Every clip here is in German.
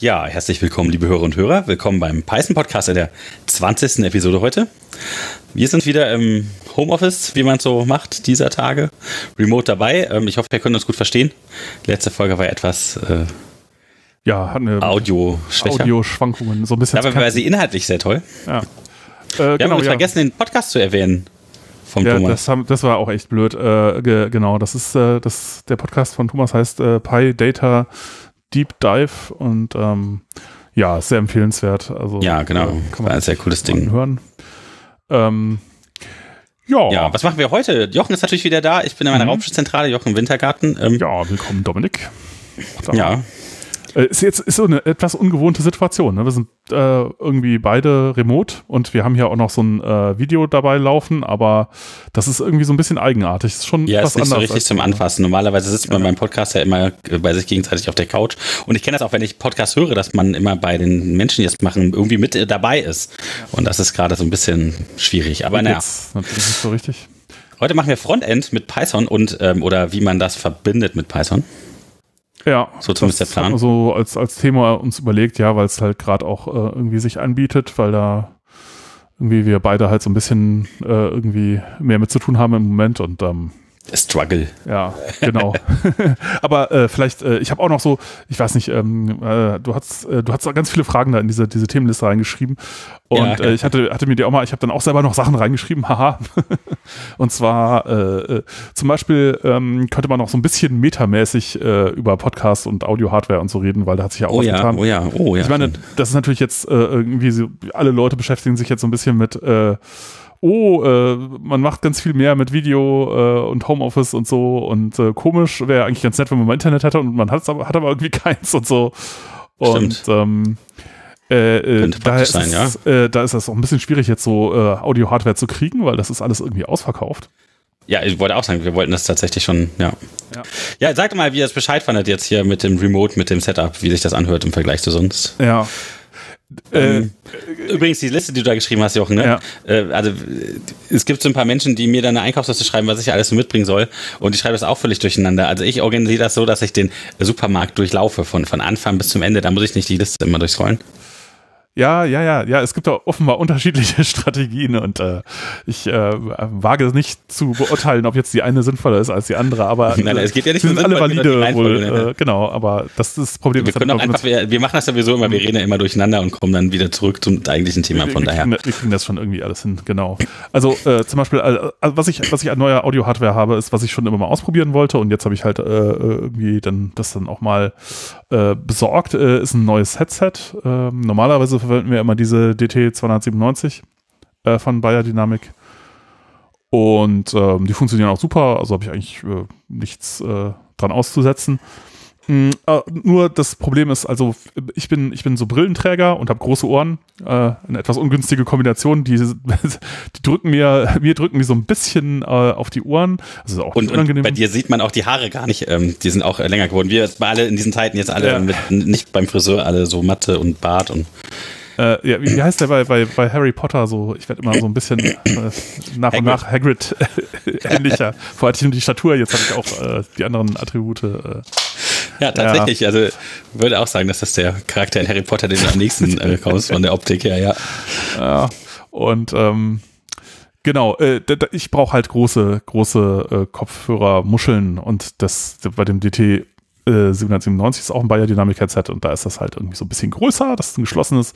Ja, herzlich willkommen, liebe Hörer und Hörer. Willkommen beim Python Podcast in der 20. Episode heute. Wir sind wieder im Homeoffice, wie man es so macht dieser Tage. Remote dabei. Ähm, ich hoffe, ihr könnt uns gut verstehen. Letzte Folge war etwas äh, ja, hat eine Audio Audioschwankungen, so ein bisschen. Aber war sie inhaltlich sehr toll. Ja. Äh, Wir genau, haben uns ja. vergessen, den Podcast zu erwähnen. Vom Ja, Thomas. das, haben, das war auch echt blöd. Äh, ge, genau, das ist äh, das, der Podcast von Thomas heißt äh, Pi Data Deep Dive und ähm, ja, sehr empfehlenswert. Also, ja, genau. kann war ein man sehr cooles Ding. hören. Ähm, ja, Ja, was machen wir heute? Jochen ist natürlich wieder da. Ich bin in meiner Mhm. Raumschiffzentrale, Jochen Wintergarten. Ähm, ja, willkommen, Dominik. Da. ja. Äh, ist jetzt ist so eine etwas ungewohnte Situation. Ne? Wir sind äh, irgendwie beide remote und wir haben hier auch noch so ein äh, Video dabei laufen, aber das ist irgendwie so ein bisschen eigenartig. Ist schon Ja, ist nicht so richtig zum Anfassen. Normalerweise sitzt man beim Podcast ja immer äh, bei sich gegenseitig auf der Couch. Und ich kenne das auch, wenn ich Podcast höre, dass man immer bei den Menschen, die es machen, irgendwie mit äh, dabei ist. Und das ist gerade so ein bisschen schwierig. Aber naja, natürlich nicht so richtig. heute machen wir Frontend mit Python und ähm, oder wie man das verbindet mit Python. Ja, So zumindest das der Plan. so als, als Thema uns überlegt, ja, weil es halt gerade auch äh, irgendwie sich anbietet, weil da irgendwie wir beide halt so ein bisschen äh, irgendwie mehr mit zu tun haben im Moment und ähm, Struggle. ja, genau. Aber äh, vielleicht, äh, ich habe auch noch so, ich weiß nicht, ähm, äh, du hast, äh, du hast auch ganz viele Fragen da in diese, diese Themenliste reingeschrieben. Und Ja, äh, ich hatte, hatte mir die auch mal, ich habe dann auch selber noch Sachen reingeschrieben, haha. Und zwar äh, zum Beispiel ähm, könnte man noch so ein bisschen metamäßig über Podcast und Audio-Hardware und so reden, weil da hat sich ja auch Oh was ja, getan. oh ja, oh ja. Ich meine, das ist natürlich jetzt irgendwie so, alle Leute beschäftigen sich jetzt so ein bisschen mit, äh, oh, äh, man macht ganz viel mehr mit Video äh, und Homeoffice und so und äh, komisch wäre eigentlich ganz nett, wenn man mal Internet hätte und man hat's aber, hat aber irgendwie keins und so. Und Stimmt. ähm, äh, äh, Könnte praktisch ist sein, es, äh, da ist das auch ein bisschen schwierig, jetzt so Audio-Hardware zu kriegen, weil das ist alles irgendwie ausverkauft. Ja, ich wollte auch sagen, wir wollten das tatsächlich schon, ja. Ja. Ja, sagt mal, wie ihr das Bescheid fandet jetzt hier mit dem Remote, mit dem Setup, wie sich das anhört im Vergleich zu sonst. Ja. Ähm, Übrigens, die Liste, die du da geschrieben hast, Jochen, ne? Ja. Äh, also, äh, es gibt so ein paar Menschen, die mir dann eine Einkaufsliste schreiben, was ich alles so mitbringen soll. Und ich schreibe das auch völlig durcheinander. Also, ich organisiere das so, dass ich den Supermarkt durchlaufe, von, von Anfang bis zum Ende. Da muss ich nicht die Liste immer durchscrollen. Ja, ja, ja, ja, es gibt da offenbar unterschiedliche Strategien und äh, ich äh, wage es nicht zu beurteilen, ob jetzt die eine sinnvoller ist als die andere, aber Nein, nein, es geht ja nicht sind alle valide wohl, ne? äh, genau, aber das ist das Problem. Wir können auch einfach, wir, wir machen das sowieso immer, wir reden ja immer durcheinander und kommen dann wieder zurück zum eigentlichen Thema. Von wir, daher. kriegen, wir kriegen das schon irgendwie alles hin, genau. Also äh, zum Beispiel, äh, also was ich, was ich an neuer Audio-Hardware habe, ist, was ich schon immer mal ausprobieren wollte und jetzt habe ich halt äh, irgendwie dann das dann auch mal besorgt, ist ein neues Headset. Ähm, normalerweise verwenden wir immer diese DT 297 äh, von Bayer Dynamic. Und ähm, die funktionieren auch super, also habe ich eigentlich äh, nichts äh, dran auszusetzen. Äh, nur das Problem ist, also ich bin, ich bin so Brillenträger und habe große Ohren. Äh, eine etwas ungünstige Kombination. Die, die drücken mir, mir drücken die so ein bisschen äh, auf die Ohren. Also auch Und, nicht und unangenehm. bei dir sieht man auch die Haare gar nicht. Ähm, die sind auch länger geworden. Wir alle in diesen Zeiten jetzt alle Ja. mit, nicht beim Friseur, alle so Matte und Bart und Äh, ja, wie, heißt der bei, bei, bei Harry Potter so? Ich werde immer so ein bisschen äh, nach und Hagrid. nach Hagrid ähnlicher. Vorher hatte ich nur die Statur, jetzt habe ich auch äh, die anderen Attribute. Äh. Ja, tatsächlich. Also würde auch sagen, dass das der Charakter in Harry Potter, den du am nächsten äh, kommst, von der Optik her, ja. Ja, und ähm, genau, äh, ich brauche halt große, große äh, Kopfhörer, Muscheln und das bei dem DT äh, 797 ist auch ein Bayer Dynamic Headset und da ist das halt irgendwie so ein bisschen größer, das ist ein geschlossenes.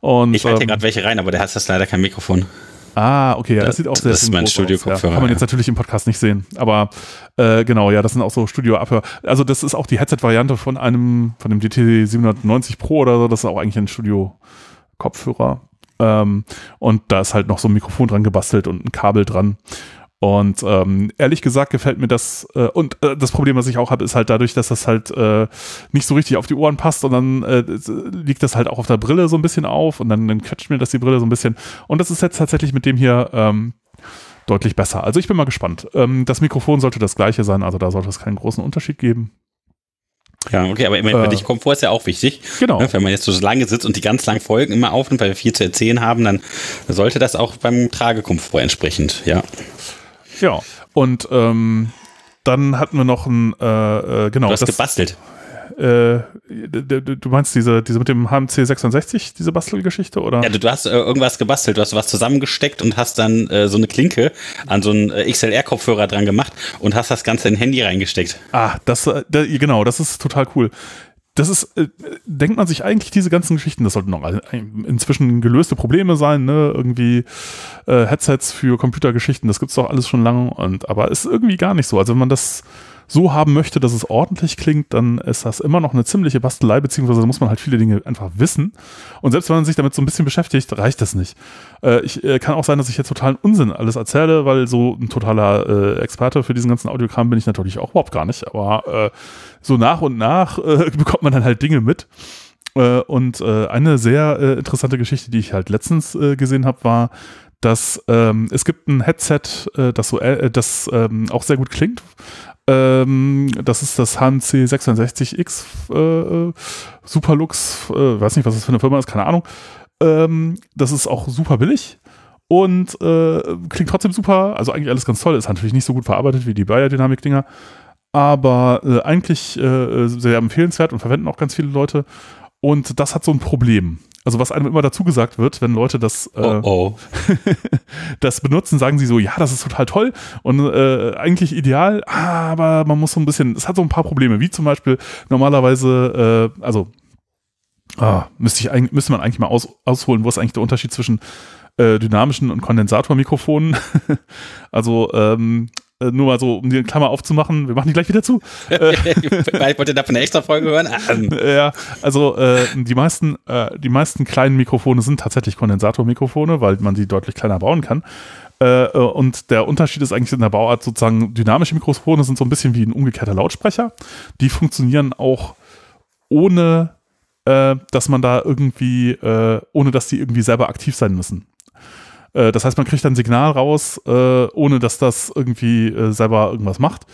Und, Ich halte hier ähm, gerade welche rein, aber der hat das leider kein Mikrofon. Ah, okay, ja, das, Das- sieht auch sehr das ist mein Studio-Kopfhörer, Ja. Kann man jetzt natürlich im Podcast nicht sehen, aber äh, genau, ja, das sind auch so Studio-Abhör. Also das ist auch die Headset-Variante von einem, von dem DT 790 Pro oder so, das ist auch eigentlich ein Studio-Kopfhörer. Ähm, und da ist halt noch so ein Mikrofon dran gebastelt und ein Kabel dran. Und ähm, ehrlich gesagt gefällt mir das, äh, und äh, das Problem, was ich auch habe, ist halt dadurch, dass das halt äh, nicht so richtig auf die Ohren passt und dann äh, äh, liegt das halt auch auf der Brille so ein bisschen auf und dann, dann quetscht mir das die Brille so ein bisschen. Und das ist jetzt tatsächlich mit dem hier ähm, deutlich besser. Also ich bin mal gespannt. Ähm, das Mikrofon sollte das gleiche sein, also da sollte es keinen großen Unterschied geben. Ja, okay, aber immerhin für Äh. dich Komfort ist ja auch wichtig. Genau. Ne, Wenn man jetzt so lange sitzt und die ganz langen Folgen immer aufnimmt, weil wir viel zu erzählen haben, dann sollte das auch beim Tragekomfort entsprechend, ja. Ja. Und ähm, dann hatten wir noch ein, äh, äh, genau, Du hast das, gebastelt. äh, du meinst diese, diese mit dem HMC 66, diese Bastelgeschichte, oder? Ja, du, du hast äh, irgendwas gebastelt, du hast was zusammengesteckt und hast dann äh, so eine Klinke an so einen äh, XLR-Kopfhörer dran gemacht und hast das Ganze in ein Handy reingesteckt. Ah, das, äh, da, genau, das ist total cool das ist, äh, denkt man sich eigentlich diese ganzen Geschichten, das sollten noch inzwischen gelöste Probleme sein, ne? Irgendwie äh, Headsets für Computergeschichten, das gibt's doch alles schon lange und aber ist irgendwie gar nicht so. Also wenn man das so haben möchte, dass es ordentlich klingt, dann ist das immer noch eine ziemliche Bastelei, beziehungsweise muss man halt viele Dinge einfach wissen. Und selbst wenn man sich damit so ein bisschen beschäftigt, reicht das nicht. Äh, ich äh, kann auch sein, dass ich jetzt totalen Unsinn alles erzähle, weil so ein totaler äh, Experte für diesen ganzen Audiokram bin ich natürlich auch überhaupt gar nicht. Aber äh, so nach und nach äh, bekommt man dann halt Dinge mit. Äh, und eine sehr interessante Geschichte, die ich halt letztens gesehen habe, war, dass ähm, es gibt ein Headset, äh, das so, äh, das ähm, auch sehr gut klingt, ähm, das ist das HNC 66X äh, Superlux, äh, weiß nicht, was das für eine Firma ist, keine Ahnung. Ähm, das ist auch super billig und äh, klingt trotzdem super. Also eigentlich alles ganz toll. Ist natürlich nicht so gut verarbeitet wie die Bayer-Dynamik-Dinger, aber äh, eigentlich äh, sehr empfehlenswert und verwenden auch ganz viele Leute. Und das hat so ein Problem. Also was einem immer dazu gesagt wird, wenn Leute das, äh, oh, oh. das benutzen, sagen sie so, ja, das ist total toll und äh, eigentlich ideal, aber man muss so ein bisschen, es hat so ein paar Probleme, wie zum Beispiel normalerweise, äh, also ah, müsste, ich müsste man eigentlich mal aus, ausholen, wo ist eigentlich der Unterschied zwischen äh, dynamischen und Kondensatormikrofonen. also ähm, äh, nur mal so, um die Klammer aufzumachen, wir machen die gleich wieder zu. ich wollte davon eine extra Folge hören. Ähm. ja, also äh, die meisten, äh, die meisten kleinen Mikrofone sind tatsächlich Kondensatormikrofone, weil man die deutlich kleiner bauen kann. Äh, äh, und der Unterschied ist eigentlich in der Bauart sozusagen, dynamische Mikrofone sind so ein bisschen wie ein umgekehrter Lautsprecher. Die funktionieren auch ohne, äh, dass man da irgendwie, ohne dass die irgendwie selber aktiv sein müssen. Äh, das heißt, man kriegt ein Signal raus, äh, ohne dass das irgendwie äh, selber irgendwas macht.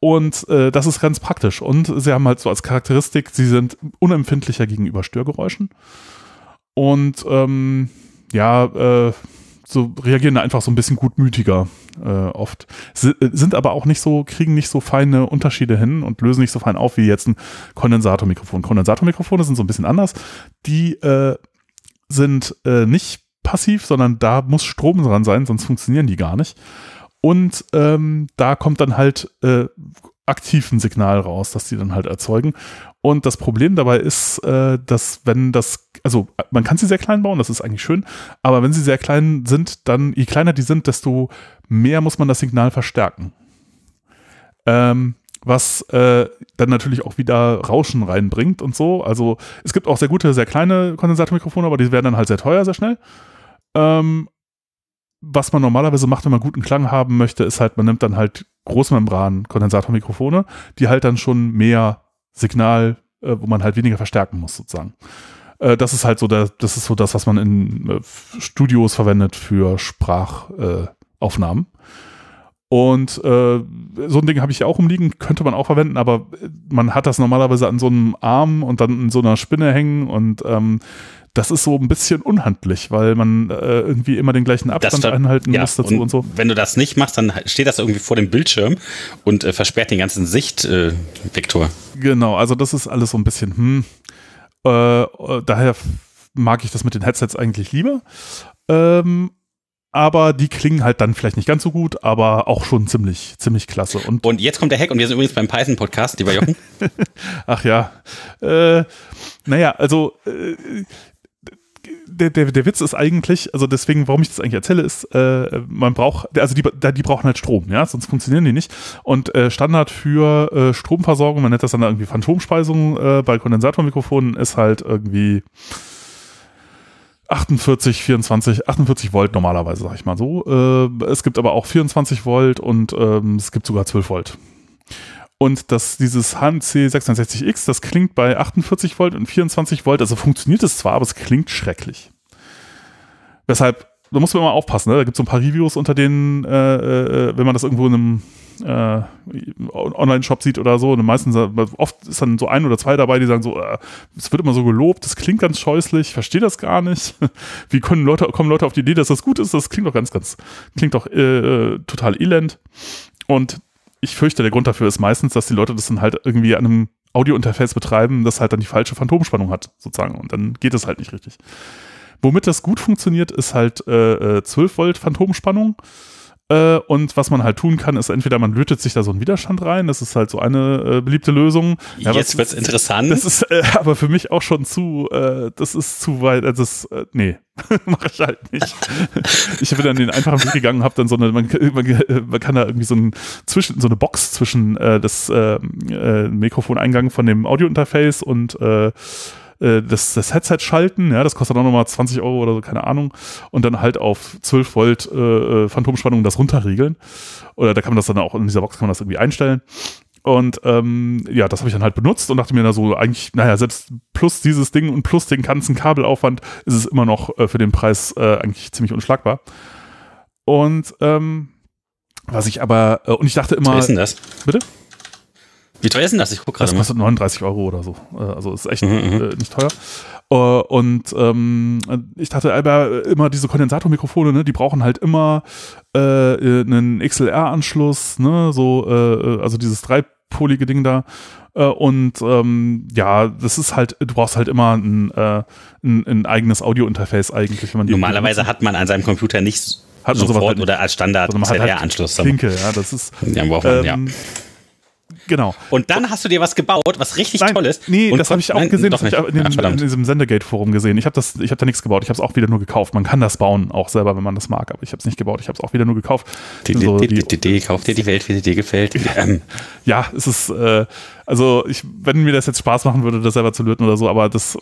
Und äh, das ist ganz praktisch. Und sie haben halt so als Charakteristik, sie sind unempfindlicher gegenüber Störgeräuschen. Und ähm, ja, äh, so reagieren da einfach so ein bisschen gutmütiger äh, oft. S sind aber auch nicht so, kriegen nicht so feine Unterschiede hin und lösen nicht so fein auf wie jetzt ein Kondensatormikrofon. Kondensatormikrofone sind so ein bisschen anders. Die äh, sind äh, nicht passiv, sondern da muss Strom dran sein, sonst funktionieren die gar nicht. Und ähm, da kommt dann halt äh, aktiv ein Signal raus, das die dann halt erzeugen. Und das Problem dabei ist, äh, dass wenn das, also man kann sie sehr klein bauen, das ist eigentlich schön, aber wenn sie sehr klein sind, dann, je kleiner die sind, desto mehr muss man das Signal verstärken. Ähm, was äh, dann natürlich auch wieder Rauschen reinbringt und so. Also es gibt auch sehr gute, sehr kleine Kondensatormikrofone, aber die werden dann halt sehr teuer, sehr schnell. Ähm, was man normalerweise macht, wenn man guten Klang haben möchte, ist halt, man nimmt dann halt Großmembran-Kondensatormikrofone, die halt dann schon mehr Signal, äh, wo man halt weniger verstärken muss, sozusagen. Äh, das ist halt so, das ist so das, was man in äh, Studios verwendet für Sprachaufnahmen. Und äh, so ein Ding habe ich auch umliegen, könnte man auch verwenden, aber man hat das normalerweise an so einem Arm und dann in so einer Spinne hängen und ähm, das ist so ein bisschen unhandlich, weil man äh, irgendwie immer den gleichen Abstand einhalten ja, muss dazu und, und, so. Wenn du das nicht machst, dann steht das irgendwie vor dem Bildschirm und äh, versperrt den ganzen Sichtvektor. Äh, genau, also das ist alles so ein bisschen, hm. Äh, daher mag ich das mit den Headsets eigentlich lieber. Ähm, aber die klingen halt dann vielleicht nicht ganz so gut, aber auch schon ziemlich, ziemlich klasse. Und, und jetzt kommt der Hack und wir sind übrigens beim Python-Podcast, lieber Jochen. Ach ja. Äh, naja, also äh, der, der, der Witz ist eigentlich, also deswegen, warum ich das eigentlich erzähle, ist, äh, man braucht, also die, die brauchen halt Strom, ja, sonst funktionieren die nicht. Und äh, Standard für äh, Stromversorgung, man nennt das dann irgendwie Phantomspeisung äh, bei Kondensatormikrofonen, ist halt irgendwie 48, 24, 48 Volt normalerweise, sag ich mal so. Äh, es gibt aber auch 24 Volt und ähm, es gibt sogar 12 Volt. Und dass dieses HMC 660X, das klingt bei 48 Volt und 24 Volt, also funktioniert es zwar, aber es klingt schrecklich. Weshalb, da muss man immer aufpassen, ne? da gibt es so ein paar Reviews, unter denen, äh, äh, wenn man das irgendwo in einem äh, Online-Shop sieht oder so, und meistens, oft ist dann so ein oder zwei dabei, die sagen so, äh, es wird immer so gelobt, das klingt ganz scheußlich, ich verstehe das gar nicht. Wie können Leute, kommen Leute auf die Idee, dass das gut ist? Das klingt doch ganz, ganz, klingt doch äh, total elend. Und ich fürchte, der Grund dafür ist meistens, dass die Leute das dann halt irgendwie an einem Audio-Interface betreiben, das halt dann die falsche Phantomspannung hat, sozusagen. Und dann geht es halt nicht richtig. Womit das gut funktioniert, ist halt äh, 12 äh, Volt Phantomspannung. Äh, und was man halt tun kann, ist entweder man lötet sich da so einen Widerstand rein, das ist halt so eine äh, beliebte Lösung. Ja, Jetzt wird's interessant. Das ist äh, aber für mich auch schon zu, äh, das ist zu weit, äh, das ist, nee, mache ich halt nicht. ich bin dann den einfachen Weg gegangen, habe dann so eine, man, man, man, kann da irgendwie so, ein, zwischen, so eine Box zwischen das äh, äh, Mikrofoneingang von dem Audiointerface und äh, das, das Headset schalten, ja, das kostet auch nochmal 20 Euro oder so, keine Ahnung, und dann halt auf 12 Volt äh, äh, Phantomspannung das runterriegeln. Oder da kann man das dann auch in dieser Box kann man das irgendwie einstellen. Und ähm, ja, das habe ich dann halt benutzt und dachte mir da so, eigentlich, naja, selbst plus dieses Ding und plus den ganzen Kabelaufwand ist es immer noch äh, für den Preis äh, eigentlich ziemlich unschlagbar. Und ähm, was ich aber, äh, und ich dachte immer. Was ist denn das? Bitte? Wie teuer ist denn das? Ich gucke gerade. Das kostet 39 Euro oder so. Äh, also ist echt mhm, mhm. äh, nicht teuer. Uh, und ähm, ich dachte aber immer diese Kondensatormikrofone, ne, die brauchen halt immer äh, einen XLR-Anschluss, ne, so, äh, also dieses dreipolige Ding da. Äh, und ähm, ja, das ist halt, du brauchst halt immer ein, äh, ein, ein eigenes Audio-Interface eigentlich. Wenn man Normalerweise hat man an seinem Computer nicht hat sofort halt oder als Standard XLR-Anschluss. Halt Klinke, ja, das ist. Ja, braucht man, ähm, ja Genau. Und dann hast du dir was gebaut, was richtig nein, toll ist. Nee, das habe ich auch nein, gesehen, das habe ich in, ja, in diesem Sendegate-Forum gesehen. Ich habe hab da nichts gebaut, ich habe es auch wieder nur gekauft. Man kann das bauen, auch selber, wenn man das mag, aber ich habe es nicht gebaut, ich habe es auch wieder nur gekauft. Die, so, die, die, die, die, kauft dir die Welt, wie sie dir gefällt. ja, es ist, äh, also ich, wenn mir das jetzt Spaß machen würde, das selber zu löten oder so, aber das,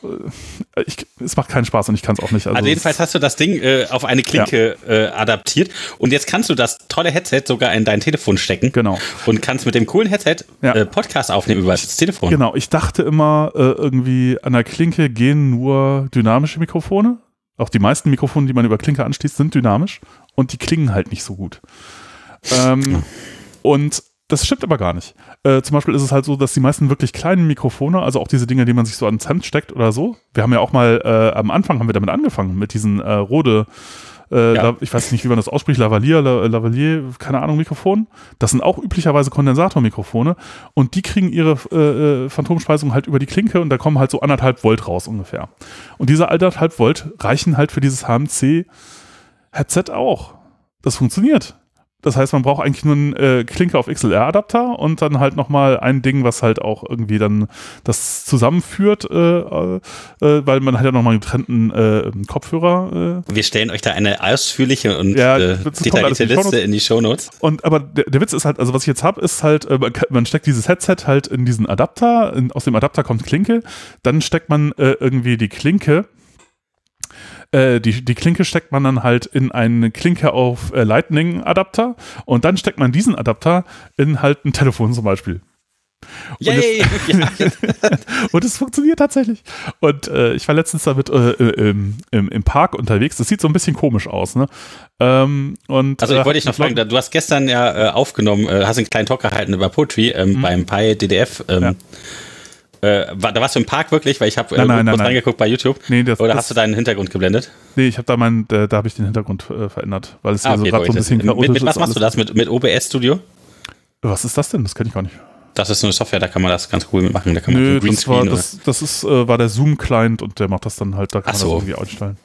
äh, ich, es macht keinen Spaß und ich kann es auch nicht. Also, also jedenfalls hast du das Ding äh, auf eine Klinke ja. äh, adaptiert und jetzt kannst du das tolle Headset sogar in dein Telefon stecken. Genau. Und kannst mit dem coolen Headset ja. äh, Podcast aufnehmen über das Telefon. Genau. Ich dachte immer, äh, irgendwie an der Klinke gehen nur dynamische Mikrofone. Auch die meisten Mikrofone, die man über Klinke anschließt, sind dynamisch und die klingen halt nicht so gut. Ähm, und das stimmt aber gar nicht. Äh, zum Beispiel ist es halt so, dass die meisten wirklich kleinen Mikrofone, also auch diese Dinge, die man sich so ans Hemd steckt oder so, wir haben ja auch mal äh, am Anfang haben wir damit angefangen, mit diesen äh, Rode, äh, ja. ich weiß nicht, wie man das ausspricht, Lavalier, Lavalier, keine Ahnung, Mikrofon. Das sind auch üblicherweise Kondensatormikrofone und die kriegen ihre äh, äh, Phantomspeisung halt über die Klinke und da kommen halt so anderthalb Volt raus ungefähr. Und diese anderthalb Volt reichen halt für dieses HMC-Headset auch. Das funktioniert. Das heißt, man braucht eigentlich nur einen äh, Klinke auf XLR-Adapter und dann halt nochmal ein Ding, was halt auch irgendwie dann das zusammenführt, äh, äh, weil man hat ja nochmal einen getrennten äh, Kopfhörer. Äh. Wir stellen euch da eine ausführliche und ja, äh, detaillierte Liste in die Shownotes. Und aber der, der Witz ist halt, also was ich jetzt habe, ist halt, äh, man steckt dieses Headset halt in diesen Adapter, in, aus dem Adapter kommt Klinke, dann steckt man äh, irgendwie die Klinke äh, die, die Klinke steckt man dann halt in eine Klinke auf äh, Lightning-Adapter und dann steckt man diesen Adapter in halt ein Telefon zum Beispiel. Yay! Und es funktioniert tatsächlich. Und äh, ich war letztens damit äh, im, im, im, Park unterwegs. Das sieht so ein bisschen komisch aus, ne? Ähm, und, also ich wollte dich noch fragen, du hast gestern ja äh, aufgenommen, äh, hast einen kleinen Talk gehalten über Poetry ähm, mhm. beim Pi DDF. Ähm, ja. Äh, war, da warst du im Park wirklich, weil ich habe äh, kurz nein, reingeguckt bei YouTube. Nee, das, Oder das, hast du deinen Hintergrund geblendet? Nee, ich habe da meinen, da, da habe ich den Hintergrund äh, verändert, weil es ah, okay, so gerade so ein bisschen mit, mit was machst du das? Mit, mit OBS Studio? Was ist das denn? Das kenne ich gar nicht. Das ist eine Software, da kann man das ganz cool mitmachen. Da kann man Nö, das war, das, das ist, äh, war der Zoom-Client und der macht das dann halt, da kann Ach man das irgendwie einstellen.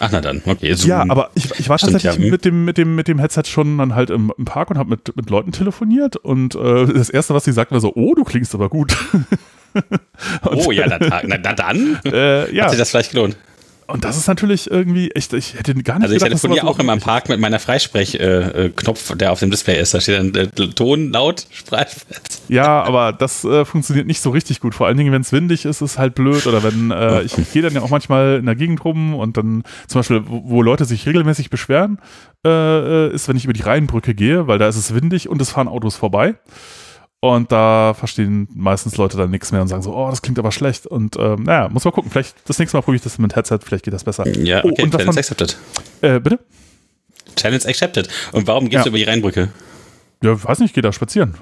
Ach na dann, okay. Zoom. Ja, aber ich, ich war Stimmt, tatsächlich ja. mit, dem, mit, dem, mit dem Headset schon dann halt im, im Park und habe mit, mit Leuten telefoniert und äh, das Erste, was sie sagten, war so, oh, du klingst aber gut. oh ja, na, na, na dann äh, ja. hat sich das vielleicht gelohnt. Und das ist natürlich irgendwie echt, ich hätte gar nicht Also ich telefoniere so auch immer im Park mit meiner Freisprechknopf, äh, der auf dem Display ist. Da steht dann äh, Ton, laut, Sprechfest. Ja, aber das äh, funktioniert nicht so richtig gut. Vor allen Dingen, wenn es windig ist, ist halt blöd. Oder wenn, äh, ich, ich gehe dann ja auch manchmal in der Gegend rum und dann zum Beispiel, wo, wo Leute sich regelmäßig beschweren, äh, ist, wenn ich über die Rheinbrücke gehe, weil da ist es windig und es fahren Autos vorbei. Und da verstehen meistens Leute dann nichts mehr und sagen so, oh, das klingt aber schlecht. Und ähm, naja, muss mal gucken. Vielleicht das nächste Mal probiere ich das mit Headset, vielleicht geht das besser. Ja, okay, oh, und Challenge accepted. Äh, bitte? Challenge accepted. Und warum gehst ja. du über die Rheinbrücke? Ja, weiß nicht, ich gehe da spazieren.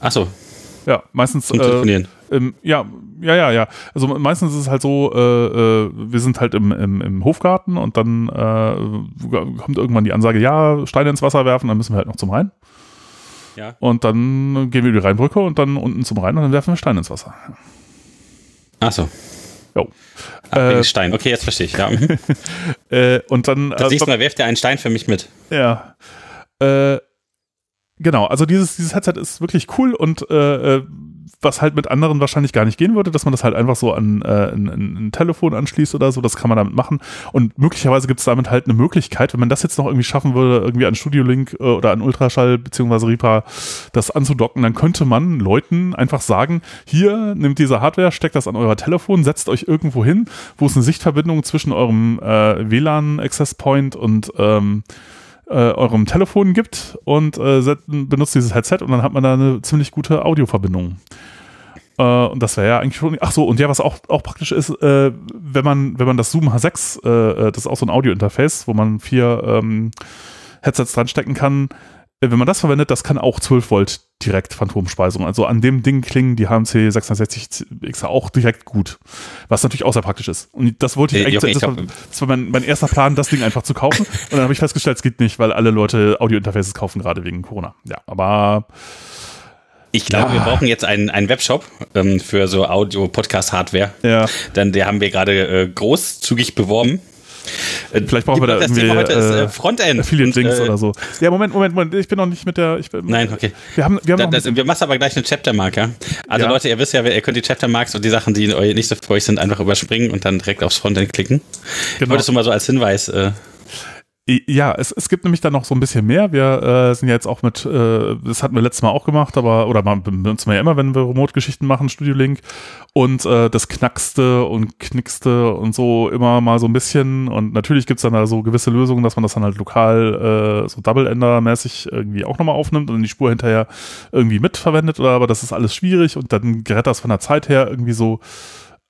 Ach so. Ja, meistens. Zum Telefonieren. Äh, ähm, ja, ja, ja, ja. Also meistens ist es halt so, äh, äh, wir sind halt im, im, im Hofgarten und dann äh, kommt irgendwann die Ansage, ja, Steine ins Wasser werfen, dann müssen wir halt noch zum Rhein. Ja. Und dann gehen wir über die Rheinbrücke und dann unten zum Rhein und dann werfen wir Stein ins Wasser. Ach so. Jo. Äh, Stein, okay, jetzt verstehe ich, ja. Mhm. äh, und dann. Das nächste Mal werft ihr einen Stein für mich mit. Ja. Äh, genau, also dieses, dieses Headset ist wirklich cool und äh, äh was halt mit anderen wahrscheinlich gar nicht gehen würde, dass man das halt einfach so an äh, ein, ein, Telefon anschließt oder so, das kann man damit machen. Und möglicherweise gibt es damit halt eine Möglichkeit, wenn man das jetzt noch irgendwie schaffen würde, irgendwie an Studio Link äh, oder an Ultraschall beziehungsweise Reaper das anzudocken, dann könnte man Leuten einfach sagen, hier, nimmt diese Hardware, steckt das an euer Telefon, setzt euch irgendwo hin, wo es eine Sichtverbindung zwischen eurem äh, WLAN-Access Point und ähm, äh, eurem Telefon gibt und äh, benutzt dieses Headset und dann hat man da eine ziemlich gute Audioverbindung. Äh, und das wäre ja eigentlich schon. Ach so, und ja, was auch, auch praktisch ist, äh, wenn man, wenn man das Zoom H6, äh, das ist auch so ein Audio-Interface, wo man vier ähm, Headsets dran stecken kann, äh, wenn man das verwendet, das kann auch 12 Volt direkt Phantomspeisung. Also an dem Ding klingen die HMC 660X auch direkt gut. Was natürlich auch sehr praktisch ist. Und das wollte ich eigentlich, okay, das, war, das war mein, mein, erster Plan, das Ding einfach zu kaufen. Und dann habe ich festgestellt, es geht nicht, weil alle Leute Audio-Interfaces kaufen, gerade wegen Corona. Ja, aber ich glaube, ja. wir brauchen jetzt einen, einen Webshop ähm, für so Audio-Podcast-Hardware. Ja. Dann, der haben wir gerade äh, großzügig beworben. Äh, Vielleicht brauchen wir da das irgendwie heute ist, äh, Frontend. Affiliate-Links äh, oder so. Ja, Moment, Moment, Moment. Ich bin noch nicht mit der. Ich bin, Nein, okay. Wir haben, wir haben da, das, wir machen aber gleich eine Chaptermark, ja. Also ja. Leute, ihr wisst ja, ihr könnt die Chaptermarks und die Sachen, die nicht so für euch sind, einfach überspringen und dann direkt aufs Frontend klicken. Genau. Ich wollte es nur mal so als Hinweis. Äh, ja, es, es gibt nämlich da noch so ein bisschen mehr. Wir äh, sind ja jetzt auch mit, äh, das hatten wir letztes Mal auch gemacht, aber, oder benutzen wir ja immer, wenn wir Remote-Geschichten machen, Studio Link. Und äh, das knackste und knickste und so immer mal so ein bisschen. Und natürlich gibt's dann da so gewisse Lösungen, dass man das dann halt lokal äh, so Double-Ender-mäßig irgendwie auch nochmal aufnimmt und die Spur hinterher irgendwie mitverwendet. Oder aber das ist alles schwierig und dann gerät das von der Zeit her irgendwie so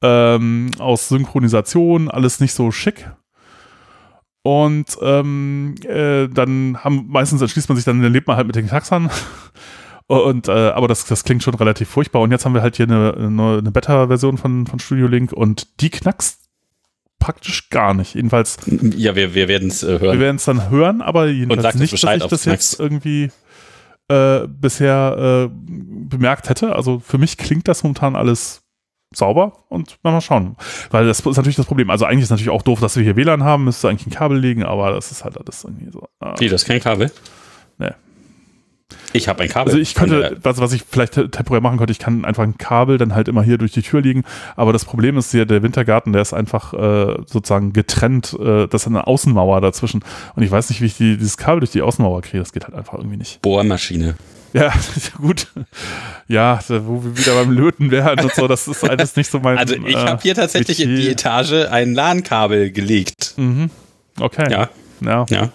ähm, aus Synchronisation alles nicht so schick. Und ähm, äh, dann haben meistens entschließt man sich dann, dann lebt man halt mit den Taxern. Und äh, aber das, das klingt schon relativ furchtbar. Und jetzt haben wir halt hier eine, eine, eine Beta-Version von, von Studio Link und die knackst praktisch gar nicht. Jedenfalls. Ja, wir, wir werden es äh, hören. Wir werden es dann hören, aber jedenfalls nicht, dass ich das jetzt irgendwie äh, bisher äh, bemerkt hätte. Also für mich klingt das momentan alles sauber und mal schauen. Weil das ist natürlich das Problem. Also eigentlich ist natürlich auch doof, dass wir hier WLAN haben, müsste eigentlich ein Kabel liegen, aber das ist halt alles irgendwie so. Äh, Wie, das ist kein Kabel? Nee. Ich habe ein Kabel. Also ich könnte, was, was ich vielleicht temporär machen könnte, ich kann einfach ein Kabel dann halt immer hier durch die Tür liegen. Aber das Problem ist hier, der Wintergarten, der ist einfach äh, sozusagen getrennt. Äh, das ist eine Außenmauer dazwischen. Und ich weiß nicht, wie ich die, dieses Kabel durch die Außenmauer kriege. Das geht halt einfach irgendwie nicht. Bohrmaschine. Ja, gut. Ja, wo wir wieder beim Löten werden und so, das ist alles nicht so mein. Also ich äh, habe hier tatsächlich Metier. in die Etage ein LAN-Kabel gelegt. Mhm. Okay. Ja. Ja. ja.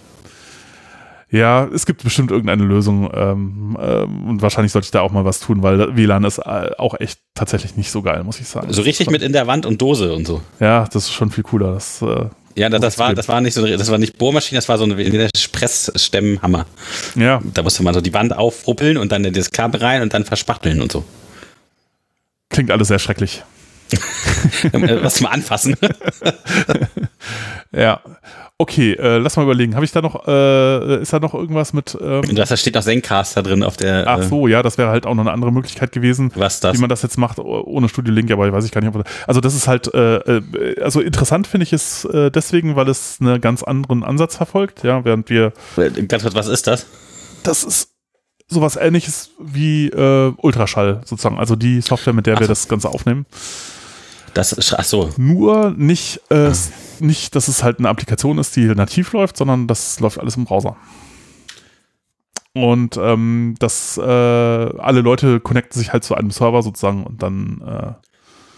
Ja, es gibt bestimmt irgendeine Lösung ähm, ähm, und wahrscheinlich sollte ich da auch mal was tun, weil WLAN ist äh, auch echt tatsächlich nicht so geil, muss ich sagen. So richtig mit in der Wand und Dose und so. Ja, das ist schon viel cooler. Das äh, ja, das, das war, das war nicht so, das war nicht Bohrmaschine, das war so ein Pressstemmenhammer. Ja. Da musste man so die Wand aufruppeln und dann in das Kabel rein und dann verspachteln und so. Klingt alles sehr schrecklich. Was mal anfassen. ja. Okay, äh, lass mal überlegen. Habe ich da noch, äh, ist da noch irgendwas mit. Ähm da steht noch Zencaster drin auf der. Ach so, ja, das wäre halt auch noch eine andere Möglichkeit gewesen, was das? wie man das jetzt macht ohne Studio Link, aber ich weiß ich gar nicht, ob Also das ist halt, äh, äh, also interessant finde ich es äh, deswegen, weil es einen ganz anderen Ansatz verfolgt, ja, während wir. Äh, ganz kurz, was ist das? Das ist sowas ähnliches wie äh, Ultraschall sozusagen, also die Software, mit der ach wir das Ganze aufnehmen. Das ist, ach so. Nur nicht, äh, ah. nicht, dass es halt eine Applikation ist, die nativ läuft, sondern das läuft alles im Browser. Und ähm, dass äh, alle Leute connecten sich halt zu einem Server sozusagen und dann äh,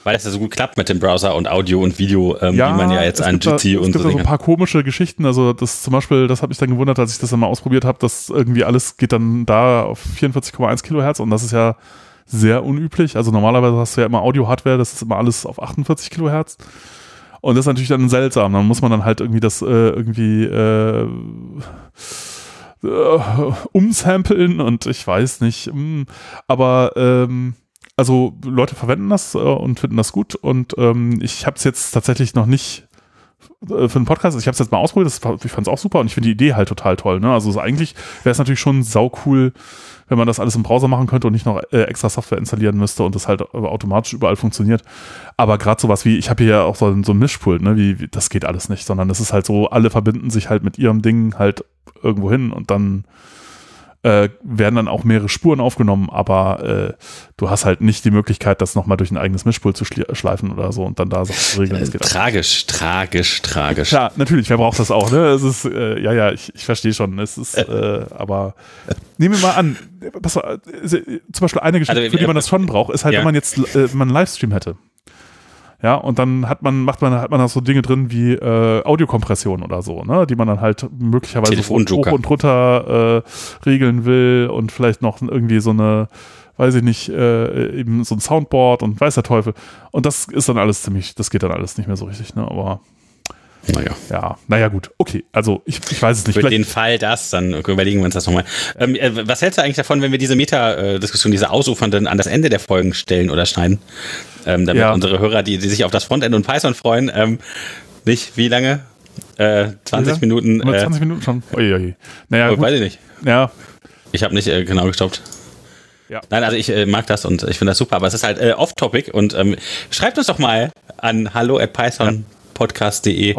weil das ja so gut klappt mit dem Browser und Audio und Video, ähm, ja, wie man ja jetzt an GT da, und es so. Es gibt da so ein paar komische Geschichten. Also das zum Beispiel, das habe ich dann gewundert, als ich das dann mal ausprobiert habe, dass irgendwie alles geht dann da auf 44,1 Kilohertz und das ist ja sehr unüblich. Also normalerweise hast du ja immer Audio-Hardware, das ist immer alles auf 48 Kilohertz. Und das ist natürlich dann seltsam. Dann muss man dann halt irgendwie das äh, irgendwie äh, äh, und ich weiß nicht. Hm. Aber ähm, also Leute verwenden das äh, und finden das gut und ähm, ich habe es jetzt tatsächlich noch nicht für einen Podcast, ich habe es jetzt mal ausprobiert, das, ich fand es auch super und ich finde die Idee halt total toll. Ne? Also so eigentlich wäre es natürlich schon sau cool, wenn man das alles im Browser machen könnte und nicht noch äh, extra Software installieren müsste und das halt automatisch überall funktioniert. Aber gerade sowas wie, ich habe hier ja auch so, so ein Mischpult, ne? wie, wie, das geht alles nicht, sondern es ist halt so, alle verbinden sich halt mit ihrem Ding halt irgendwo hin und dann äh, werden dann auch mehrere Spuren aufgenommen, aber äh, du hast halt nicht die Möglichkeit, das nochmal durch ein eigenes Mischpult zu schleifen oder so und dann da Sachen zu regeln. Äh, tragisch, tragisch, tragisch. Ja, natürlich, wer braucht das auch, ne? Es ist, äh, ja, ja, ich, ich verstehe schon. Es ist, äh, aber nehmen wir mal an, was, äh, zum Beispiel eine Geschichte, also, für die man das schon braucht, ist halt, ja. wenn man jetzt äh, wenn man einen Livestream hätte. Ja, und dann hat man, macht man, hat man da so Dinge drin wie äh, Audiokompression oder so, ne, die man dann halt möglicherweise hoch und runter äh, regeln will und vielleicht noch irgendwie so eine, weiß ich nicht, äh, eben so ein Soundboard und weiß der Teufel. Und das ist dann alles ziemlich, das geht dann alles nicht mehr so richtig, ne, aber naja. Ja, naja, gut. Okay, also ich, ich weiß es nicht. Für den Fall das, dann überlegen wir uns das nochmal. Ähm, äh, was hältst du eigentlich davon, wenn wir diese Meta-Diskussion, diese ausufernden an das Ende der Folgen stellen oder schneiden? Ähm, damit ja. unsere Hörer, die, die sich auf das Frontend und Python freuen, ähm, nicht wie lange? Äh, 20 Minuten. Äh, 20 Minuten schon. Uiui. Naja, gut. weiß ich nicht. Ja. Ich habe nicht äh, genau gestoppt. Ja. Nein, also ich äh, mag das und ich finde das super, aber es ist halt äh, off-topic und ähm, schreibt uns doch mal an hallo at python. Ja podcast.de,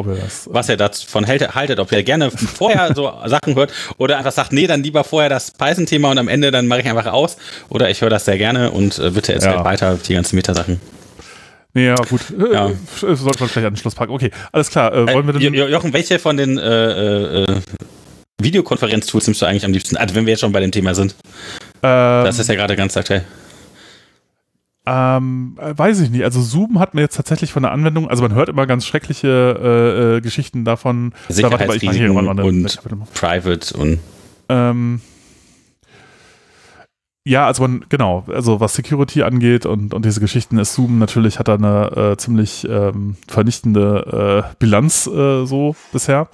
was er davon hält, haltet, ob er gerne vorher so Sachen hört oder einfach sagt, nee, dann lieber vorher das Python-Thema und am Ende dann mache ich einfach aus oder ich höre das sehr gerne und äh, bitte erzählt ja. weiter die ganzen Metasachen. Nee, ja, gut. Äh, ja. Sollte man vielleicht an den Schluss packen. Okay, alles klar. Äh, wollen wir denn Jochen, welche von den äh, äh, Videokonferenz-Tools nimmst du eigentlich am liebsten? Also, wenn wir jetzt schon bei dem Thema sind. Ähm, das ist ja gerade ganz aktuell. Ähm, äh, weiß ich nicht. Also Zoom hat mir jetzt tatsächlich von der Anwendung, also man hört immer ganz schreckliche äh, äh, Geschichten davon. Sicherheitsrisiken da, und Private und ähm, ja, also man, genau, also was Security angeht und, und diese Geschichten ist Zoom natürlich hat da eine äh, ziemlich ähm, vernichtende äh, Bilanz äh, so bisher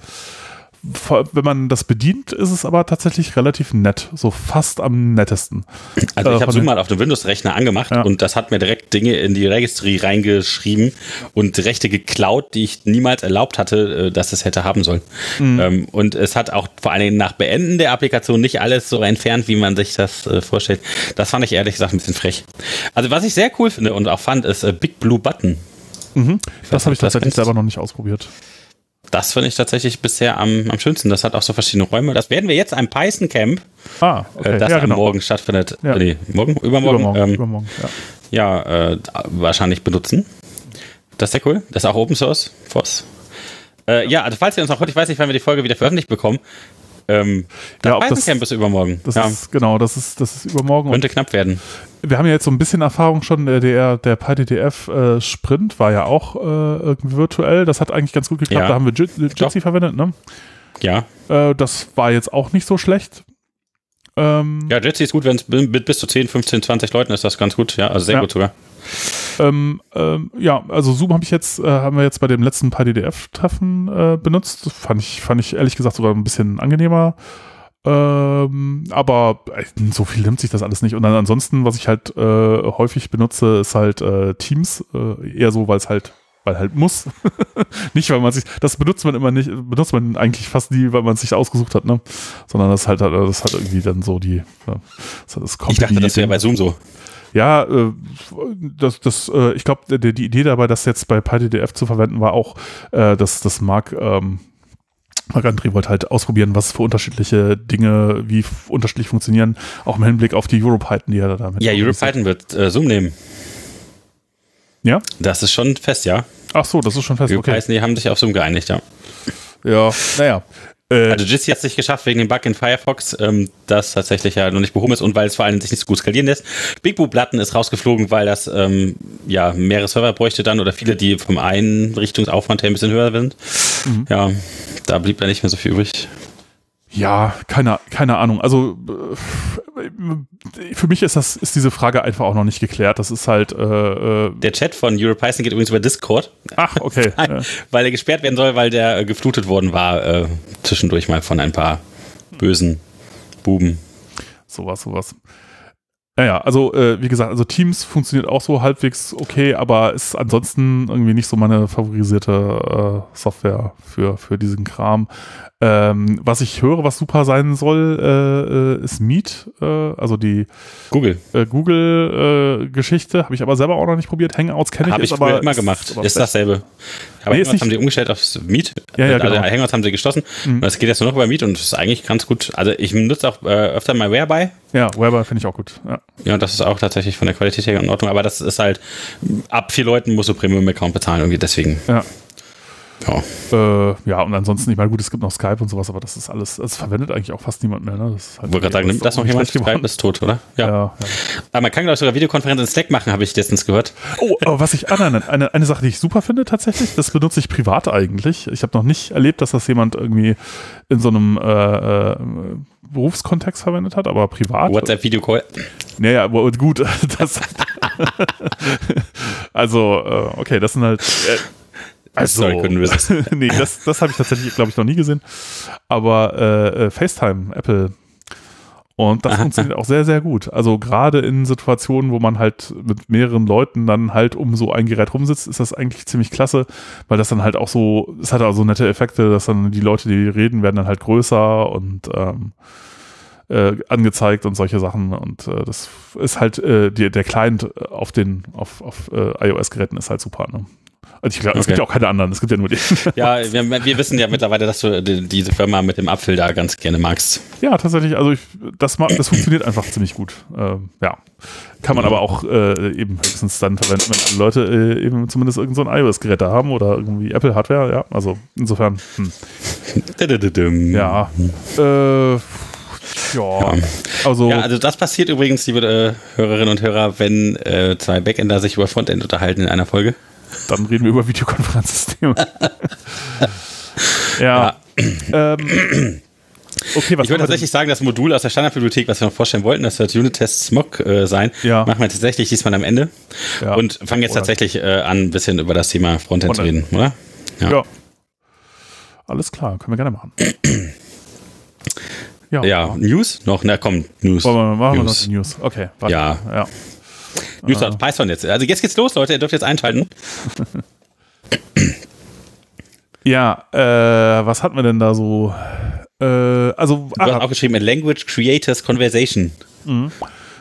wenn man das bedient, ist es aber tatsächlich relativ nett. So fast am nettesten. Also ich äh, habe Zoom mal auf dem Windows-Rechner angemacht ja. und das hat mir direkt Dinge in die Registry reingeschrieben und Rechte geklaut, die ich niemals erlaubt hatte, äh, dass es hätte haben sollen. Mhm. Ähm, und es hat auch vor allen Dingen nach Beenden der Applikation nicht alles so entfernt, wie man sich das äh, vorstellt. Das fand ich ehrlich gesagt ein bisschen frech. Also was ich sehr cool finde und auch fand, ist Big Blue Button. Mhm. Das habe ich tatsächlich selber noch nicht ausprobiert. Das finde ich tatsächlich bisher am, am schönsten. Das hat auch so verschiedene Räume. Das werden wir jetzt am Python Camp, ah, okay. äh, das ja, genau. morgen stattfindet. Ja. Nee, morgen? Übermorgen? Übermorgen, ähm, übermorgen ja, ja äh, wahrscheinlich benutzen. Das ist sehr cool. Das ist auch Open Source. FOSS. Äh, ja, also falls ihr uns noch heute, ich weiß nicht, wann wir die Folge wieder veröffentlicht bekommen. Ähm, das ja, Python Camp ist übermorgen. Das ja. ist, genau, das ist, das ist übermorgen. Könnte knapp werden wir haben ja jetzt so ein bisschen Erfahrung schon, der, der, PyDTF äh, war ja auch äh, irgendwie virtuell. Das hat eigentlich ganz gut geklappt. Ja. Da haben wir Jitsi verwendet, ne? Ja. Äh, das war jetzt auch nicht so schlecht. Ähm, ja, Jitsi ist gut, wenn es mit bis zu 10, 15, 20 Leuten ist, das ganz gut. Ja, also sehr ja. gut sogar. Ähm, ähm, ja, also Zoom habe ich jetzt, äh, haben wir jetzt bei dem letzten PyDDF-Treffen äh, benutzt. Fand ich, fand ich ehrlich gesagt sogar ein bisschen angenehmer. Ähm, aber äh, so viel nimmt sich das alles nicht. Und dann ansonsten, was ich halt äh, häufig benutze, ist halt äh, Teams. Äh, eher so, weil es halt, weil halt muss. nicht, weil man sich, das benutzt man immer nicht, benutzt man eigentlich fast nie, weil man es sich ausgesucht hat, ne? Sondern das halt, das hat irgendwie dann so die, das, das Ich dachte, das wäre bei Zoom so. Ja, äh, das, das, äh, ich glaube, die, die Idee dabei, das jetzt bei PyDDF zu verwenden, war auch, äh, dass das mag, ähm, Marc-André wollte halt ausprobieren, was für unterschiedliche Dinge, wie unterschiedlich funktionieren, auch im Hinblick auf die EuroPython, die er da damit Ja, EuroPython wird äh, Zoom nehmen. Ja? Das ist schon fest, ja. Ach so, das ist schon fest, okay. die haben sich auf Zoom geeinigt, ja. Ja, naja. Äh, also Jitsi hat es nicht geschafft wegen dem Bug in Firefox, ähm, das tatsächlich ja noch nicht behoben ist und weil es vor allem sich nicht so gut skalieren lässt. Big Blue Button ist rausgeflogen, weil das ähm, ja mehrere Server bräuchte dann oder viele, die vom Einrichtungsaufwand her ein bisschen höher sind. Mhm. Ja, da blieb da nicht mehr so viel übrig. Ja, keine, keine Ahnung. Also äh, für mich ist das ist diese Frage einfach auch noch nicht geklärt. Das ist halt äh, äh der Chat von EuroPython geht übrigens über Discord. Ach, okay. Nein, weil er gesperrt werden soll, weil der äh, geflutet worden war äh, zwischendurch mal von ein paar bösen Buben. Sowas, sowas. Naja, also äh, wie gesagt, also Teams funktioniert auch so halbwegs okay, aber ist ansonsten irgendwie nicht so meine favorisierte äh, Software für, für diesen Kram. Ähm, was ich höre, was super sein soll, äh, äh ist Meet, äh, also die Google äh, Google äh, Geschichte, habe ich aber selber auch noch nicht probiert. Hangouts kenne ich, habe ich aber immer gemacht. Ist, ist dasselbe. Aber nee, Hangouts haben sie umgestellt aufs Meet. Ja, ja, also genau. Hangouts haben sie geschlossen. Mhm. Das geht jetzt nur noch über Meet und ist eigentlich ganz gut. Also ich nutze auch äh, öfter mal Whereby. Ja, Whereby finde ich auch gut. Ja. ja, und das ist auch tatsächlich von der Qualität her in Ordnung. Aber das ist halt ab vier Leuten musst du Premium-Account bezahlen irgendwie deswegen. Ja. Ja. Äh, ja, und ansonsten, ich meine, gut, es gibt noch Skype und sowas, aber das ist alles, das verwendet eigentlich auch fast niemand mehr. Ne? Das halt Wollte gerade sagen, nimmt das noch jemand? Skype ist tot, oder? Ja. ja, ja. Aber man kann, glaube ich, sogar Videokonferenzen in Slack machen, habe ich letztens gehört. Oh, aber was ich, ah, nein, nein, eine, eine Sache, die ich super finde tatsächlich, das benutze ich privat eigentlich. Ich habe noch nicht erlebt, dass das jemand irgendwie in so einem äh, äh, Berufskontext verwendet hat, aber privat. WhatsApp-Videocall. Naja, gut, das. also, äh, okay, das sind halt. Also, Sorry, couldn't resist. nee, das, das habe ich tatsächlich, glaube ich, noch nie gesehen. Aber äh, äh, FaceTime, Apple. Und das Aha. funktioniert auch sehr, sehr gut. Also gerade in Situationen, wo man halt mit mehreren Leuten dann halt um so ein Gerät rumsitzt, ist das eigentlich ziemlich klasse, weil das dann halt auch so, es hat also nette Effekte, dass dann die Leute, die reden, werden dann halt größer und ähm, äh, angezeigt und solche Sachen. Und äh, das ist halt, äh, die, der Client auf den, auf, auf äh, iOS-Geräten ist halt super. Ne? Also ich glaube, es gibt ja auch keine anderen, es gibt ja nur die. Ja, wir, wir, wissen ja mittlerweile, dass du die, diese Firma mit dem Apfel da ganz gerne magst. Ja, tatsächlich, also ich, das, das funktioniert einfach ziemlich gut. Ähm, ja. Kann man aber auch äh, eben höchstens dann verwenden, wenn Leute äh, eben zumindest irgendein so iOS-Gerät da haben oder irgendwie Apple-Hardware, ja. Also insofern. Hm. ja. Äh, ja, also. Ja, also das passiert übrigens, liebe äh, Hörerinnen und Hörer, wenn äh, zwei Backender sich über Frontend unterhalten in einer Folge. Dann reden wir über Videokonferenzsysteme. ja. ja. Ähm, Okay, was ich würde tatsächlich sagen, das Modul aus der Standardbibliothek, was wir noch vorstellen wollten, das wird Unit-Test Smog äh, sein, ja. machen wir tatsächlich diesmal am Ende ja. und fangen jetzt oder? tatsächlich äh, an, ein bisschen über das Thema Frontend, zu reden, oder? Ja. ja. Alles klar, können wir gerne machen. ja. ja, News? Noch? Na komm, News. Wollen wir, machen News. wir noch die News. Okay, warte. Ja. ja. News aus Python jetzt. Also jetzt geht's los, Leute. Ihr dürft jetzt einschalten. ja, äh, was hatten wir denn da so? Äh, also, du hast auch geschrieben, Language Creators Conversation. Mhm.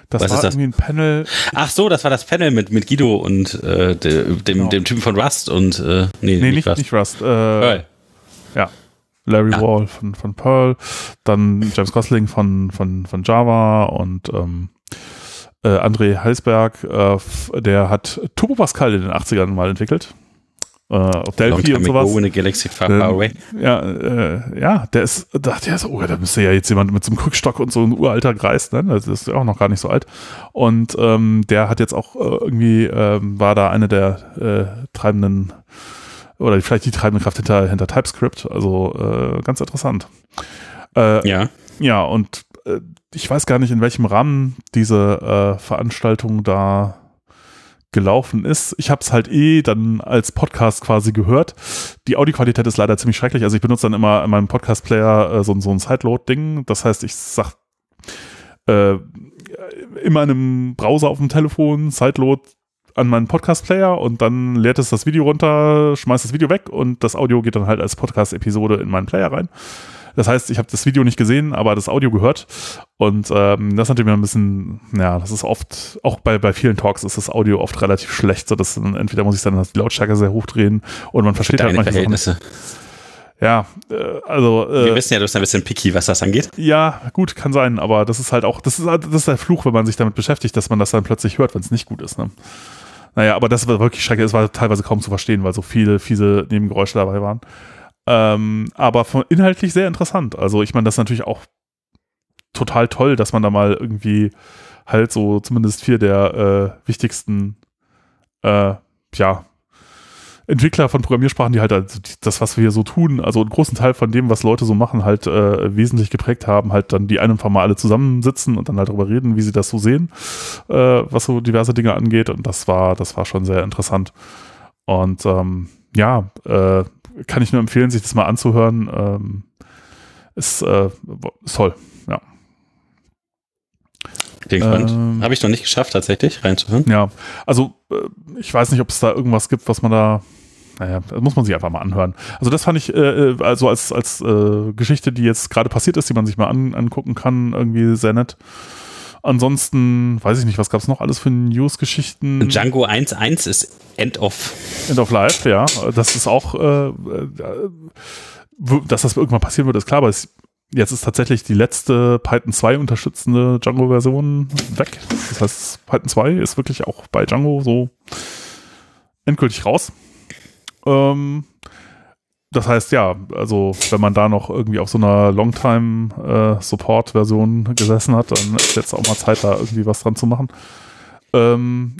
Das Was war ist das? irgendwie ein Panel. Ach so, das war das Panel mit, mit Guido und äh, dem, genau. dem Typen von Rust und äh, nee, nee, nicht, nicht Rust. Nicht Rust äh, Ja. Larry ja. Wall von, von Pearl, dann James Gosling von, von, von Java und ähm, äh, André Heisberg, äh, der hat Turbo Pascal in den 80ern mal entwickelt. Äh, Delphi und sowas. Ohne Galaxy ähm, ja, äh, ja, der ist, dachte ja so, oh, da müsste ja jetzt jemand mit so einem Krückstock und so ein uralter Greis, ne? Das ist ja auch noch gar nicht so alt. Und ähm, der hat jetzt auch äh, irgendwie, ähm, war da eine der äh, treibenden oder vielleicht die treibende Kraft hinter, hinter TypeScript. Also äh, ganz interessant. Ja. Ja, und äh, ich weiß gar nicht, in welchem Rahmen diese äh, Veranstaltung da gelaufen ist. Ich habe es halt eh dann als Podcast quasi gehört. Die Audioqualität ist leider ziemlich schrecklich. Also ich benutze dann immer in meinem Podcast-Player äh, so, so ein Sideload-Ding. Das heißt, ich sag äh, in meinem Browser auf dem Telefon Sideload an meinen Podcast-Player und dann leert es das Video runter, schmeißt das Video weg und das Audio geht dann halt als Podcast-Episode in meinen Player rein. Das heißt, ich habe das Video nicht gesehen, aber das Audio gehört. Und ähm, das ist natürlich ein bisschen, ja, das ist oft, auch bei, bei vielen Talks ist das Audio oft relativ schlecht, so dass dann entweder muss ich dann die Lautstärke sehr hochdrehen und man versteht halt manche Verhältnisse. Ja, äh, also. Äh, Wir wissen ja, du bist ein bisschen picky, was das angeht. Ja, gut, kann sein, aber das ist halt auch, das ist, das ist der Fluch, wenn man sich damit beschäftigt, dass man das dann plötzlich hört, wenn es nicht gut ist. Ne? Naja, aber das war wirklich schrecklich, es war teilweise kaum zu verstehen, weil so viele fiese Nebengeräusche dabei waren. Ähm, aber von, inhaltlich sehr interessant. Also ich meine, das ist natürlich auch total toll, dass man da mal irgendwie halt so zumindest vier der äh, wichtigsten äh, ja, Entwickler von Programmiersprachen, die halt also das, was wir hier so tun, also einen großen Teil von dem, was Leute so machen, halt äh, wesentlich geprägt haben, halt dann die einfach mal alle zusammensitzen und dann halt darüber reden, wie sie das so sehen, äh, was so diverse Dinge angeht. Und das war, das war schon sehr interessant. Und ähm, ja, äh, kann ich nur empfehlen, sich das mal anzuhören. Ähm, ist, äh, ist toll, ja. Bin gespannt. Ähm, Habe ich noch nicht geschafft, tatsächlich reinzuhören. Ja, also äh, ich weiß nicht, ob es da irgendwas gibt, was man da naja, das muss man sich einfach mal anhören. Also das fand ich äh, äh, also als, als äh, Geschichte, die jetzt gerade passiert ist, die man sich mal an, angucken kann, irgendwie sehr nett. Ansonsten weiß ich nicht, was gab es noch alles für News-Geschichten? Django 1.1 ist End of. End of Life, ja. Das ist auch, äh, äh, dass das irgendwann passieren wird, ist klar, aber es, jetzt ist tatsächlich die letzte Python 2 unterstützende Django-Version weg. Das heißt, Python 2 ist wirklich auch bei Django so endgültig raus. Ähm, das heißt, ja, also wenn man da noch irgendwie auf so einer Longtime-Support-Version äh, gesessen hat, dann ist jetzt auch mal Zeit, da irgendwie was dran zu machen. Ähm,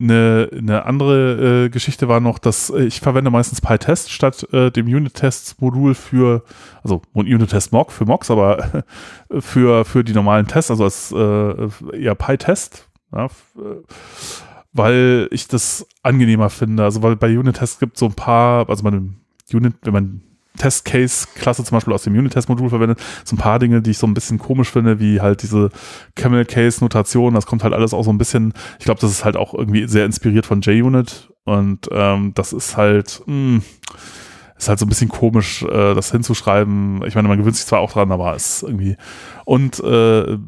eine, eine andere äh, Geschichte war noch, dass ich verwende meistens PyTest statt äh, dem Unit-Tests-Modul für, also Unit-Test-Mock für Mocks, aber für, für die normalen Tests, also als äh, eher PyTest. Ja, weil ich das angenehmer finde. Also weil bei Unit-Tests gibt es so ein paar, also bei einem Unit, wenn man Test-Case-Klasse zum Beispiel aus dem Unit-Test-Modul verwendet, so ein paar Dinge, die ich so ein bisschen komisch finde, wie halt diese Camel-Case-Notation, das kommt halt alles auch so ein bisschen, ich glaube, das ist halt auch irgendwie sehr inspiriert von JUnit und ähm, das ist halt, mh, hm, ist halt so ein bisschen komisch, äh, das hinzuschreiben. Ich meine, man gewöhnt sich zwar auch dran, aber es ist irgendwie und äh,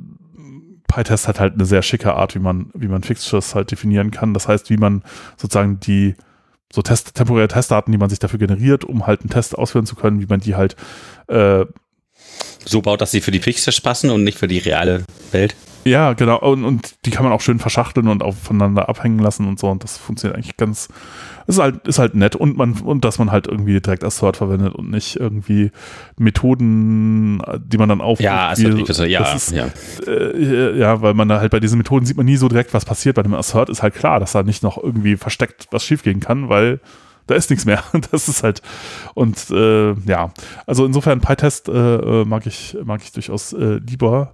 PyTest hat halt eine sehr schicke Art, wie man, wie man Fixtures halt definieren kann. Das heißt, wie man sozusagen die so Test, temporäre Testdaten, die man sich dafür generiert, um halt einen Test ausführen zu können, wie man die halt äh, so baut, dass sie für die Fixtures passen und nicht für die reale Welt. Ja, genau. Und, und die kann man auch schön verschachteln und auch voneinander abhängen lassen und so. Und das funktioniert eigentlich ganz, ist halt, ist halt nett. Und man, und dass man halt irgendwie direkt Assert verwendet und nicht irgendwie Methoden, die man dann aufruft. Ja, also, ja, ist, ja. Äh, ja, weil man da halt bei diesen Methoden sieht man nie so direkt, was passiert. Bei dem Assert ist halt klar, dass da nicht noch irgendwie versteckt was schiefgehen kann, weil da ist nichts mehr. Das ist halt und äh, ja, also insofern PyTest äh, äh mag ich mag ich durchaus äh, lieber.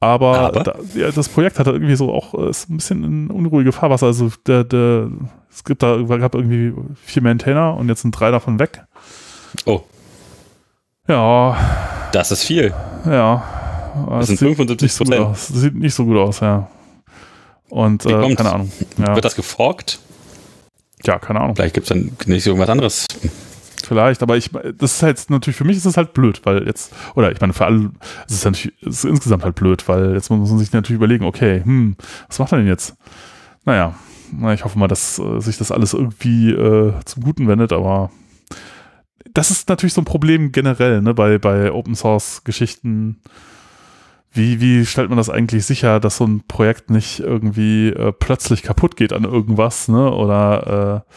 Aber, Aber? Da, ja, das Projekt hat irgendwie so auch äh, ist ein bisschen in unruhige Fahrwasser. Also der, der, es gibt da gab irgendwie vier Maintainer und jetzt sind drei davon weg. Oh. Ja. Das ist viel. Ja. Das, sind 75 Prozent. So sieht nicht so gut aus, ja. Und äh, keine Ahnung. Ja. Wird das geforkt? Ja, keine Ahnung. Vielleicht gibt es dann nicht irgendwas anderes. Vielleicht, aber ich, das ist halt natürlich, für mich ist es halt blöd, weil jetzt, oder ich meine, für alle, es ist natürlich, es ist insgesamt halt blöd, weil jetzt muss man sich natürlich überlegen, okay, hm, was macht er denn jetzt? Naja, na, ich hoffe mal, dass äh, sich das alles irgendwie äh, zum Guten wendet, aber das ist natürlich so ein Problem generell, ne, bei, bei Open Source Geschichten. Wie, wie stellt man das eigentlich sicher, dass so ein Projekt nicht irgendwie äh, plötzlich kaputt geht an irgendwas, ne? Oder äh,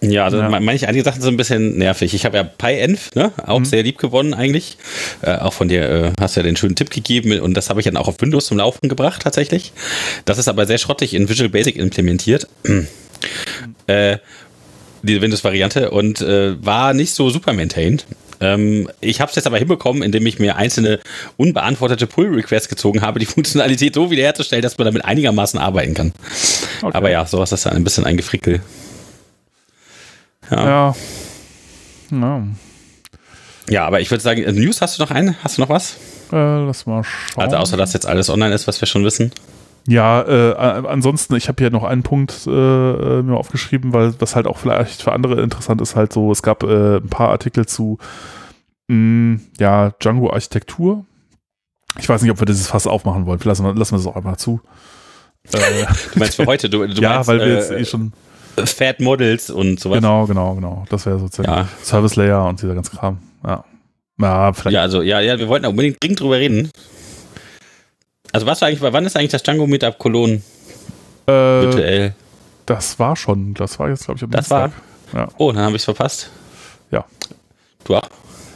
ja, also ja. manche einige Sachen sind ein bisschen nervig. Ich habe ja PyEnv, ne, auch mhm. sehr lieb gewonnen eigentlich. Äh, auch von dir äh, hast du ja den schönen Tipp gegeben und das habe ich dann auch auf Windows zum Laufen gebracht tatsächlich. Das ist aber sehr schrottig in Visual Basic implementiert. Mhm. Äh, diese Windows-Variante und äh, war nicht so super maintained. Ähm, ich habe es jetzt aber hinbekommen, indem ich mir einzelne unbeantwortete Pull-Requests gezogen habe, die Funktionalität so wiederherzustellen, dass man damit einigermaßen arbeiten kann. Okay. Aber ja, sowas ist dann ein bisschen ein Gefrickel. Ja. Ja. ja. aber ich würde sagen, äh, News hast du noch einen? Hast du noch was? Äh, lass mal schauen. Also außer dass jetzt alles online ist, was wir schon wissen. Ja, äh, ansonsten, ich habe hier noch einen Punkt äh, äh, mir aufgeschrieben, weil was halt auch vielleicht für andere interessant ist, halt so, es gab äh, ein paar Artikel zu mh, mm, ja, Django-Architektur. Ich weiß nicht, ob wir dieses Fass aufmachen wollen. Lassen wir, lassen wir das auch einmal zu. du meinst für heute? Du, du ja, meinst, weil wir jetzt eh schon Fat Models und sowas. Genau, genau, genau. Das wäre sozusagen ja. Service Layer und dieser ganze Kram. Ja. Ja, vielleicht. Ja, also, ja, ja, wir wollten unbedingt dringend drüber reden. Also, was war eigentlich, wann ist eigentlich das Django Meetup Cologne? Äh, virtuell? Das war schon, das war jetzt, glaube ich, am Das Dienstag. war? Ja. Oh, dann habe ich es verpasst. Ja. Du auch?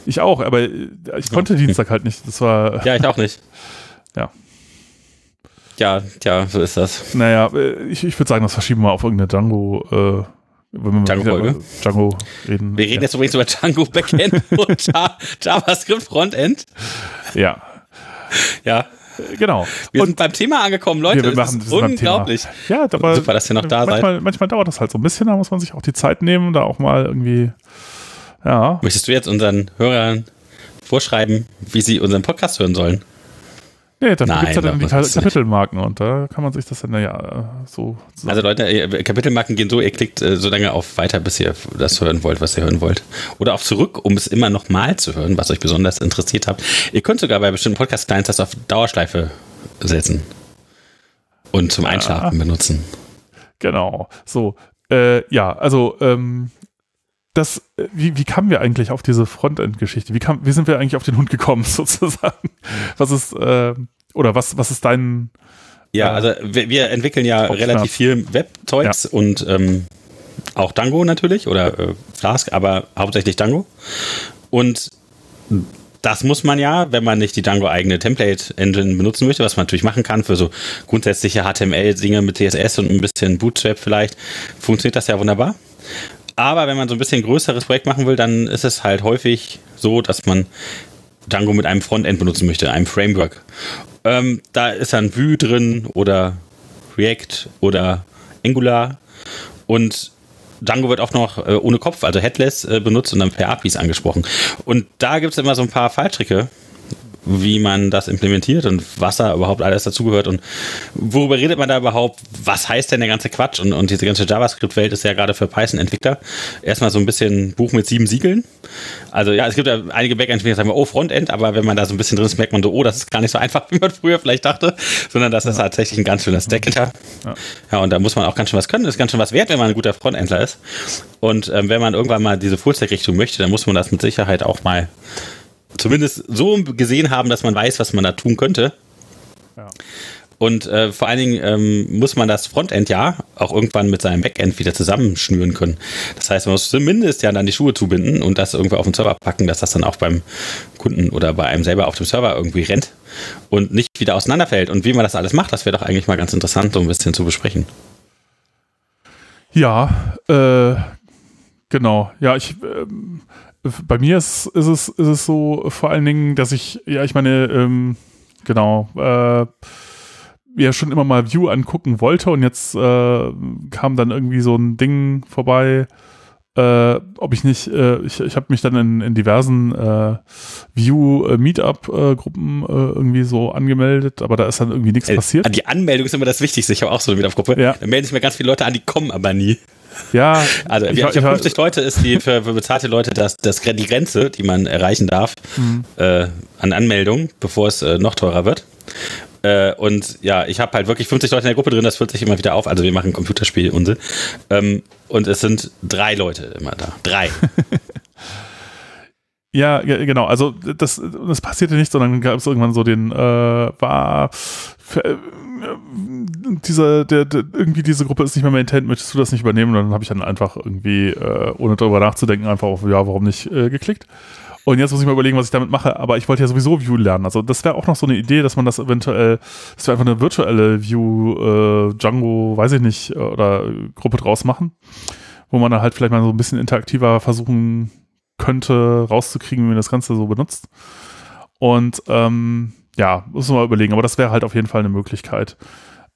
Ich auch, aber ich konnte okay. Dienstag halt nicht. Das war. Ja, ich auch nicht. ja. Ja, tja, so ist das. Naja, äh, ich, ich würde sagen, das verschieben wir auf irgendeine Django. Äh, Django-Folge. Django reden. Wir reden ja. jetzt übrigens über Django Backend und JavaScript Frontend. Ja. Ja. Äh, genau. Wir und sind beim Thema angekommen, Leute. wir machen, das ist unglaublich. Ja, aber super, dass ihr noch da manchmal, seid. Manchmal dauert das halt so ein bisschen, da muss man sich auch die Zeit nehmen, da auch mal irgendwie. Ja. Möchtest du jetzt unseren Hörern vorschreiben, wie sie unseren Podcast hören sollen? Nee, dafür gibt es ja dann die Kapitelmarken und da kann man sich das dann ja so. so Also Leute, äh, Kapitelmarken gehen so, ihr klickt äh, so lange auf weiter, bis ihr das hören wollt, was ihr hören wollt. Oder auf zurück, um es immer noch mal zu hören, was euch besonders interessiert hat. Ihr könnt sogar bei bestimmten Podcast-Clients das auf Dauerschleife setzen. Und zum Einschlafen benutzen. Genau. So, äh, ja, also ähm, das, äh, wie, wie kamen wir eigentlich auf diese Frontend-Geschichte? Wie, kam, wie sind wir eigentlich auf den Hund gekommen, sozusagen? Was ist, äh, oder was, was ist dein. Ja, äh, also wir, wir entwickeln ja relativ viel Web-Zeugs und ähm, auch Django natürlich oder äh, Flask, aber hauptsächlich Django. Und das muss man ja, wenn man nicht die Django-eigene Template-Engine benutzen möchte, was man natürlich machen kann für so grundsätzliche HTML-Dinge mit CSS und ein bisschen Bootstrap vielleicht, funktioniert das ja wunderbar. Aber wenn man so ein bisschen größeres Projekt machen will, dann ist es halt häufig so, dass man Django mit einem Frontend benutzen möchte, einem Framework. Ähm, da ist dann Vue drin oder React oder Angular und Django wird oft noch äh, ohne Kopf, also headless, äh, benutzt und dann per APIs angesprochen. Und da gibt es immer so ein paar Fallstricke, wie man das implementiert und was da überhaupt alles dazugehört und worüber redet man da überhaupt? Was heißt denn der ganze Quatsch? Und, und diese ganze JavaScript-Welt ist ja gerade für Python-Entwickler erstmal so ein bisschen Buch mit sieben Siegeln. Also ja, es gibt ja einige Backend-Entwickler, die sagen, oh, Frontend, aber wenn man da so ein bisschen drin ist, merkt man so, oh, das ist gar nicht so einfach, wie man früher vielleicht dachte, sondern das ist tatsächlich ein ganz schöner Stack hinter. Ja. Ja, und da muss man auch ganz schön was können. Das ist ganz schön was wert, wenn man ein guter Frontendler ist. Und ähm, wenn man irgendwann mal diese Fullstack-Richtung möchte, dann muss man das mit Sicherheit auch mal zumindest so gesehen haben, dass man weiß, was man da tun könnte. Ja. Und äh, vor allen Dingen ähm, muss man das Frontend ja auch irgendwann mit seinem Backend wieder zusammenschnüren können. Das heißt, man muss zumindest ja dann die Schuhe zubinden und das irgendwo auf den Server packen, dass das dann auch beim Kunden oder bei einem selber auf dem Server irgendwie rennt und nicht wieder auseinanderfällt. Und wie man das alles macht, das wäre doch eigentlich mal ganz interessant, so ein bisschen zu besprechen. Ja, äh, genau. Ja, ich, ähm, bei mir ist, ist, es, ist es so vor allen Dingen, dass ich, ja, ich meine, ähm, genau, äh, ja schon immer mal View angucken wollte und jetzt äh, kam dann irgendwie so ein Ding vorbei, äh, ob ich nicht, äh, ich, ich habe mich dann in, in diversen äh, View-Meetup-Gruppen äh, irgendwie so angemeldet, aber da ist dann irgendwie nichts Äh, passiert. Die Anmeldung ist immer das Wichtigste. Ich habe auch so eine Meetup-Gruppe. Ja. Da melden sich mir ganz viele Leute an, die kommen aber nie. Ja, Also Ich ich, ich ich war- 50 Leute ist die für, für bezahlte Leute das, das die Grenze, die man erreichen darf Mhm. äh, an Anmeldung, bevor es äh, noch teurer wird. Äh, und ja, ich habe halt wirklich 50 Leute in der Gruppe drin, das füllt sich immer wieder auf. Also wir machen Computerspiel Unsinn. Ähm, und es sind drei Leute immer da. Drei. Ja, ge- genau. Also das, das passierte nicht, sondern gab es irgendwann so den, äh, war dieser, der, der, irgendwie diese Gruppe ist nicht mehr maintained, möchtest du das nicht übernehmen? Und dann habe ich dann einfach irgendwie, äh, ohne darüber nachzudenken, einfach auf Ja, warum nicht äh, geklickt. Und jetzt muss ich mal überlegen, was ich damit mache. Aber ich wollte ja sowieso View lernen. Also das wäre auch noch so eine Idee, dass man das eventuell, das wäre einfach eine virtuelle View, äh, Django, weiß ich nicht, äh, oder Gruppe draus machen, wo man dann halt vielleicht mal so ein bisschen interaktiver versuchen könnte, rauszukriegen, wie man das Ganze so benutzt. Und ähm, ja, muss man mal überlegen, aber das wäre halt auf jeden Fall eine Möglichkeit.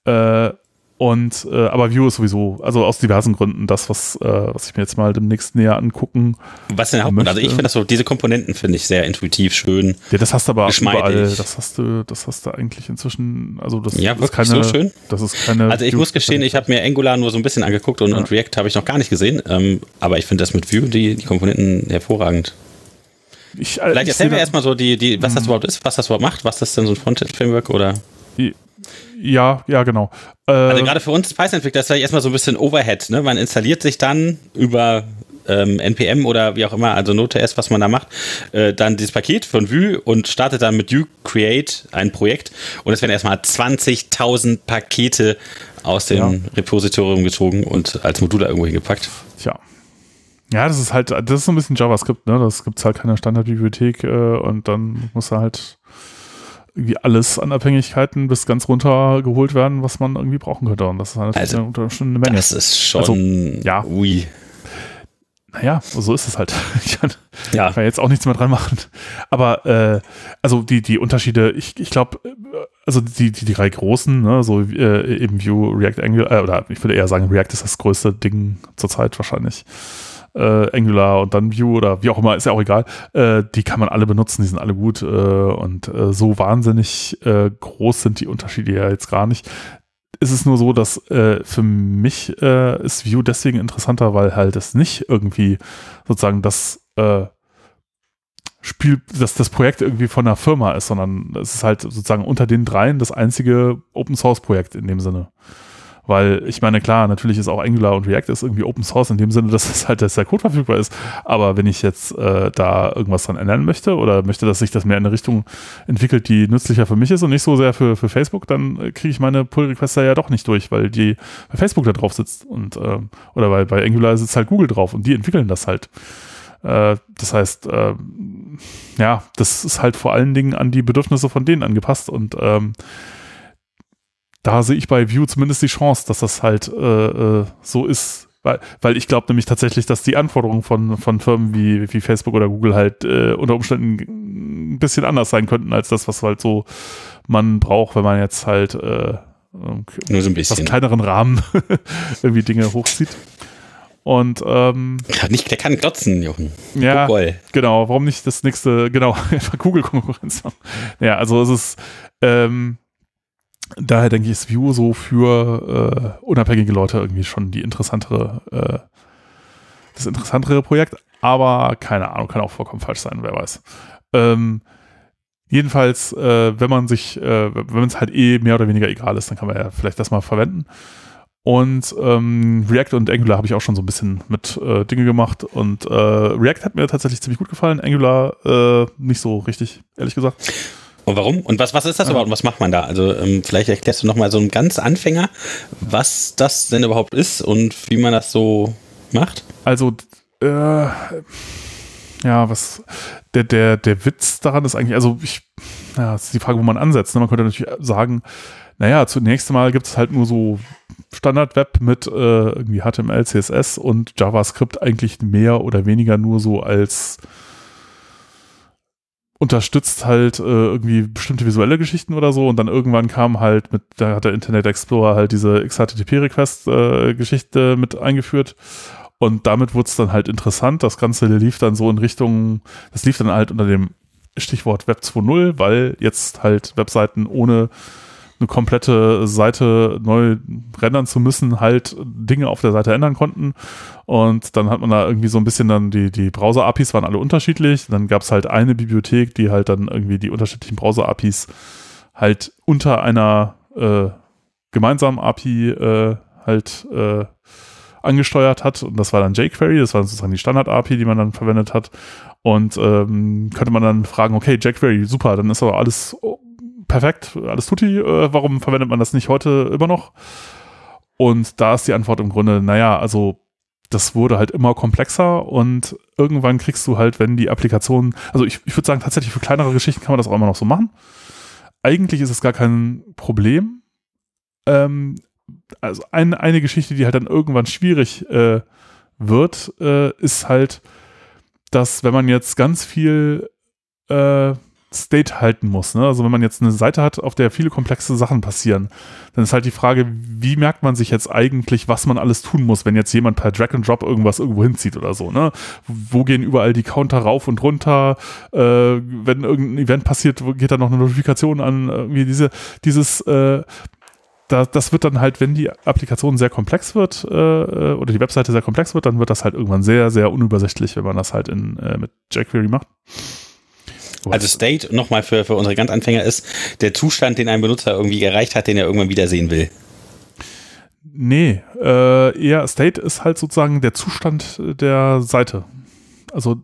Äh, und äh, aber View ist sowieso, also aus diversen Gründen, das, was, äh, was ich mir jetzt mal demnächst näher angucken. Was denn Hauptgrund? Also ich finde das so, diese Komponenten finde ich sehr intuitiv schön. Ja, das hast du aber überall. Das hast du, das hast du eigentlich inzwischen. Also das Ja, ist keine, so schön? Das ist keine. Also ich muss gestehen, ich habe mir Angular nur so ein bisschen angeguckt und, und React habe ich noch gar nicht gesehen. Ähm, aber ich finde das mit Vue, die, die Komponenten hervorragend. Ich, äh, Vielleicht ich erzählen wir erstmal so, die, die, was das überhaupt ist, was das überhaupt macht, was das denn so ein Frontend-Framework oder. Ja, ja, genau. Äh, Also gerade für uns Python-Entwickler ist vielleicht erstmal so ein bisschen Overhead. Ne? Man installiert sich dann über ähm, NPM oder wie auch immer, also Node.js, was man da macht, äh, dann dieses Paket von Vue und startet dann mit Vue Create ein Projekt und es werden erstmal 20.000 Pakete aus dem Ja. Repositorium gezogen und als Module irgendwo hingepackt. Tja. Ja, das ist halt, das ist so ein bisschen JavaScript, ne? Das gibt's halt keine Standardbibliothek äh, und dann muss da halt irgendwie alles an Abhängigkeiten bis ganz runter geholt werden, was man irgendwie brauchen könnte. Und das ist halt Also, eine, schon eine Menge. Das ist schon. Also, ja. Ui. Naja, so ist es halt. Ich kann, Ja. kann jetzt auch nichts mehr dran machen. Aber äh, also die, die Unterschiede, ich, ich glaube, also die, die, die drei großen, ne, so äh, eben Vue, React Angular, äh, oder ich würde eher sagen, React ist das größte Ding zurzeit wahrscheinlich. Äh, Angular und dann Vue oder wie auch immer, ist ja auch egal, äh, die kann man alle benutzen, die sind alle gut äh, und äh, so wahnsinnig äh, groß sind die Unterschiede ja jetzt gar nicht. Ist es nur so, dass äh, für mich ist Vue deswegen interessanter, weil halt es nicht irgendwie sozusagen das Spiel, dass das Projekt irgendwie von einer Firma ist, sondern es ist halt sozusagen unter den dreien das einzige Open Source Projekt in dem Sinne. Weil ich meine, klar, natürlich ist auch Angular und React ist irgendwie Open Source in dem Sinne, dass es halt, dass der Code verfügbar ist. Aber wenn ich jetzt äh, da irgendwas dran ändern möchte oder möchte, dass sich das mehr in eine Richtung entwickelt, die nützlicher für mich ist und nicht so sehr für, für Facebook, dann kriege ich meine Pull-Requests ja doch nicht durch, weil die bei Facebook da drauf sitzt und äh, oder bei, bei Angular sitzt halt Google drauf und die entwickeln das halt. Äh, das heißt, äh, ja, das ist halt vor allen Dingen an die Bedürfnisse von denen angepasst und ähm, da sehe ich bei Vue zumindest die Chance, dass das halt äh, äh, so ist. Weil, weil ich glaube nämlich tatsächlich, dass die Anforderungen von, von Firmen wie, wie Facebook oder Google halt äh, unter Umständen ein bisschen anders sein könnten, als das, was halt so man braucht, wenn man jetzt halt äh, nur so ein bisschen. kleineren Rahmen irgendwie Dinge hochzieht. Und ähm, kann nicht, der kann glotzen, Jochen. Ja, Google. genau. Warum nicht das nächste, genau, Google-Konkurrenz haben? Ja, also es ist ähm, daher denke ich, ist Vue so für äh, unabhängige Leute irgendwie schon die interessantere, äh, das interessantere Projekt. Aber keine Ahnung, kann auch vollkommen falsch sein, wer weiß. Ähm, jedenfalls, äh, wenn man sich, äh, wenn es halt eh mehr oder weniger egal ist, dann kann man ja vielleicht das mal verwenden. Und ähm, React und Angular habe ich auch schon so ein bisschen mit äh, Dinge gemacht. Und äh, React hat mir tatsächlich ziemlich gut gefallen, Angular nicht so richtig, ehrlich gesagt. Und warum? Und was, was ist das überhaupt und was macht man da? Also ähm, vielleicht erklärst du nochmal so einem ganz Anfänger, was das denn überhaupt ist und wie man das so macht? Also, äh, ja, was, der, der, der Witz daran ist eigentlich, also ich, ja, das ist die Frage, wo man ansetzt. Ne? Man könnte natürlich sagen, naja, zunächst mal gibt es halt nur so Standard-Web mit äh, irgendwie HTML, CSS und JavaScript eigentlich mehr oder weniger nur so als unterstützt halt äh, irgendwie bestimmte visuelle Geschichten oder so und dann irgendwann kam halt mit, da hat der Internet Explorer halt diese XHTTP-Request-Geschichte äh, mit eingeführt und damit wurde es dann halt interessant. Das Ganze lief dann so in Richtung, das lief dann halt unter dem Stichwort Web 2.0, weil jetzt halt Webseiten ohne eine komplette Seite neu rendern zu müssen, halt Dinge auf der Seite ändern konnten. Und dann hat man da irgendwie so ein bisschen dann die, die Browser-APIs waren alle unterschiedlich. Dann gab es halt eine Bibliothek, die halt dann irgendwie die unterschiedlichen Browser-APIs halt unter einer äh, gemeinsamen API äh, halt äh, angesteuert hat. Und das war dann jQuery, das war sozusagen die Standard-API, die man dann verwendet hat. Und ähm, könnte man dann fragen, okay, jQuery, super, dann ist aber alles perfekt, alles tutti, äh, warum verwendet man das nicht heute immer noch? Und da ist die Antwort im Grunde, naja, also das wurde halt immer komplexer und irgendwann kriegst du halt, wenn die Applikation, also ich, ich würde sagen, tatsächlich für kleinere Geschichten kann man das auch immer noch so machen. Eigentlich ist es gar kein Problem. Ähm, also ein, eine Geschichte, die halt dann irgendwann schwierig äh, wird, äh, ist halt, dass wenn man jetzt ganz viel äh, State halten muss. Ne? Also wenn man jetzt eine Seite hat, auf der viele komplexe Sachen passieren, dann ist halt die Frage, wie merkt man sich jetzt eigentlich, was man alles tun muss, wenn jetzt jemand per Drag and Drop irgendwas irgendwo hinzieht oder so. Ne? Wo gehen überall die Counter rauf und runter? Äh, wenn irgendein Event passiert, geht da noch eine Notifikation an irgendwie diese, dieses äh, da, das wird dann halt, wenn die Applikation sehr komplex wird äh, oder die Webseite sehr komplex wird, dann wird das halt irgendwann sehr, sehr unübersichtlich, wenn man das halt in, äh, mit jQuery macht. Also State nochmal für, für unsere ganz Anfänger ist der Zustand, den ein Benutzer irgendwie erreicht hat, den er irgendwann wiedersehen will. Nee, äh, eher State ist halt sozusagen der Zustand der Seite. Also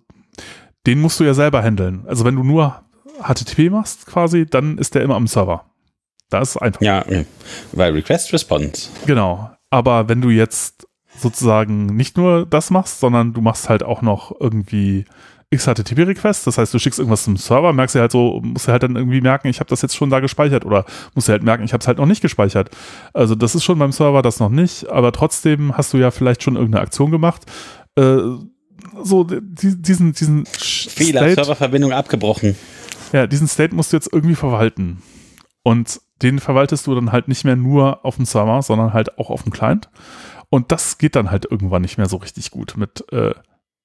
den musst du ja selber handeln. Also wenn du nur HTTP machst quasi, dann ist der immer am Server. Da ist es einfach. Ja, weil Request Response. Genau. Aber wenn du jetzt sozusagen nicht nur das machst, sondern du machst halt auch noch irgendwie XHTTP-Request, das heißt, du schickst irgendwas zum Server, merkst du halt so, musst du halt dann irgendwie merken, ich habe das jetzt schon da gespeichert oder musst du halt merken, ich habe es halt noch nicht gespeichert. Also das ist schon beim Server das noch nicht, aber trotzdem hast du ja vielleicht schon irgendeine Aktion gemacht. Äh, so diesen, diesen Fehler, State, Serververbindung abgebrochen. Ja, diesen State musst du jetzt irgendwie verwalten. Und den verwaltest du dann halt nicht mehr nur auf dem Server, sondern halt auch auf dem Client. Und das geht dann halt irgendwann nicht mehr so richtig gut mit äh,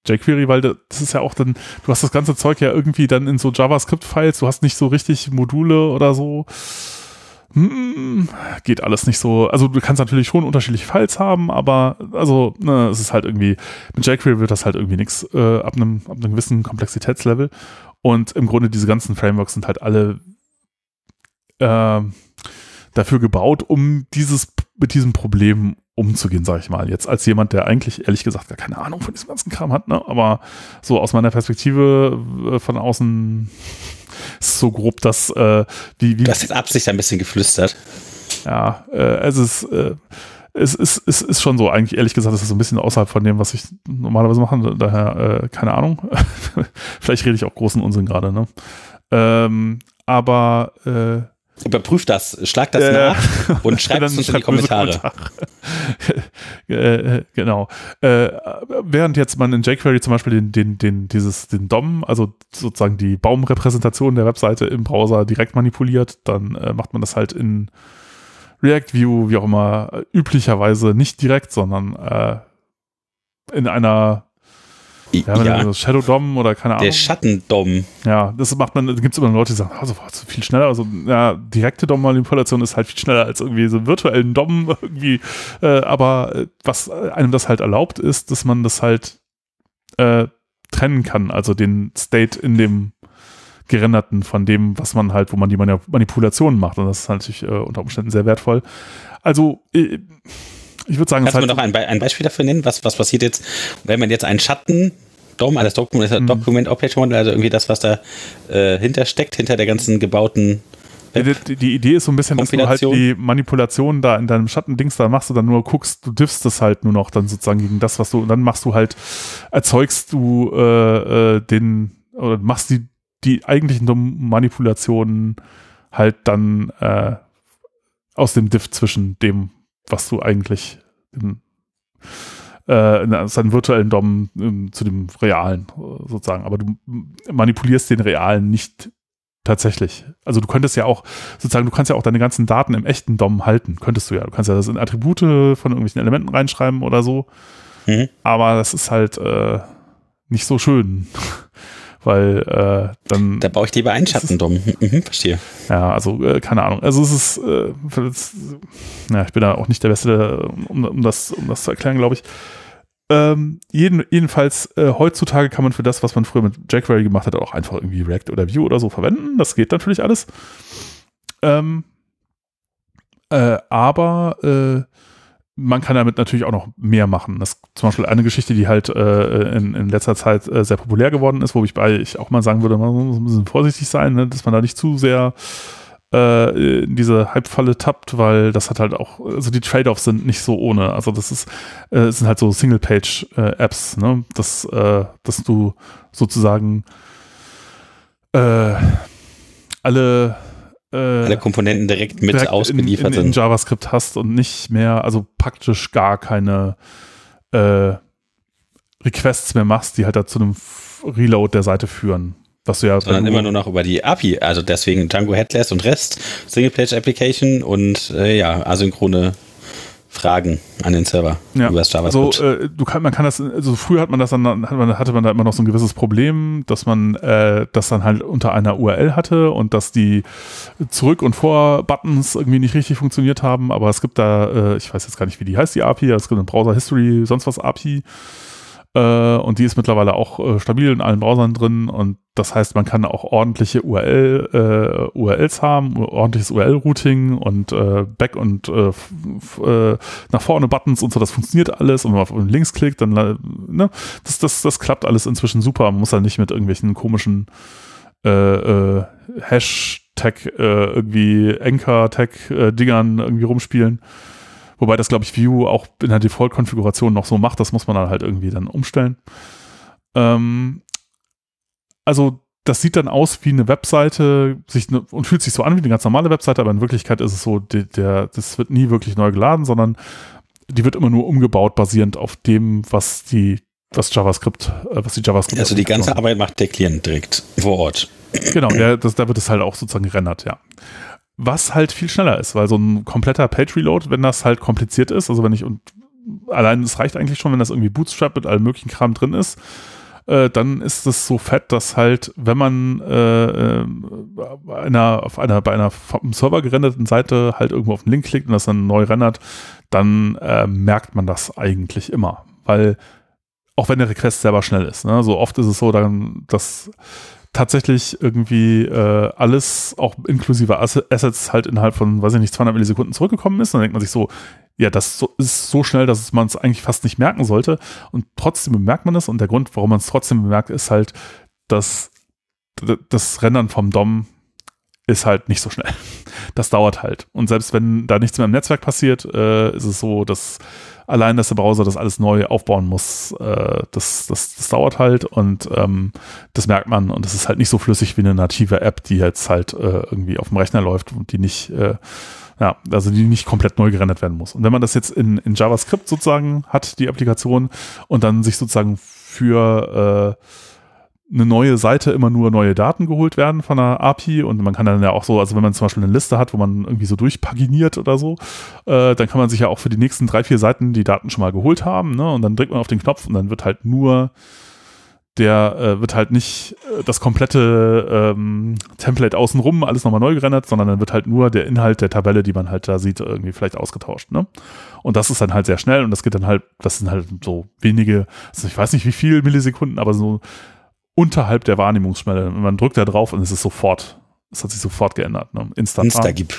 jQuery, weil das ist ja auch dann, du hast das ganze Zeug ja irgendwie dann in so JavaScript-Files, du hast nicht so richtig Module oder so. Hm, geht alles nicht so. Also du kannst natürlich schon unterschiedliche Files haben, aber also ne, es ist halt irgendwie, mit jQuery wird das halt irgendwie nichts äh, ab, einem, ab einem gewissen Komplexitätslevel. Und im Grunde diese ganzen Frameworks sind halt alle äh, dafür gebaut, um dieses mit diesem Problem umzugehen, sage ich mal. Jetzt als jemand, der eigentlich ehrlich gesagt gar keine Ahnung von diesem ganzen Kram hat, ne? aber so aus meiner Perspektive äh, von außen ist so grob, dass äh, wie, wie Du hast jetzt Absicht ein bisschen geflüstert. ja, äh, es ist äh, es ist, es ist schon so, eigentlich ehrlich gesagt, es ist so ein bisschen außerhalb von dem, was ich normalerweise mache. Daher, äh, keine Ahnung. Vielleicht rede ich auch großen Unsinn gerade, ne? Ähm, aber äh, Überprüf das, schlag das Äh, nach und schreib es dann uns in die schreibt Kommentare. Kommentare. äh, genau. Äh, während jetzt man in jQuery zum Beispiel den, den, den, dieses, den DOM, also sozusagen die Baumrepräsentation der Webseite im Browser direkt manipuliert, dann äh, macht man das halt in React View, wie auch immer, äh, üblicherweise nicht direkt, sondern äh, in einer ja, Ja, ja. Shadow DOM oder keine Ahnung. der Schattendom. Ja, das macht man, da gibt es immer Leute, die sagen, also war das viel schneller. Also, ja, direkte DOM-Manipulation ist halt viel schneller als irgendwie so virtuellen DOM irgendwie. Äh, aber äh, was einem das halt erlaubt ist, dass man das halt äh, trennen kann, also den State in dem gerenderten von dem, was man halt, wo man die Mani- Manipulationen macht. Und das ist natürlich äh, unter Umständen sehr wertvoll. Also, äh, ich würde sagen, es Kannst du ist mir halt, noch ein, Be ein Beispiel dafür nennen? Was, was passiert jetzt, wenn man jetzt einen Schatten DOM, also das Dokument, Mhm. das Document Object Model, also irgendwie das, was da äh, hinter steckt, hinter der ganzen gebauten Die, die, Idee ist so ein bisschen, dass du halt die Manipulation da in deinem Schattendings da machst und dann nur guckst, du diffst es halt nur noch dann sozusagen gegen das, was du, und dann machst du halt, erzeugst du äh, äh, den, oder machst die, die eigentlichen Manipulationen halt dann äh, aus dem Diff zwischen dem, was du eigentlich im, äh, in seinem virtuellen DOM ähm, zu dem realen äh, sozusagen. Aber du manipulierst den realen nicht tatsächlich. Also du könntest ja auch, sozusagen, du kannst ja auch deine ganzen Daten im echten DOM halten. Könntest du ja. Du kannst ja das in Attribute von irgendwelchen Elementen reinschreiben oder so. Mhm. Aber das ist halt äh, nicht so schön. Weil äh, dann, Da baue ich lieber einen Schattendom. Mhm, verstehe. ja, also äh, keine Ahnung. Also es ist, äh, das, ja, ich bin da auch nicht der Beste, um, um, das, um das zu erklären, glaube ich. Ähm, jeden, jedenfalls, äh, heutzutage kann man für das, was man früher mit jQuery gemacht hat, auch einfach irgendwie React oder Vue oder so verwenden. Das geht natürlich alles. Ähm, äh, aber äh, man kann damit natürlich auch noch mehr machen. Das ist zum Beispiel eine Geschichte, die halt äh, in, in letzter Zeit äh, sehr populär geworden ist, wo ich bei ich auch mal sagen würde, man muss ein bisschen vorsichtig sein, ne, dass man da nicht zu sehr äh, in diese Hype-Falle tappt, weil das hat halt auch, also die Trade-offs sind nicht so ohne. Also das ist, äh, es sind halt so Single-Page-Apps, ne? Dass, äh, dass du sozusagen äh, alle äh, Alle Komponenten direkt mit direkt ausgeliefert in, in, in. JavaScript hast und nicht mehr, also praktisch gar keine äh, Requests mehr machst, die halt da zu einem Reload der Seite führen. Was du ja sondern immer nur noch über die API. Also deswegen Django Headless und Rest, Single-Page Application und äh, ja, asynchrone Fragen an den Server Ja, über das Also JavaScript. äh, du kann, man kann das, also früher hat man das dann, hatte man da immer noch so ein gewisses Problem, dass man äh, das dann halt unter einer URL hatte und dass die Zurück- und Vor-Buttons irgendwie nicht richtig funktioniert haben, aber es gibt da, äh, ich weiß jetzt gar nicht, wie die heißt, die API, es gibt eine Browser History, sonst was API äh, und die ist mittlerweile auch äh, stabil in allen Browsern drin und das heißt, man kann auch ordentliche URL, äh, URLs haben, ordentliches URL-Routing und äh, Back- und äh, nach vorne Buttons und so, das funktioniert alles. Und wenn man auf Links klickt, dann, ne, das, das, das klappt alles inzwischen super. Man muss halt nicht mit irgendwelchen komischen Hashtag, irgendwie Anchor-Tag-Dingern irgendwie rumspielen. Wobei das, glaube ich, Vue auch in der Default-Konfiguration noch so macht. Das muss man dann halt irgendwie dann umstellen. Ähm, also das sieht dann aus wie eine Webseite sich ne, und fühlt sich so an wie eine ganz normale Webseite, aber in Wirklichkeit ist es so, der, der, das wird nie wirklich neu geladen, sondern die wird immer nur umgebaut, basierend auf dem, was die, was JavaScript, äh, was die JavaScript. also die ganze Arbeit macht der Klient direkt vor Ort. Genau, der, das, da wird es halt auch sozusagen gerendert, ja. Was halt viel schneller ist, weil so ein kompletter Page-Reload, wenn das halt kompliziert ist, also wenn ich und allein es reicht eigentlich schon, wenn das irgendwie Bootstrap mit allem möglichen Kram drin ist, äh, dann ist es so fett, dass halt, wenn man äh, äh einer, auf einer, bei einer vom Server gerenderten Seite halt irgendwo auf den Link klickt und das dann neu rendert, dann äh, merkt man das eigentlich immer. Weil auch wenn der Request selber schnell ist. Ne? So oft ist es so, dann, dass tatsächlich irgendwie äh, alles, auch inklusive Assets, halt innerhalb von, weiß ich nicht, 200 Millisekunden zurückgekommen ist. Dann denkt man sich so, ja, das ist so schnell, dass man es eigentlich fast nicht merken sollte. Und trotzdem bemerkt man es. Und der Grund, warum man es trotzdem bemerkt, ist halt, dass das Rendern vom DOM ist halt nicht so schnell. Das dauert halt. Und selbst wenn da nichts mehr im Netzwerk passiert, äh, ist es so, dass allein, dass der Browser das alles neu aufbauen muss, äh, das, das, das dauert halt und ähm, das merkt man und es ist halt nicht so flüssig wie eine native App, die jetzt halt äh, irgendwie auf dem Rechner läuft und die nicht, äh, ja, also die nicht komplett neu gerendert werden muss. Und wenn man das jetzt in, in JavaScript sozusagen hat, die Applikation, und dann sich sozusagen für äh, eine neue Seite immer nur neue Daten geholt werden von der API und man kann dann ja auch so, also wenn man zum Beispiel eine Liste hat, wo man irgendwie so durchpaginiert oder so, äh, dann kann man sich ja auch für die nächsten drei, vier Seiten die Daten schon mal geholt haben, ne? Und dann drückt man auf den Knopf und dann wird halt nur der äh, wird halt nicht äh, das komplette ähm, Template außenrum alles nochmal neu gerendert, sondern dann wird halt nur der Inhalt der Tabelle, die man halt da sieht, irgendwie vielleicht ausgetauscht. Ne? Und das ist dann halt sehr schnell und das geht dann halt, das sind halt so wenige, also ich weiß nicht wie viel Millisekunden, aber so unterhalb der Wahrnehmungsschwelle. Man drückt da drauf und es ist sofort, es hat sich sofort geändert. Ne? Instant. Instagib.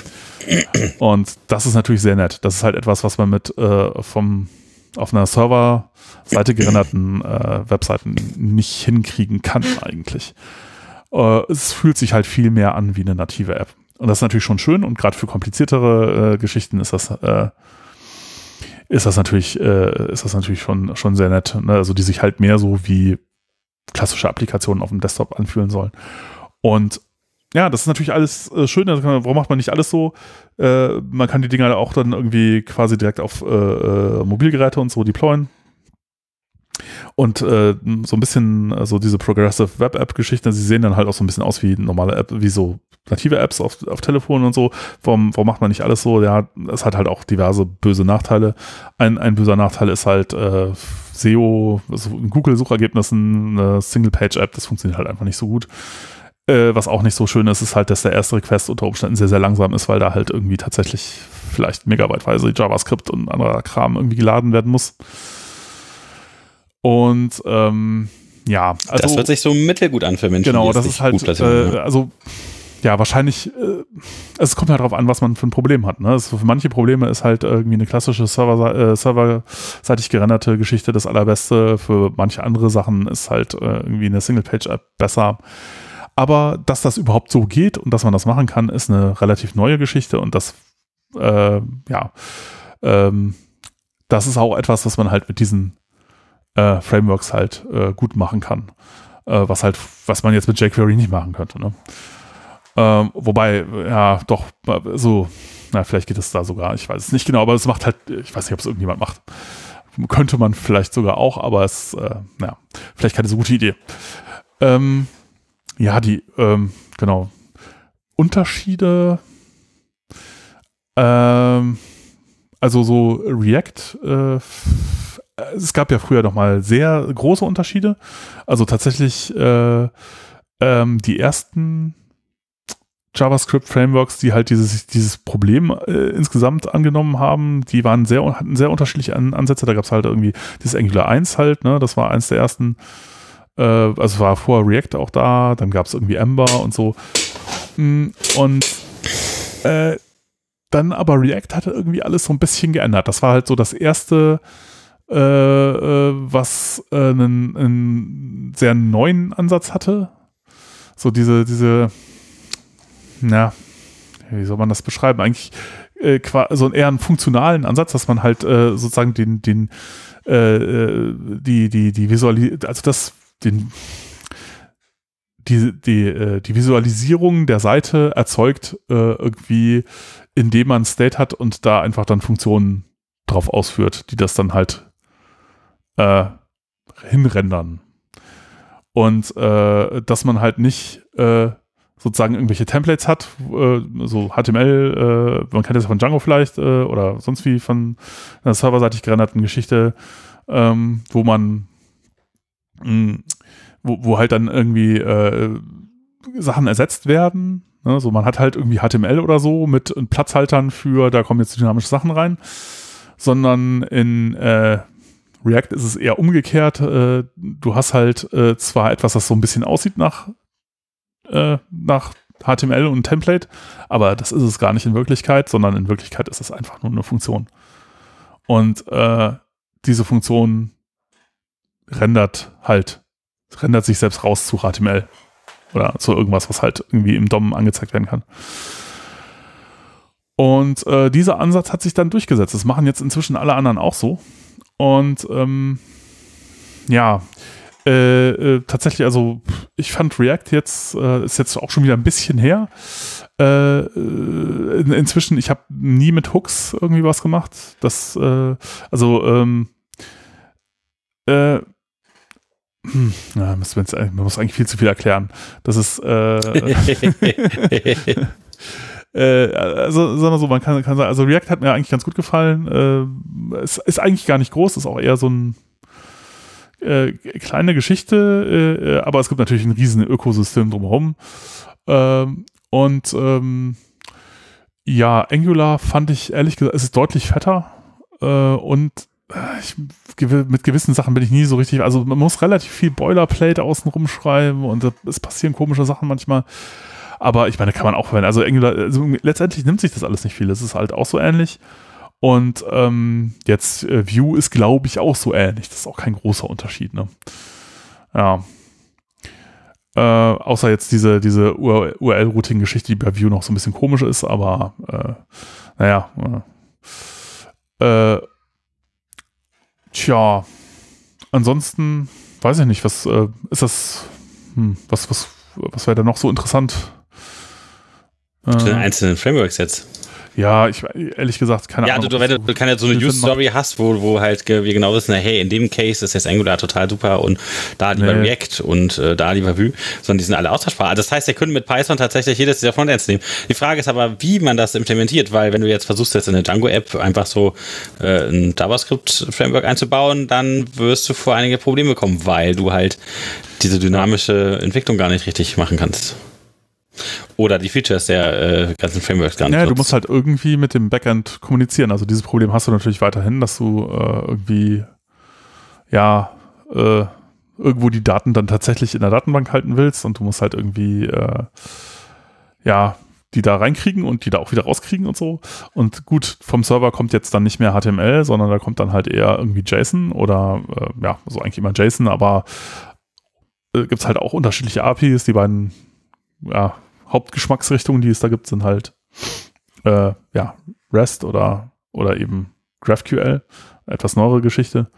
Und das ist natürlich sehr nett. Das ist halt etwas, was man mit äh, vom auf einer Serverseite gerenderten äh, Webseiten nicht hinkriegen kann eigentlich. Äh, es fühlt sich halt viel mehr an wie eine native App. Und das ist natürlich schon schön und gerade für kompliziertere äh, Geschichten ist das äh, ist das natürlich äh, ist das natürlich schon schon sehr nett. Ne? Also die sich halt mehr so wie klassische Applikationen auf dem Desktop anfühlen sollen. Und ja, das ist natürlich alles äh, schön. Warum macht man nicht alles so? Äh, man kann die Dinger auch dann irgendwie quasi direkt auf äh, äh Mobilgeräte und so deployen. Und äh, so ein bisschen, also diese Progressive Web App Geschichten, sie sehen dann halt auch so ein bisschen aus wie normale App, wie so native Apps auf, auf Telefonen und so. Warum, warum macht man nicht alles so? Ja, es hat halt auch diverse böse Nachteile. Ein, ein böser Nachteil ist halt äh, SEO, also in Google-Suchergebnissen, eine Single-Page-App, das funktioniert halt einfach nicht so gut. Äh, was auch nicht so schön ist, ist halt, dass der erste Request unter Umständen sehr, sehr langsam ist, weil da halt irgendwie tatsächlich vielleicht megabyteweise JavaScript und anderer Kram irgendwie geladen werden muss. Und ähm, ja, also. Das hört sich so mittelgut an für Menschen. Genau, das ist halt, äh, also ja, wahrscheinlich, äh, es kommt halt darauf an, was man für ein Problem hat. Ne? Also für manche Probleme ist halt irgendwie eine klassische Server, äh, serverseitig gerenderte Geschichte das allerbeste. Für manche andere Sachen ist halt äh, irgendwie eine Single-Page-App besser. Aber dass das überhaupt so geht und dass man das machen kann, ist eine relativ neue Geschichte und das, äh, ja, ähm, das ist auch etwas, was man halt mit diesen äh, Frameworks halt äh, gut machen kann. Äh, was halt, was man jetzt mit jQuery nicht machen könnte. Ne? Ähm, wobei, ja, doch, so, na, vielleicht geht es da sogar, ich weiß es nicht genau, aber es macht halt, ich weiß nicht, ob es irgendjemand macht. Könnte man vielleicht sogar auch, aber es, äh, ja, vielleicht keine so gute Idee. Ähm, ja, die, ähm, genau. Unterschiede, ähm, also so React, äh, es gab ja früher noch mal sehr große Unterschiede. Also tatsächlich äh, ähm, die ersten JavaScript-Frameworks, die halt dieses, dieses Problem äh, insgesamt angenommen haben, die waren sehr, hatten sehr unterschiedliche An Ansätze. Da gab es halt irgendwie dieses Angular 1 halt, ne, das war eins der ersten, äh, also war vorher React auch da, dann gab es irgendwie Ember und so. Mm, und äh, dann aber React hatte irgendwie alles so ein bisschen geändert. Das war halt so das erste, äh, äh, was äh, einen, einen sehr neuen Ansatz hatte. So diese, diese, na, wie soll man das beschreiben? Eigentlich äh, so eher einen funktionalen Ansatz, dass man halt äh, sozusagen den, den, äh, äh die, die, die Visualisierung, also das, den, die, die, äh, die Visualisierung der Seite erzeugt äh, irgendwie, indem man State hat und da einfach dann Funktionen drauf ausführt, die das dann halt hinrendern. Und dass man halt nicht sozusagen irgendwelche Templates hat, äh, so HTML, äh, man kennt das von Django vielleicht äh, oder sonst wie von einer serverseitig gerenderten Geschichte, ähm, wo man mh, wo, wo halt dann irgendwie Sachen ersetzt werden. Ne? So, man hat halt irgendwie HTML oder so mit Platzhaltern für, da kommen jetzt dynamische Sachen rein, sondern in React ist es eher umgekehrt. Du hast halt zwar etwas, das so ein bisschen aussieht nach, äh, nach HTML und Template, aber das ist es gar nicht in Wirklichkeit, sondern in Wirklichkeit ist es einfach nur eine Funktion. Und äh, diese Funktion rendert halt, rendert sich selbst raus zu HTML oder zu irgendwas, was halt irgendwie im DOM angezeigt werden kann. Und äh, dieser Ansatz hat sich dann durchgesetzt. Das machen jetzt inzwischen alle anderen auch so. Und ähm, ja, äh, tatsächlich, also ich fand React jetzt, äh, ist jetzt auch schon wieder ein bisschen her. Äh, in, inzwischen, ich habe nie mit Hooks irgendwie was gemacht. Das, äh, also, ähm, äh, hm, na, man, man muss eigentlich viel zu viel erklären. Das ist, äh, äh, also sagen wir so, man kann, kann sagen, also React hat mir eigentlich ganz gut gefallen. Äh, es ist eigentlich gar nicht groß, ist auch eher so ein äh, kleine Geschichte, äh, äh, aber es gibt natürlich ein riesen Ökosystem drumherum. Ähm, und ähm, ja, Angular fand ich ehrlich gesagt, es ist deutlich fetter äh, und äh, ich, mit gewissen Sachen bin ich nie so richtig, also man muss relativ viel Boilerplate außen rumschreiben und es passieren komische Sachen manchmal. Aber ich meine, kann man auch verwenden. Also Angular, also letztendlich nimmt sich das alles nicht viel. Es ist halt auch so ähnlich. Und ähm, jetzt äh, View ist, glaube ich, auch so ähnlich. Das ist auch kein großer Unterschied. Ne? Ja. Äh, außer jetzt diese, diese URL-Routing-Geschichte, die bei View noch so ein bisschen komisch ist, aber äh, naja. Äh, äh, tja. Ansonsten weiß ich nicht, was äh, ist das, hm, was, was, was wäre da noch so interessant? Zu den einzelnen Frameworks jetzt. Ja, ich ehrlich gesagt, keine ja, Ahnung. Ja, du, wenn du keine so eine Use-Story hast, wo, wo halt wir genau wissen, hey, in dem Case ist jetzt Angular total super und da lieber nee. React und äh, da lieber Vue, sondern die sind alle austauschbar. Also das heißt, wir können mit Python tatsächlich jedes dieser Frontends nehmen. Die Frage ist aber, wie man das implementiert, weil wenn du jetzt versuchst, jetzt in eine Django-App einfach so äh, ein JavaScript-Framework einzubauen, dann wirst du vor einige Probleme kommen, weil du halt diese dynamische Entwicklung gar nicht richtig machen kannst. Oder die Features der äh, ganzen Frameworks gar nicht. Ja, du musst halt irgendwie mit dem Backend kommunizieren. Also dieses Problem hast du natürlich weiterhin, dass du äh, irgendwie ja äh, irgendwo die Daten dann tatsächlich in der Datenbank halten willst und du musst halt irgendwie äh, ja die da reinkriegen und die da auch wieder rauskriegen und so. Und gut, vom Server kommt jetzt dann nicht mehr HTML, sondern da kommt dann halt eher irgendwie JSON oder äh, ja, so eigentlich immer JSON, aber äh, gibt es halt auch unterschiedliche APIs, die beiden ja, Hauptgeschmacksrichtungen, die es da gibt, sind halt äh, ja, REST oder, oder eben GraphQL, etwas neuere Geschichte.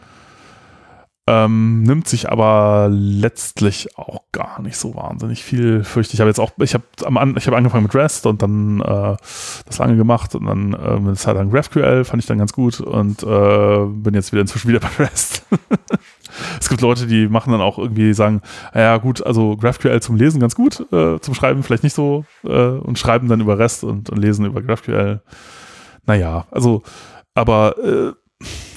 Ähm, nimmt sich aber letztlich auch gar nicht so wahnsinnig viel, fürchte ich. habe jetzt auch, ich habe ich habe angefangen mit REST und dann äh, das lange gemacht und dann äh, eine Zeit lang GraphQL fand ich dann ganz gut und äh, bin jetzt wieder inzwischen wieder bei REST. es gibt Leute, die machen dann auch irgendwie sagen, ja gut, also GraphQL zum Lesen ganz gut, äh, zum Schreiben vielleicht nicht so äh, und schreiben dann über REST und, und lesen über GraphQL. Naja, also, aber äh,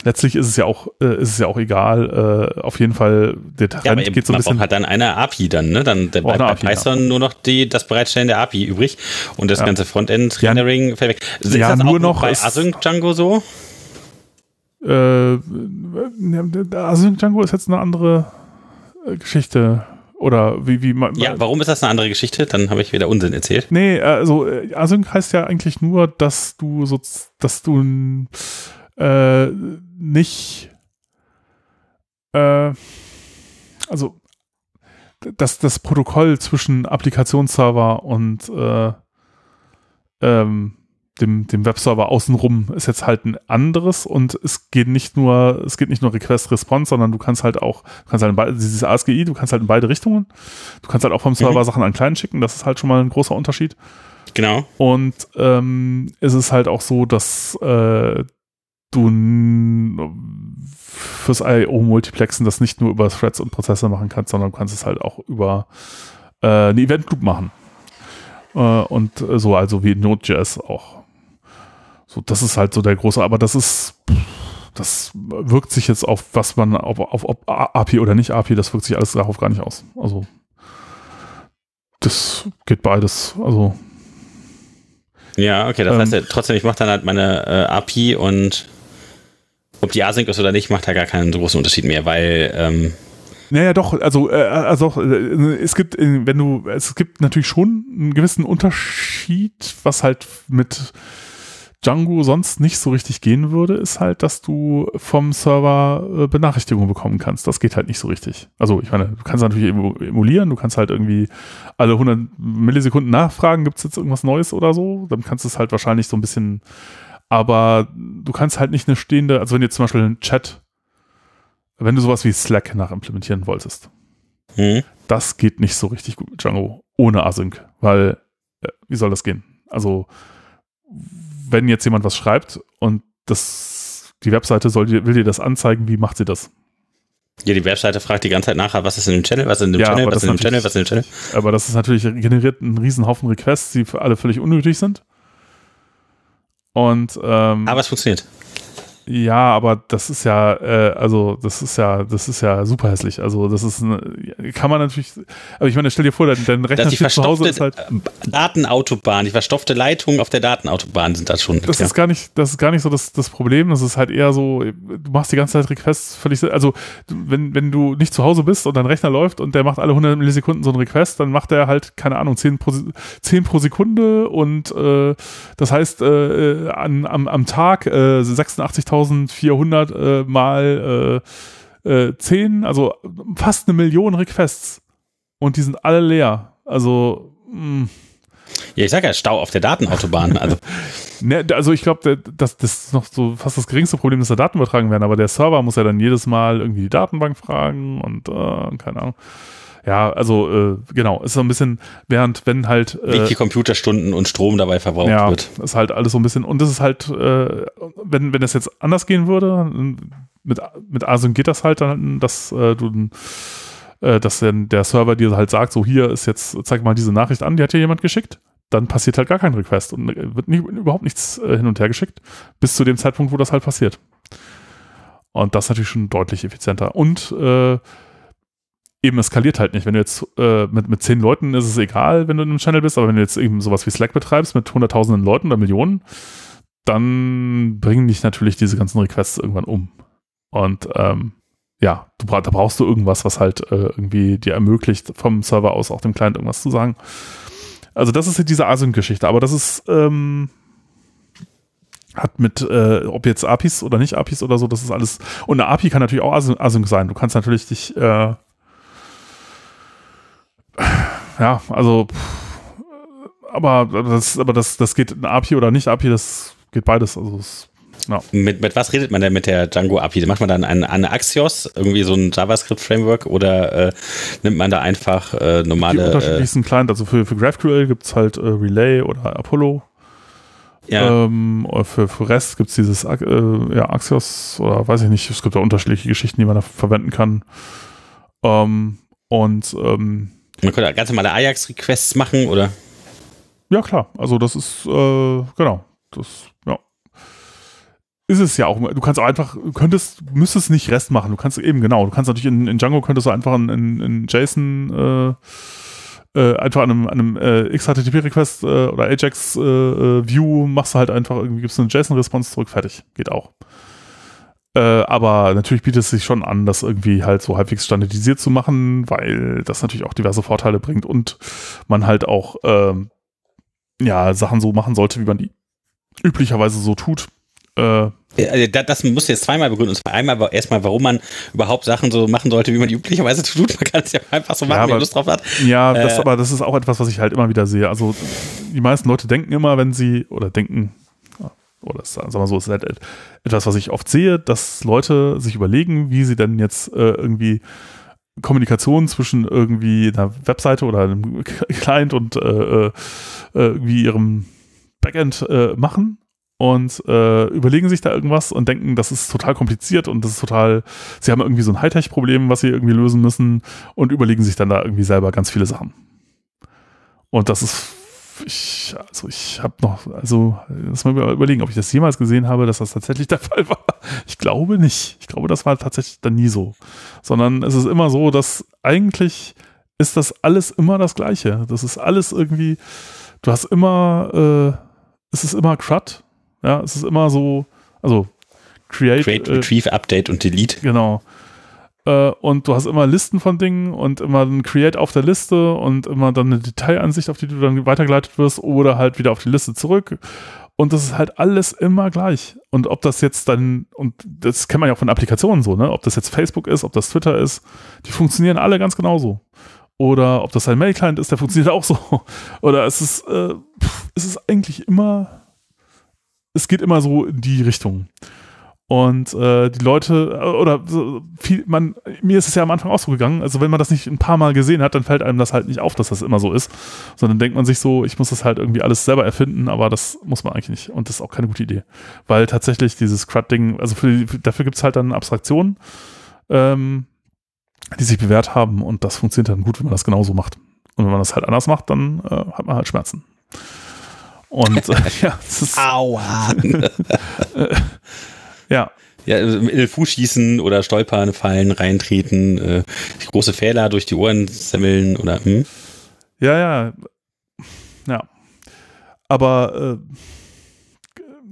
letztlich ist es ja auch, äh, ist es ja auch egal. Äh, auf jeden Fall, der Trend ja, geht so ein bisschen. Man hat dann eine API dann, ne? Dann bleibt bei API, Python ja. nur noch die, das Bereitstellen der API übrig und das ja. ganze Frontend-Rendering fällt weg. Ist ja, das nur noch bei Async Django so? Äh, Async Django ist jetzt eine andere äh, Geschichte. Oder wie, wie man. Ja, warum ist das eine andere Geschichte? Dann habe ich wieder Unsinn erzählt. Nee, also äh, Async heißt ja eigentlich nur, dass du so, dass du äh, nicht äh, also dass das Protokoll zwischen Applikationsserver und äh, ähm, dem, dem Webserver außenrum ist jetzt halt ein anderes und es geht nicht nur, es geht nicht nur Request-Response, sondern du kannst halt auch, du kannst halt in beide, dieses ASGI, du kannst halt in beide Richtungen. Du kannst halt auch vom Server mhm. Sachen an Client schicken, das ist halt schon mal ein großer Unterschied. Genau. Und ähm, es ist halt auch so, dass äh, du fürs IO-Multiplexen das nicht nur über Threads und Prozesse machen kannst, sondern du kannst es halt auch über äh, eine Event Loop machen. Äh, und so, also wie Node.js auch. So, das ist halt so der große, aber das ist, das wirkt sich jetzt auf was man, auf, auf, auf API oder nicht API, das wirkt sich alles darauf gar nicht aus. Also das geht beides. Also ja, okay, das ähm, heißt ja, trotzdem, ich mache dann halt meine äh, API und ob die Async ist oder nicht, macht da gar keinen großen Unterschied mehr, weil ähm, naja, doch, also, äh, also äh, es gibt, äh, wenn du, es gibt natürlich schon einen gewissen Unterschied, was halt mit Django sonst nicht so richtig gehen würde, ist halt, dass du vom Server äh, Benachrichtigungen bekommen kannst. Das geht halt nicht so richtig. Also ich meine, du kannst natürlich emulieren, du kannst halt irgendwie alle 100 Millisekunden nachfragen, gibt es jetzt irgendwas Neues oder so? Dann kannst du es halt wahrscheinlich so ein bisschen, aber du kannst halt nicht eine stehende, also wenn jetzt zum Beispiel ein Chat, wenn du sowas wie Slack nachimplementieren wolltest, hm. das geht nicht so richtig gut mit Django ohne Async, weil, äh, wie soll das gehen? Also wenn jetzt jemand was schreibt und das, die Webseite soll, will dir das anzeigen, wie macht sie das? Ja, die Webseite fragt die ganze Zeit nach, was ist in dem Channel, was ist in dem ja, Channel, was ist in dem Channel, was ist in dem Channel. Aber das ist natürlich generiert einen riesen Haufen Requests, die für alle völlig unnötig sind. Und ähm, aber es funktioniert. Ja, aber das ist ja, äh, also das ist ja, das ist ja super hässlich. Also das ist, eine, kann man natürlich, aber ich meine, stell dir vor, dein, dein Rechner steht zu Hause ist halt Datenautobahn, die verstopfte Leitung auf der Datenautobahn sind da schon. Das ja. ist gar nicht, das ist gar nicht so das, das Problem. Das ist halt eher so, du machst die ganze Zeit Requests völlig, also wenn, wenn du nicht zu Hause bist und dein Rechner läuft und der macht alle 100 Millisekunden so einen Request, dann macht er halt keine Ahnung 10 pro, 10 pro Sekunde und äh, das heißt äh, an, am, am Tag äh, 86.000 2400 äh, mal äh, äh, 10, also fast eine Million Requests. Und die sind alle leer. Also, mh. Hm. Ja, ich sag ja, Stau auf der Datenautobahn. Also, ne, also ich glaube, das, das ist noch so fast das geringste Problem, dass da Daten übertragen werden, aber der Server muss ja dann jedes Mal irgendwie die Datenbank fragen und äh, keine Ahnung. Ja, also äh, genau, ist so ein bisschen, während wenn halt äh, wie viel Computerstunden und Strom dabei verbraucht ja, wird. ist halt alles so ein bisschen und das ist halt, äh, wenn wenn das jetzt anders gehen würde, mit mit Async geht das halt dann, dass äh, du äh, dass dann der Server dir halt sagt, so hier ist jetzt, zeig mal diese Nachricht an, die hat dir jemand geschickt dann passiert halt gar kein Request und wird nicht, überhaupt nichts äh, hin und her geschickt, bis zu dem Zeitpunkt, wo das halt passiert. Und das ist natürlich schon deutlich effizienter. Und äh, eben es skaliert halt nicht. Wenn du jetzt äh, mit, mit zehn Leuten ist es egal, wenn du in einem Channel bist, aber wenn du jetzt eben sowas wie Slack betreibst mit hunderttausenden Leuten oder Millionen, dann bringen dich natürlich diese ganzen Requests irgendwann um. Und ähm, ja, du, da brauchst du irgendwas, was halt äh, irgendwie dir ermöglicht, vom Server aus auch dem Client irgendwas zu sagen. Also das ist diese Async-Geschichte, aber das ist ähm, hat mit, äh, ob jetzt APIs oder nicht APIs oder so, das ist alles. Und eine API kann natürlich auch Async sein. Du kannst natürlich dich äh, ja, also, aber das, aber das, das geht in API oder nicht API, das geht beides. Also, es, ja. mit, mit was redet man denn mit der Django API? Macht man dann eine, eine Axios, irgendwie so ein JavaScript-Framework oder äh, nimmt man da einfach äh, normale. Die unterschiedlichsten äh, Client, also für, für GraphQL gibt es halt äh, Relay oder Apollo. Ja. Ähm, für, für REST gibt es dieses äh, ja, Axios oder weiß ich nicht, es gibt da unterschiedliche Geschichten, die man da verwenden kann. Ähm, und ähm, man könnte ganz normale Ajax-Requests machen, oder? Ja, klar. Also das ist, äh, genau. Das, ja. Ist es ja auch. Du kannst auch einfach, könntest, müsstest nicht Rest machen. Du kannst eben, genau, du kannst natürlich in, in Django könntest du einfach in, in, in JSON äh, äh, einfach an einem, an einem äh, XHTTP-Request äh, oder Ajax-View äh, machst du halt einfach, irgendwie gibst du eine JSON-Response zurück, fertig. Geht auch. Äh, aber natürlich bietet es sich schon an, das irgendwie halt so halbwegs standardisiert zu machen, weil das natürlich auch diverse Vorteile bringt und man halt auch ähm, ja Sachen so machen sollte, wie man die üblicherweise so tut. Äh, das muss jetzt zweimal begründen. Und zwar einmal erstmal, warum man überhaupt Sachen so machen sollte, wie man die üblicherweise tut. Man kann es ja einfach so machen, ja, aber, wenn man Lust drauf hat. Ja, das, äh, aber das ist auch etwas, was ich halt immer wieder sehe. Also die meisten Leute denken immer, wenn sie, oder denken, oder sagen wir so, ist halt etwas, was ich oft sehe, dass Leute sich überlegen, wie sie denn jetzt äh, irgendwie Kommunikation zwischen irgendwie einer Webseite oder einem Client und äh, äh, irgendwie ihrem Backend äh, machen und äh, überlegen sich da irgendwas und denken, das ist total kompliziert und das ist total, sie haben irgendwie so ein Hightech-Problem, was sie irgendwie lösen müssen und überlegen sich dann da irgendwie selber ganz viele Sachen. Und das ist ich, also ich habe noch, also lass mal überlegen, ob ich das jemals gesehen habe, dass das tatsächlich der Fall war. Ich glaube nicht. Ich glaube, das war tatsächlich dann nie so. Sondern es ist immer so, dass eigentlich ist das alles immer das Gleiche. Das ist alles irgendwie, du hast immer, äh, es ist immer CRUD. Ja, es ist immer so, also Create, Create äh, Retrieve, Update und Delete. Genau. Äh, und du hast immer Listen von Dingen und immer ein Create auf der Liste und immer dann eine Detailansicht, auf die du dann weitergeleitet wirst oder halt wieder auf die Liste zurück. Und das ist halt alles immer gleich. Und ob das jetzt dann, und das kennt man ja auch von Applikationen so, ne? Ob das jetzt Facebook ist, ob das Twitter ist, die funktionieren alle ganz genauso. Oder ob das ein Mail-Client ist, der funktioniert auch so. Oder es ist, äh, es ist eigentlich immer, es geht immer so in die Richtung. Und äh, die Leute, äh, oder so viel, man, mir ist es ja am Anfang auch so gegangen, also wenn man das nicht ein paar Mal gesehen hat, dann fällt einem das halt nicht auf, dass das immer so ist. Sondern denkt man sich so, ich muss das halt irgendwie alles selber erfinden, aber das muss man eigentlich nicht. Und das ist auch keine gute Idee. Weil tatsächlich dieses CRUD-Ding, also für, dafür gibt es halt dann Abstraktionen, ähm, die sich bewährt haben und das funktioniert dann gut, wenn man das genauso macht. Und wenn man das halt anders macht, dann äh, hat man halt Schmerzen. Und äh, ja, das ist. Aua! Ja. Ja, also in den Fuß schießen oder stolpern, fallen, reintreten, äh, große Fehler durch die Ohren semmeln oder hm? Ja, ja. Ja. Aber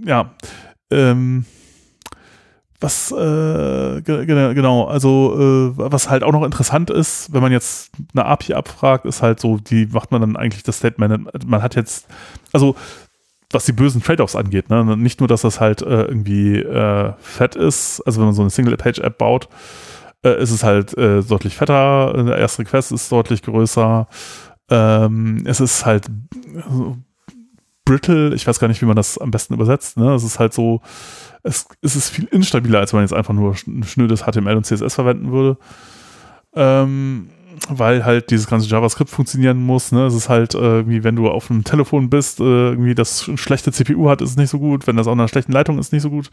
äh, ja. Ähm, was äh, genau, also äh, was halt auch noch interessant ist, wenn man jetzt eine API abfragt, ist halt so, die macht man dann eigentlich das Statement, man hat jetzt, also was die bösen Trade-offs angeht. Ne? Nicht nur, dass das halt äh, irgendwie äh, fett ist, also wenn man so eine Single-Page-App baut, äh, ist es halt äh, deutlich fetter. Der erste Request ist deutlich größer. Ähm, es ist halt brittle, ich weiß gar nicht, wie man das am besten übersetzt. Ne? Es ist halt so, es, es ist viel instabiler, als wenn man jetzt einfach nur ein schnödes HTML und CSS verwenden würde. Ähm, weil halt dieses ganze JavaScript funktionieren muss. Ne? Es ist halt irgendwie, wenn du auf einem Telefon bist, äh, irgendwie das schlechte CPU hat, ist es nicht so gut. Wenn das auch in einer schlechten Leitung ist, nicht so gut.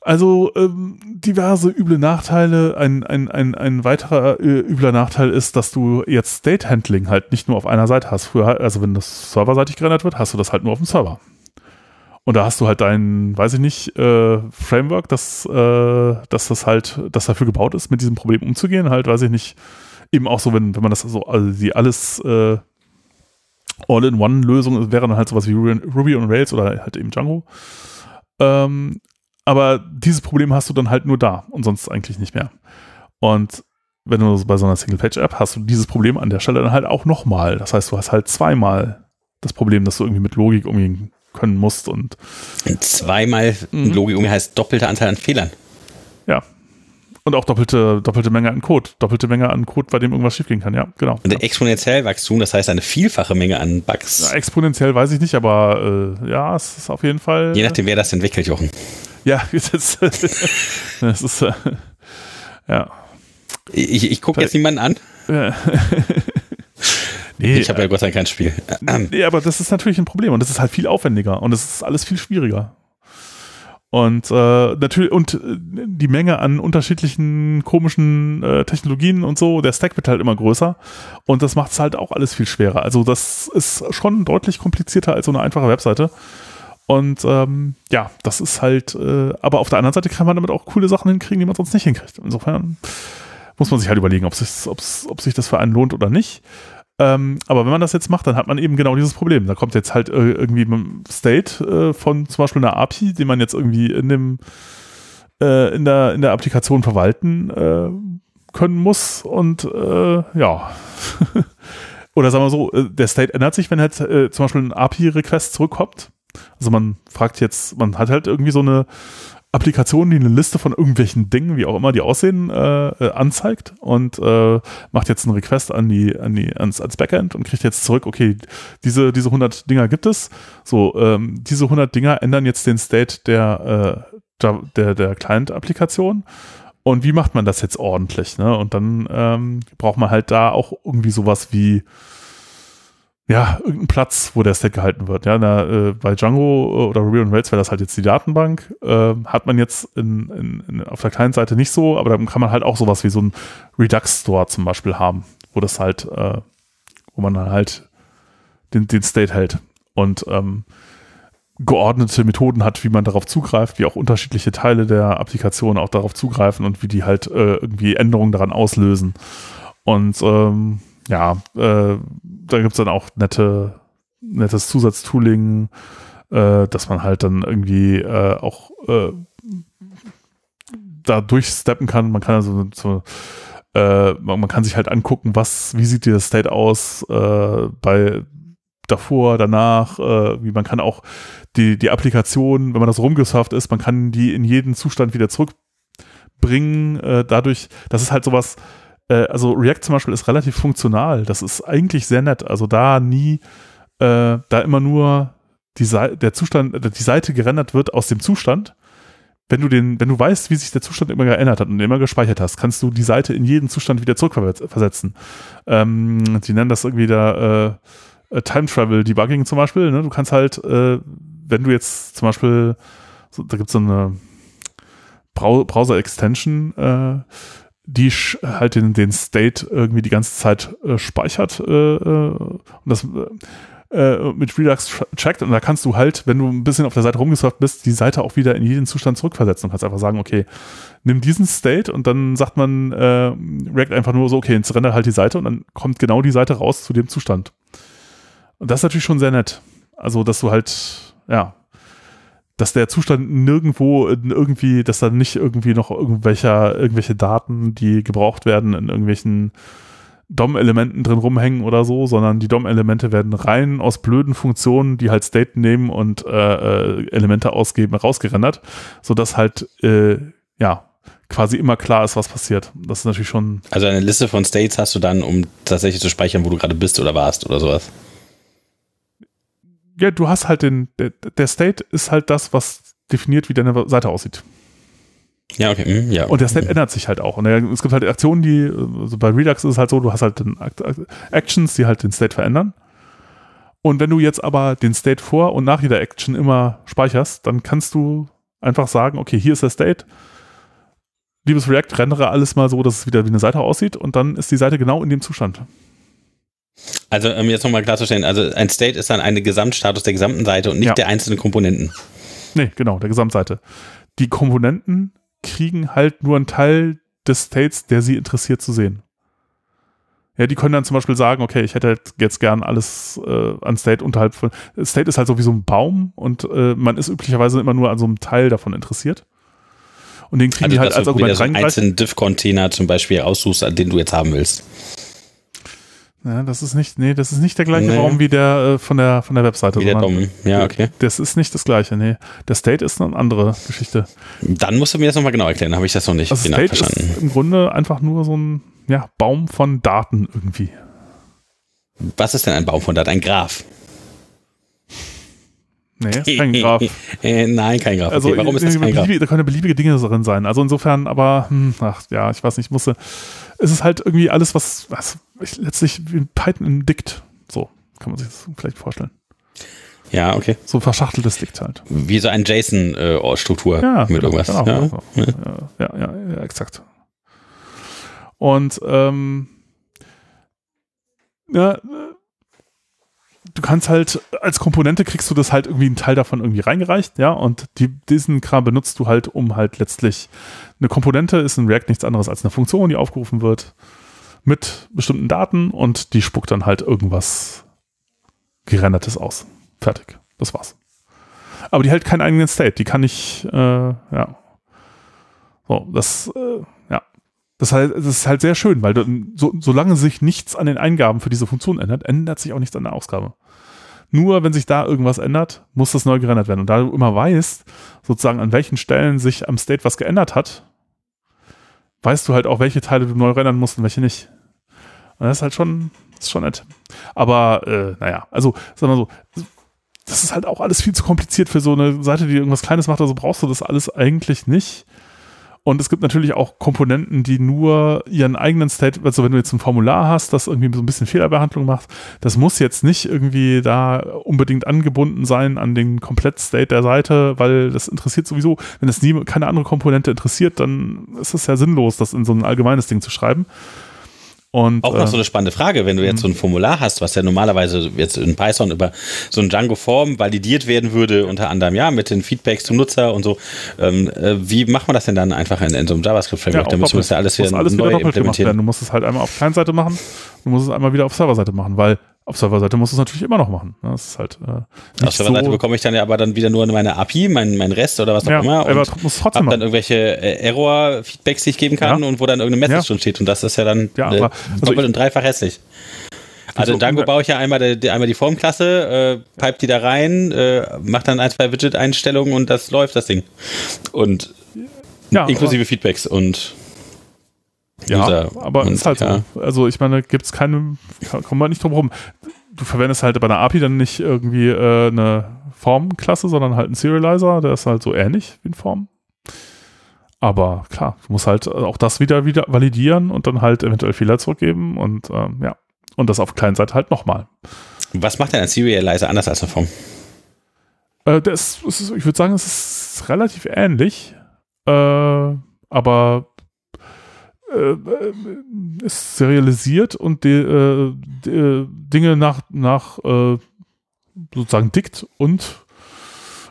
Also ähm, diverse üble Nachteile. Ein, ein, ein, ein weiterer äh, übler Nachteil ist, dass du jetzt State Handling halt nicht nur auf einer Seite hast. Früher, also wenn das serverseitig gerendert wird, hast du das halt nur auf dem Server. Und da hast du halt dein, weiß ich nicht, äh, Framework, das, äh, dass das halt, das dafür gebaut ist, mit diesem Problem umzugehen. Halt, weiß ich nicht, eben auch so, wenn, wenn man das so, also die alles äh, All-in-One-Lösung wäre dann halt sowas wie Ruby on Rails oder halt eben Django. Ähm, aber dieses Problem hast du dann halt nur da und sonst eigentlich nicht mehr. Und wenn du bei so einer Single-Page-App hast du dieses Problem an der Stelle dann halt auch nochmal. Das heißt, du hast halt zweimal das Problem, dass du irgendwie mit Logik umgehen können musst. Und, zweimal mhm. Logik heißt doppelte Anzahl an Fehlern. Ja. Und auch doppelte, doppelte Menge an Code. Doppelte Menge an Code, bei dem irgendwas schiefgehen kann, ja, genau. Und ja. exponentiell Wachstum, das heißt eine vielfache Menge an Bugs. Ja, exponentiell weiß ich nicht, aber äh, ja, es ist auf jeden Fall. Je nachdem, wer das entwickelt, Jochen. Ja, das, das ist, äh, ja. Ich, ich gucke jetzt niemanden an. Ja. Nee, ich habe ja Gott sei Dank kein Spiel. Nee, aber das ist natürlich ein Problem und das ist halt viel aufwendiger und es ist alles viel schwieriger. Und äh, natürlich, und äh, die Menge an unterschiedlichen komischen äh, Technologien und so, der Stack wird halt immer größer und das macht es halt auch alles viel schwerer. Also das ist schon deutlich komplizierter als so eine einfache Webseite. Und ähm, ja, das ist halt, äh, aber auf der anderen Seite kann man damit auch coole Sachen hinkriegen, die man sonst nicht hinkriegt. Insofern muss man sich halt überlegen, ob, ob sich das für einen lohnt oder nicht. Ähm, aber wenn man das jetzt macht, dann hat man eben genau dieses Problem. Da kommt jetzt halt äh, irgendwie ein State äh, von zum Beispiel einer API, den man jetzt irgendwie in dem äh, in der in der Applikation verwalten äh, können muss und äh, ja. Oder sagen wir so, äh, der State ändert sich, wenn halt zum Beispiel ein API-Request zurückkommt. Also man fragt jetzt, man hat halt irgendwie so eine Applikation, die eine Liste von irgendwelchen Dingen, wie auch immer die aussehen, äh, äh, anzeigt und äh, macht jetzt einen Request an die, an die, ans, ans Backend und kriegt jetzt zurück, okay, diese, diese 100 Dinger gibt es. So, ähm, diese 100 Dinger ändern jetzt den State der, äh, der, der Client-Applikation. Und wie macht man das jetzt ordentlich? Ne? Und dann ähm, braucht man halt da auch irgendwie sowas wie ja, irgendein Platz, wo der Stack gehalten wird. Ja, na, äh, bei Django äh, oder Ruby on Rails wäre das halt jetzt die Datenbank. Äh, hat man jetzt in, in, in, auf der kleinen Seite nicht so, aber dann kann man halt auch sowas wie so ein Redux Store zum Beispiel haben, wo das halt, äh, wo man dann halt den, den State hält. Und ähm, geordnete Methoden hat, wie man darauf zugreift, wie auch unterschiedliche Teile der Applikation auch darauf zugreifen und wie die halt äh, irgendwie Änderungen daran auslösen. Und ähm, ja, äh, da gibt es dann auch nette, nettes Zusatztooling, äh, dass man halt dann irgendwie äh, auch äh, da durchsteppen kann. Man kann also so, äh, man, kann sich halt angucken, was, wie sieht dieser State aus äh, bei davor, danach, wie man kann auch die, die Applikation, wenn man das rumgesurft ist, man kann die in jeden Zustand wieder zurückbringen, dadurch, das ist halt sowas, äh, also React zum Beispiel ist relativ funktional, das ist eigentlich sehr nett, also da nie, äh, da immer nur die, der Zustand, die Seite gerendert wird aus dem Zustand, wenn du den, wenn du weißt, wie sich der Zustand immer geändert hat und immer gespeichert hast, kannst du die Seite in jeden Zustand wieder zurückversetzen. Ähm, die nennen das irgendwie da äh, äh, Time Travel Debugging zum Beispiel. Ne? Du kannst halt, äh, wenn du jetzt zum Beispiel, so, da gibt es so eine Browser-Extension, äh, die halt den, den State irgendwie die ganze Zeit äh, speichert äh, äh und das äh, mit Redux checkt und da kannst du halt, wenn du ein bisschen auf der Seite rumgesurft bist, die Seite auch wieder in jeden Zustand zurückversetzen und kannst einfach sagen, okay, nimm diesen State und dann sagt man äh, React einfach nur so, okay, jetzt render halt die Seite und dann kommt genau die Seite raus zu dem Zustand. Und das ist natürlich schon sehr nett. Also, dass du halt, ja, dass der Zustand nirgendwo irgendwie, dass da nicht irgendwie noch irgendwelcher, irgendwelche Daten, die gebraucht werden in irgendwelchen DOM-Elementen drin rumhängen oder so, sondern die DOM-Elemente werden rein aus blöden Funktionen, die halt State nehmen und äh, äh, Elemente ausgeben, rausgerendert, sodass halt, äh, ja, quasi immer klar ist, was passiert. Das ist natürlich schon. Also eine Liste von States hast du dann, um tatsächlich zu speichern, wo du gerade bist oder warst oder sowas. Ja, du hast halt den, der, der State ist halt das, was definiert, wie deine Seite aussieht. Ja, okay. Mhm, ja. Und der State mhm. ändert sich halt auch. Und es gibt halt Aktionen, die, also bei Redux ist es halt so, du hast halt Actions, die halt den State verändern. Und wenn du jetzt aber den State vor und nach jeder Action immer speicherst, dann kannst du einfach sagen, okay, hier ist der State. Liebes React, rendere alles mal so, dass es wieder wie eine Seite aussieht und dann ist die Seite genau in dem Zustand. Also, um jetzt nochmal klarzustellen, also ein State ist dann ein Gesamtstatus der gesamten Seite und nicht ja. der einzelnen Komponenten. Nee, genau, der Gesamtseite. Die Komponenten kriegen halt nur einen Teil des States, der sie interessiert zu sehen. Ja, die können dann zum Beispiel sagen, okay, ich hätte halt jetzt gern alles äh, an State unterhalb von. State ist halt so wie so ein Baum und äh, man ist üblicherweise immer nur an so einem Teil davon interessiert. Und den kriegen also, die halt als Argument so einen einzelnen Diff-Container zum Beispiel aussuchst, an den du jetzt haben willst. Ja, das ist nicht, nee, das ist nicht der gleiche nee. Raum wie der äh, von der von der Webseite. Wie der Dom. Ja, okay. Das ist nicht das gleiche, nee. Der State ist eine andere Geschichte. Dann musst du mir das nochmal genau erklären, habe ich das noch nicht also genau State verstanden. Ist im Grunde einfach nur so ein ja, Baum von Daten irgendwie. Was ist denn ein Baum von Daten? Ein Graph. Nee, kein Graph. äh, nein, kein Graph. Also, okay, warum ist das kein Graph? Da können beliebige Dinge drin sein. Also insofern, aber, hm, ach ja, ich weiß nicht, ich musste es ist halt irgendwie alles, was, was letztlich wie ein Python in Dict. So kann man sich das vielleicht vorstellen. Ja, okay. So verschachteltes Dict halt. Wie so ein JSON-Struktur ja, mit genau, irgendwas. Genau, ja? Ja, ja, ja, ja, exakt. Und ähm, ja, du kannst halt als Komponente kriegst du das halt irgendwie einen Teil davon irgendwie reingereicht, ja, und die, diesen Kram benutzt du halt, um halt letztlich eine Komponente ist in React nichts anderes als eine Funktion, die aufgerufen wird mit bestimmten Daten und die spuckt dann halt irgendwas gerendertes aus. Fertig. Das war's. Aber die hält keinen eigenen State. Die kann ich, äh, ja. So, das, äh, ja. Das, halt, das ist halt sehr schön, weil du, so, solange sich nichts an den Eingaben für diese Funktion ändert, ändert sich auch nichts an der Ausgabe. Nur wenn sich da irgendwas ändert, muss das neu gerendert werden. Und da du immer weißt, sozusagen an welchen Stellen sich am State was geändert hat, weißt du halt auch, welche Teile du neu rendern musst und welche nicht. Und das ist halt schon, ist schon nett. Aber, äh, naja, also, sag mal so, das ist halt auch alles viel zu kompliziert für so eine Seite, die irgendwas Kleines macht. Also brauchst du das alles eigentlich nicht. Und es gibt natürlich auch Komponenten, die nur ihren eigenen State, also wenn du jetzt ein Formular hast, das irgendwie so ein bisschen Fehlerbehandlung macht, das muss jetzt nicht irgendwie da unbedingt angebunden sein an den Komplett-State der Seite, weil das interessiert sowieso, wenn es nie keine andere Komponente interessiert, dann ist es ja sinnlos, das in so ein allgemeines Ding zu schreiben. Und, Auch noch äh, so eine spannende Frage, wenn du jetzt so ein Formular hast, was ja normalerweise jetzt in Python über so ein Django-Form validiert werden würde, unter anderem ja mit den Feedbacks zum Nutzer und so. Ähm, äh, wie macht man das denn dann einfach in, in so einem JavaScript-Framework? auch da müssen wir das ja alles wieder alles neu wieder implementieren. Du musst es halt einmal auf Client-Seite machen, du musst es einmal wieder auf Serverseite machen, weil auf Serverseite musst du es natürlich immer noch machen. ne? Das ist halt äh, Auf nicht der Seite so, bekomme ich dann ja aber dann wieder nur meine API, mein, mein Rest oder was auch ja, immer. aber Und musst es trotzdem habe dann irgendwelche äh, Error-Feedbacks, die ich geben kann Ja. und wo dann irgendeine Message Ja. drin steht. Und das ist ja dann Ja, äh, aber- also doppelt und dreifach hässlich. Also in so Django unge- baue ich ja einmal die, die, einmal die Formklasse, äh, pipe die da rein, äh, mach dann ein, zwei Widget-Einstellungen und das läuft, das Ding. Und Ja, inklusive Feedbacks und Ja, User aber und, ist halt ja. so. Also ich meine, gibt es keine, kommt man nicht drum rum. Du verwendest halt bei einer API dann nicht irgendwie äh, eine Formklasse, sondern halt einen Serializer, der ist halt so ähnlich wie ein Form. Aber klar, du musst halt auch das wieder wieder validieren und dann halt eventuell Fehler zurückgeben und ähm, ja. Und das auf der kleinen Seite halt nochmal. Was macht denn ein Serializer anders als eine Form? Äh, das ist, ich würde sagen, es ist relativ ähnlich, äh, aber äh, äh, ist serialisiert und die, äh, die, äh, Dinge nach, nach äh, sozusagen dickt und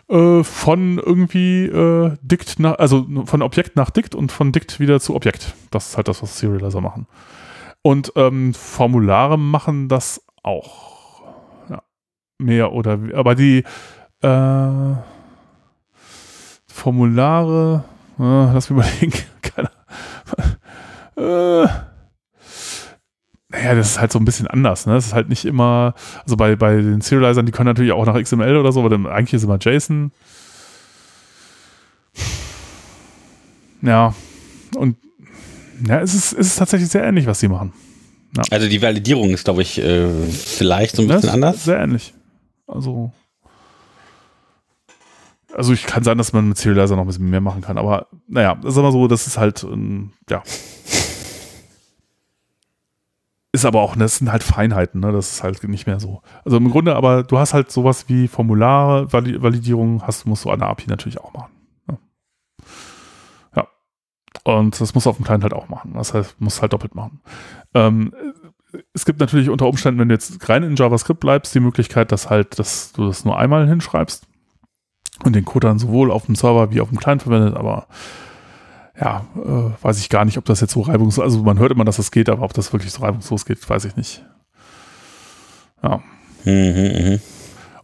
äh, von irgendwie äh, dickt nach, also von Objekt nach dickt und von dickt wieder zu Objekt. Das ist halt das, was Serializer machen. Und ähm, Formulare machen das auch. Ja. Mehr oder we- aber die äh, Formulare, äh, lass mich überlegen, keine äh, naja, das ist halt so ein bisschen anders, ne? Das ist halt nicht immer, also bei, bei den Serializern, die können natürlich auch nach XML oder so, aber dann eigentlich ist immer JSON. Ja, und ja, es ist, es ist tatsächlich sehr ähnlich, was sie machen. Also die Validierung ist, glaube ich, äh, vielleicht so ein bisschen anders. Sehr ähnlich. Also, also ich kann sagen, dass man mit Serializer noch ein bisschen mehr machen kann, aber naja, das ist immer so, das ist halt, ähm, ja. Ist aber auch, das sind halt Feinheiten, ne? Das ist halt nicht mehr so. Also im Grunde, aber du hast halt sowas wie Formulare, Vali Validierung, hast, musst du an der API natürlich auch machen. Ja. ja. Und das musst du auf dem Client halt auch machen. Das heißt, musst halt doppelt machen. Ähm, es gibt natürlich unter Umständen, wenn du jetzt rein in JavaScript bleibst, die Möglichkeit, dass halt, dass du das nur einmal hinschreibst und den Code dann sowohl auf dem Server wie auf dem Client verwendet, aber ja, äh, weiß ich gar nicht, ob das jetzt so reibungslos, also man hört immer, dass das geht, aber ob das wirklich so reibungslos geht, weiß ich nicht. Ja. Mhm, mhm.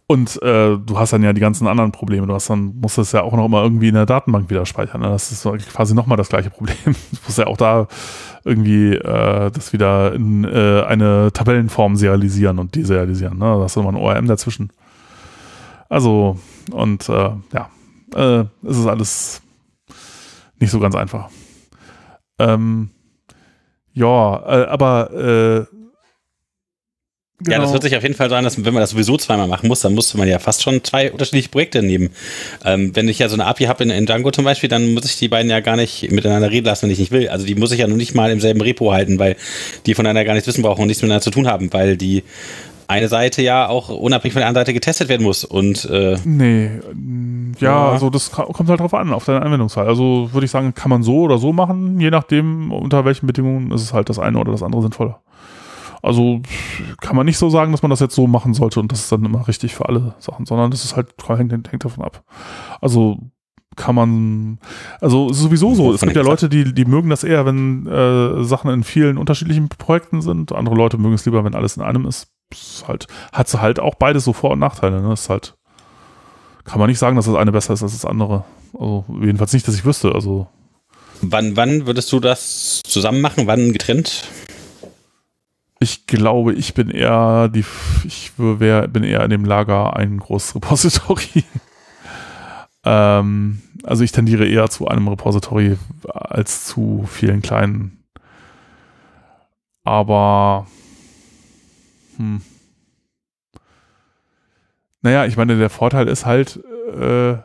Und äh, du hast dann ja die ganzen anderen Probleme. Du hast dann, musst das ja auch noch mal irgendwie in der Datenbank wieder speichern. Ne? Das ist quasi nochmal das gleiche Problem. Du musst ja auch da irgendwie äh, das wieder in äh, eine Tabellenform serialisieren und deserialisieren. Ne? Da hast du nochmal ein ORM dazwischen. Also, und äh, ja, äh, es ist alles nicht so ganz einfach. Ähm, ja, äh, aber äh, Ja, das genau. hört sich auf jeden Fall so an, dass wenn man das sowieso zweimal machen muss, dann musste man ja fast schon zwei unterschiedliche Projekte nehmen. Ähm, wenn ich ja so eine API habe in, in Django zum Beispiel, dann muss ich die beiden ja gar nicht miteinander reden lassen, wenn ich nicht will. Also die muss ich ja noch nicht mal im selben Repo halten, weil die voneinander gar nichts wissen brauchen und nichts miteinander zu tun haben, weil die eine Seite ja auch unabhängig von der anderen Seite getestet werden muss. Und äh, Nee, mm, ja, Ja. also das kommt halt drauf an, auf deinen Anwendungsfall. Also würde ich sagen, kann man so oder so machen, je nachdem, unter welchen Bedingungen ist es halt das eine oder das andere sinnvoller. Also kann man nicht so sagen, dass man das jetzt so machen sollte und das ist dann immer richtig für alle Sachen, sondern das ist halt hängt, hängt davon ab. Also kann man, also sowieso so. Es gibt ja Leute, die, die mögen das eher, wenn äh, Sachen in vielen unterschiedlichen Projekten sind. Andere Leute mögen es lieber, wenn alles in einem ist. Ist halt, hat sie halt auch beides so Vor- und Nachteile. Ne? Ist halt, kann man nicht sagen, dass das eine besser ist als das andere. Also jedenfalls nicht, dass ich wüsste. Also wann, wann würdest du das zusammen machen? Wann getrennt? ich glaube, ich bin eher die, ich wär, bin eher in dem Lager ein großes Repository. ähm, also ich tendiere eher zu einem Repository als zu vielen kleinen. Aber hm. naja, ich meine, der Vorteil ist halt, äh,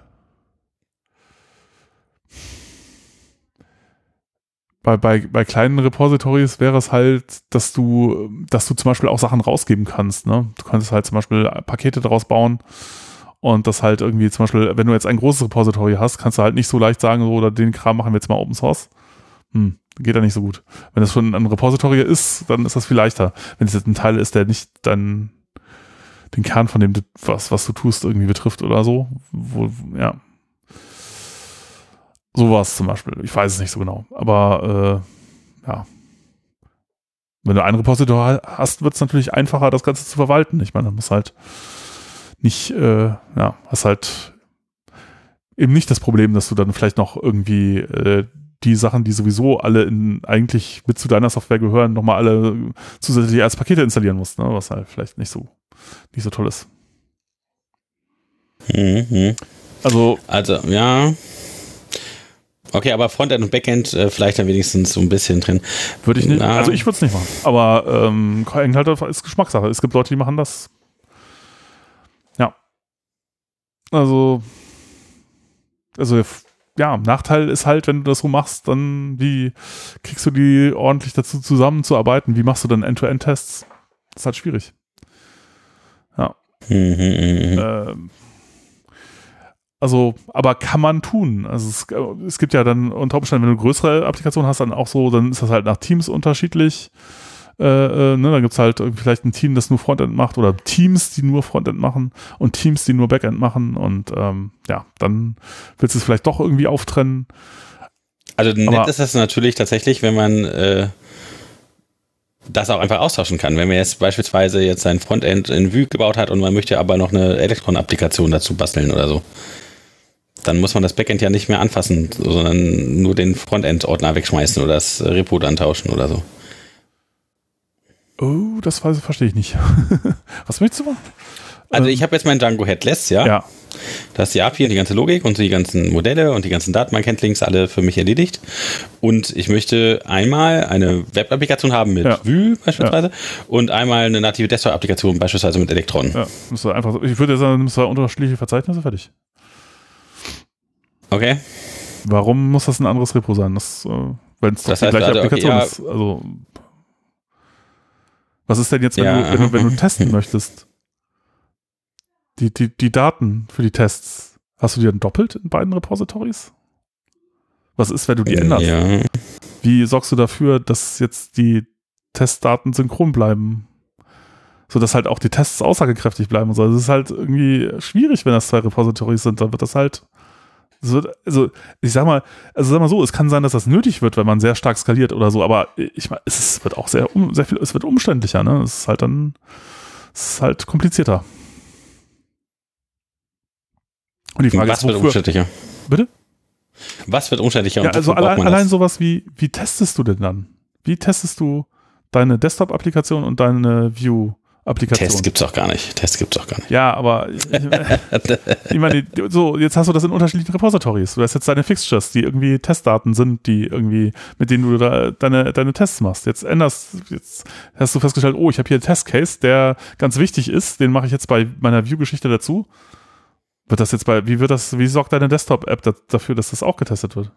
bei, bei, bei kleinen Repositories wäre es halt, dass du, dass du zum Beispiel auch Sachen rausgeben kannst. Ne? Du könntest halt zum Beispiel Pakete daraus bauen und das halt irgendwie zum Beispiel, wenn du jetzt ein großes Repository hast, kannst du halt nicht so leicht sagen, so, oder den Kram machen wir jetzt mal Open Source. Hm, geht da nicht so gut. Wenn das schon ein Repository ist, dann ist das viel leichter. Wenn es jetzt ein Teil ist, der nicht dann den Kern von dem, was, was du tust, irgendwie betrifft oder so. Wo, ja. Sowas zum Beispiel. Ich weiß es nicht so genau. Aber äh, ja. Wenn du ein Repository hast, wird es natürlich einfacher, das Ganze zu verwalten. Ich meine, dann muss halt nicht, äh, ja, hast halt eben nicht das Problem, dass du dann vielleicht noch irgendwie äh, die Sachen, die sowieso alle in, eigentlich mit zu deiner Software gehören, nochmal alle zusätzlich als Pakete installieren musst, ne? was halt vielleicht nicht so, nicht so toll ist. Mhm. Also, Also, ja. Okay, aber Frontend und Backend äh, vielleicht dann wenigstens so ein bisschen drin. würde ich nicht, Na. also ich würde es nicht machen, aber ähm, halt ist Geschmackssache. Es gibt Leute, die machen das. Ja. Also, also ja, Nachteil ist halt, wenn du das so machst, dann wie kriegst du die ordentlich dazu zusammenzuarbeiten? Wie machst du dann End-to-End-Tests? Das ist halt schwierig. Mhm, mhm, mhm. Ähm, also, aber kann man tun. Also es, es gibt ja dann unter Umständen, wenn du größere Applikationen hast, dann auch so, dann ist das halt nach Teams unterschiedlich. Äh, äh, ne, dann gibt es halt vielleicht ein Team, das nur Frontend macht oder Teams, die nur Frontend machen und Teams, die nur Backend machen und ähm, ja, dann willst du es vielleicht doch irgendwie auftrennen. Also nett Aber- ist das natürlich tatsächlich, wenn man äh, das auch einfach austauschen kann. Wenn man jetzt beispielsweise jetzt sein Frontend in Vue gebaut hat und man möchte aber noch eine Electron-Applikation dazu basteln oder so, dann muss man das Backend ja nicht mehr anfassen, sondern nur den Frontend-Ordner wegschmeißen oder das Repo dann tauschen oder so. Oh, das verstehe ich nicht. Was möchtest du machen? Also Ähm, ich habe jetzt mein Django Headless, ja. Ja. Da ist die API und die ganze Logik und die ganzen Modelle und die ganzen Datenbank-Handlings alle für mich erledigt. Und ich möchte einmal eine Web-Applikation haben mit Ja. Vue beispielsweise und einmal eine native Desktop-Applikation beispielsweise mit Electron. Ja, musst du einfach, so- ich würde sagen, du nimmst zwei unterschiedliche Verzeichnisse fertig. Okay? Warum muss das ein anderes Repo sein? Das, äh, wenn es doch Das die heißt, gleiche also, okay, Applikation ja. ist. Also, was ist denn jetzt, wenn, Ja, du, wenn, du, wenn du testen möchtest? Die, die, die Daten für die Tests, hast du die dann doppelt in beiden Repositories? Was ist, wenn du die änderst? Ja. Wie sorgst du dafür, dass jetzt die Testdaten synchron bleiben? Sodass halt auch die Tests aussagekräftig bleiben und so. Also es ist halt irgendwie schwierig, wenn das zwei Repositories sind. Dann wird das halt. Wird, also, ich sag mal, also sag mal so, es kann sein, dass das nötig wird, wenn man sehr stark skaliert oder so, aber ich meine, es wird auch sehr, um, sehr viel, es wird umständlicher, ne? Es ist halt dann, es ist halt komplizierter. Und die Frage Was ist, wird wofür, umständlicher? Bitte? Was wird umständlicher Ja, also braucht allein, das? sowas wie, wie testest du denn dann? Wie testest du deine Desktop-Applikation und deine View-Applikation? Test gibt's auch gar nicht. Test gibt's auch gar nicht. Ja, aber ich, meine, so, jetzt hast du das in unterschiedlichen Repositories. Du hast jetzt deine Fixtures, die irgendwie Testdaten sind, die irgendwie, mit denen du da deine, deine Tests machst. Jetzt änderst, jetzt hast du festgestellt, oh, ich habe hier einen Testcase, der ganz wichtig ist, den mache ich jetzt bei meiner View-Geschichte dazu. Wird das jetzt bei, wie wird das, wie sorgt deine Desktop-App da, dafür, dass das auch getestet wird?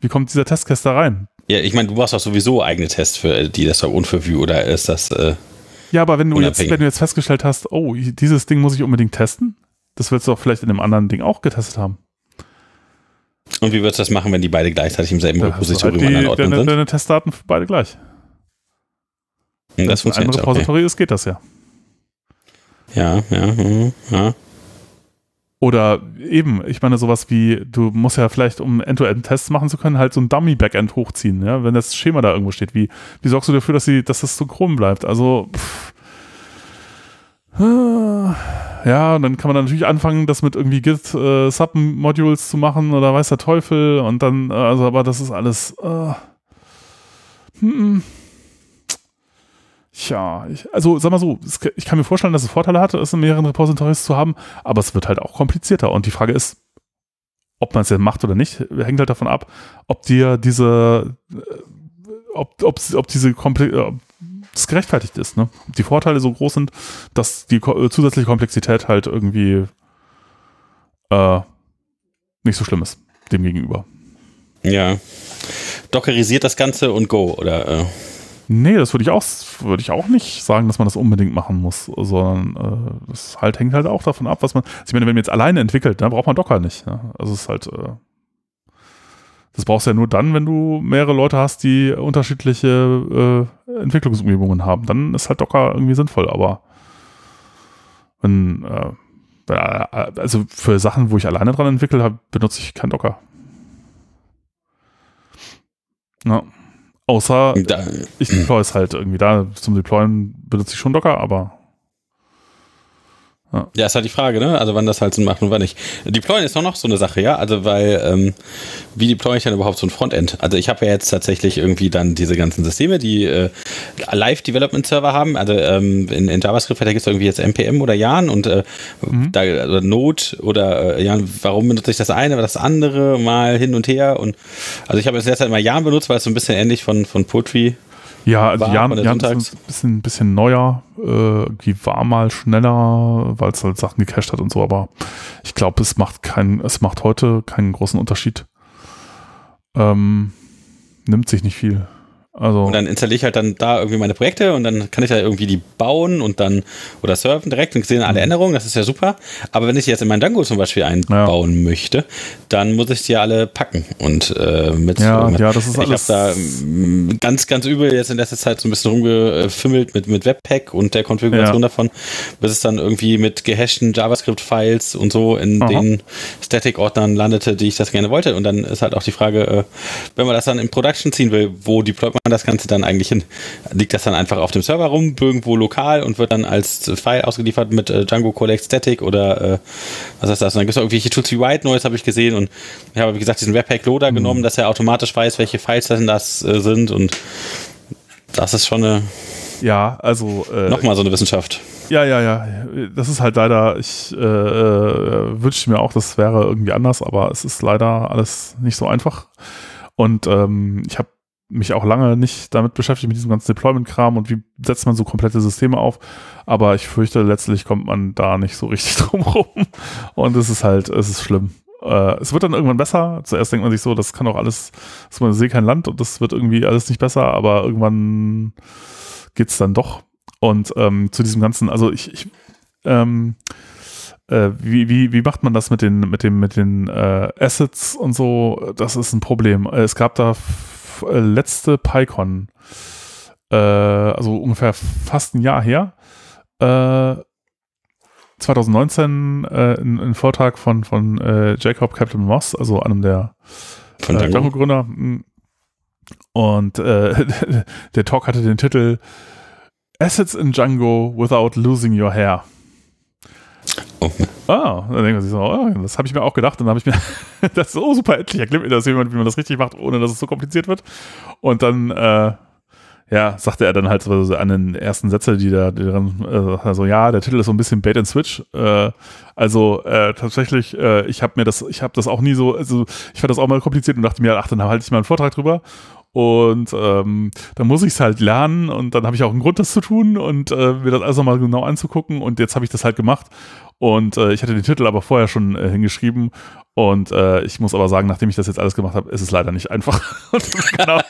Wie kommt dieser Testcase da rein? Ja, ich meine, du machst doch sowieso eigene Tests für die Desktop und für Vue oder ist das äh, Ja, aber wenn du jetzt, wenn du jetzt festgestellt hast, oh, dieses Ding muss ich unbedingt testen, das willst du auch vielleicht in einem anderen Ding auch getestet haben. und wie würdest du das machen, wenn die beide gleichzeitig im selben Repositorium halt an die, der Ordnung deine, sind? deine Testdaten für beide gleich. Und Wenn das es ein funktioniert ja, okay. Repository ist, geht das ja. Ja, ja, mhm, ja. Oder eben, ich meine, sowas wie, du musst ja vielleicht, um End-to-End-Tests machen zu können, halt so ein Dummy-Backend hochziehen, ja, wenn das Schema da irgendwo steht. Wie, wie sorgst du dafür, dass, sie, dass das synchron bleibt? Also, pff. Ja, und dann kann man dann natürlich anfangen, das mit irgendwie Git äh, zu machen oder weiß der Teufel und dann, äh, also, aber das ist alles, äh, hm, Tja, ich, also sag mal so, es, ich kann mir vorstellen, dass es Vorteile hat, es in mehreren Repositories zu haben, aber es wird halt auch komplizierter. Und die Frage ist, ob man es jetzt macht oder nicht, hängt halt davon ab, ob dir diese, äh, ob, ob, ob diese äh, ob das gerechtfertigt ist. Ne? Ob Die Vorteile so groß sind, dass die äh, zusätzliche Komplexität halt irgendwie äh, nicht so schlimm ist, dem gegenüber. Ja. Dockerisiert das Ganze und go, oder? Äh, Nee, das würde ich auch, würde ich auch nicht sagen, dass man das unbedingt machen muss, sondern äh, das halt hängt halt auch davon ab, was man. Also ich meine, wenn man jetzt alleine entwickelt, dann braucht man Docker nicht. Ja? Also es ist halt, äh, Das brauchst du ja nur dann, wenn du mehrere Leute hast, die unterschiedliche äh, Entwicklungsumgebungen haben. Dann ist halt Docker irgendwie sinnvoll, aber wenn, äh, also für Sachen, wo ich alleine dran entwickle, benutze ich kein Docker. Ja. Außer da, ich deploy es halt irgendwie da. Zum Deployen benutze ich schon Docker, aber ja. ja, ist halt die Frage, ne? Also wann das halt Sinn macht und wann nicht. Deployen ist auch noch so eine Sache, ja. Also weil, ähm, wie deploy ich dann überhaupt so ein Frontend? Also ich habe ja jetzt tatsächlich irgendwie dann diese ganzen Systeme, die äh, Live-Development-Server haben. Also ähm, in, in JavaScript da gibt es irgendwie jetzt NPM oder Jan und äh, mhm. da oder Node oder äh, Jan, warum benutze ich das eine oder das andere mal hin und her? Und also ich habe jetzt derzeit mal Jan benutzt, weil es so ein bisschen ähnlich von, von Poetry ja, also Jan, Jan ist ein bisschen, bisschen neuer, äh, irgendwie war mal schneller, weil es halt Sachen gecached hat und so, aber ich glaube, es macht keinen, es macht heute keinen großen Unterschied. Ähm, nimmt sich nicht viel. Also und dann installiere ich halt dann da irgendwie meine Projekte und dann kann ich da irgendwie die bauen und dann oder surfen direkt und sehen alle mhm. Änderungen, das ist ja super. Aber wenn ich jetzt in mein Django zum Beispiel einbauen ja. möchte, dann muss ich die alle packen und äh, mit. Ja, ja, das ist. Ich habe da mm, ganz, ganz übel jetzt in letzter Zeit so ein bisschen rumgefimmelt mit, mit Webpack und der Konfiguration ja. davon, bis es dann irgendwie mit gehashten JavaScript-Files und so in Aha. den Static-Ordnern landete, die ich das gerne wollte. Und dann ist halt auch die Frage, äh, wenn man das dann in Production ziehen will, wo deployt man das Ganze dann eigentlich hin? Liegt das dann einfach auf dem Server rum, irgendwo lokal und wird dann als File ausgeliefert mit äh, Django Collect Static oder äh, was ist das? Und dann gibt es irgendwelche Tools wie White Noise, habe ich gesehen und ich habe, wie gesagt, diesen Webpack Loader mhm. genommen, dass er automatisch weiß, welche Files denn das äh, sind und das ist schon eine ja, also äh, nochmal so eine Wissenschaft. Ja, ja, ja. Das ist halt leider, ich äh, äh, wünschte mir auch, das wäre irgendwie anders, aber es ist leider alles nicht so einfach. Und ähm, ich habe mich auch lange nicht damit beschäftigt, mit diesem ganzen Deployment-Kram und wie setzt man so komplette Systeme auf. Aber ich fürchte, letztlich kommt man da nicht so richtig drum rum. Und es ist halt, es ist schlimm. Äh, es wird dann irgendwann besser. Zuerst denkt man sich so, das kann doch alles, das man See kein Land und das wird irgendwie alles nicht besser, aber irgendwann geht's dann doch. Und ähm, zu diesem ganzen, also ich, ich ähm, äh, wie, wie, wie macht man das mit den, mit dem, mit den äh, Assets und so? Das ist ein Problem. Es gab da äh, letzte PyCon, äh, also ungefähr fast ein Jahr her, äh, 2019 äh, ein, ein, Vortrag von, von äh, Jacob Captain Moss, also einem der von äh, Django-Gründer. Und äh, der Talk hatte den Titel Assets in Django without losing your hair. Oh. Ah, dann denkt man sich so, oh, das habe ich mir auch gedacht. Dann habe ich mir das so super endlich erklärt mir das jemand, wie man das richtig macht, ohne dass es so kompliziert wird. Und dann, äh, ja, sagte er dann halt so an den ersten Sätze, die da, die dann, äh, also ja, der Titel ist so ein bisschen Bait and Switch. Äh, also äh, tatsächlich, äh, ich habe mir das, ich habe das auch nie so, also ich fand das auch mal kompliziert und dachte mir, ach, dann halte ich mal einen Vortrag drüber. Und ähm, dann muss ich es halt lernen und dann habe ich auch einen Grund, das zu tun und äh, mir das alles nochmal genau anzugucken. Und jetzt habe ich das halt gemacht. Und äh, ich hatte den Titel aber vorher schon äh, hingeschrieben. Und äh, ich muss aber sagen, nachdem ich das jetzt alles gemacht habe, ist es leider nicht einfach. man, kann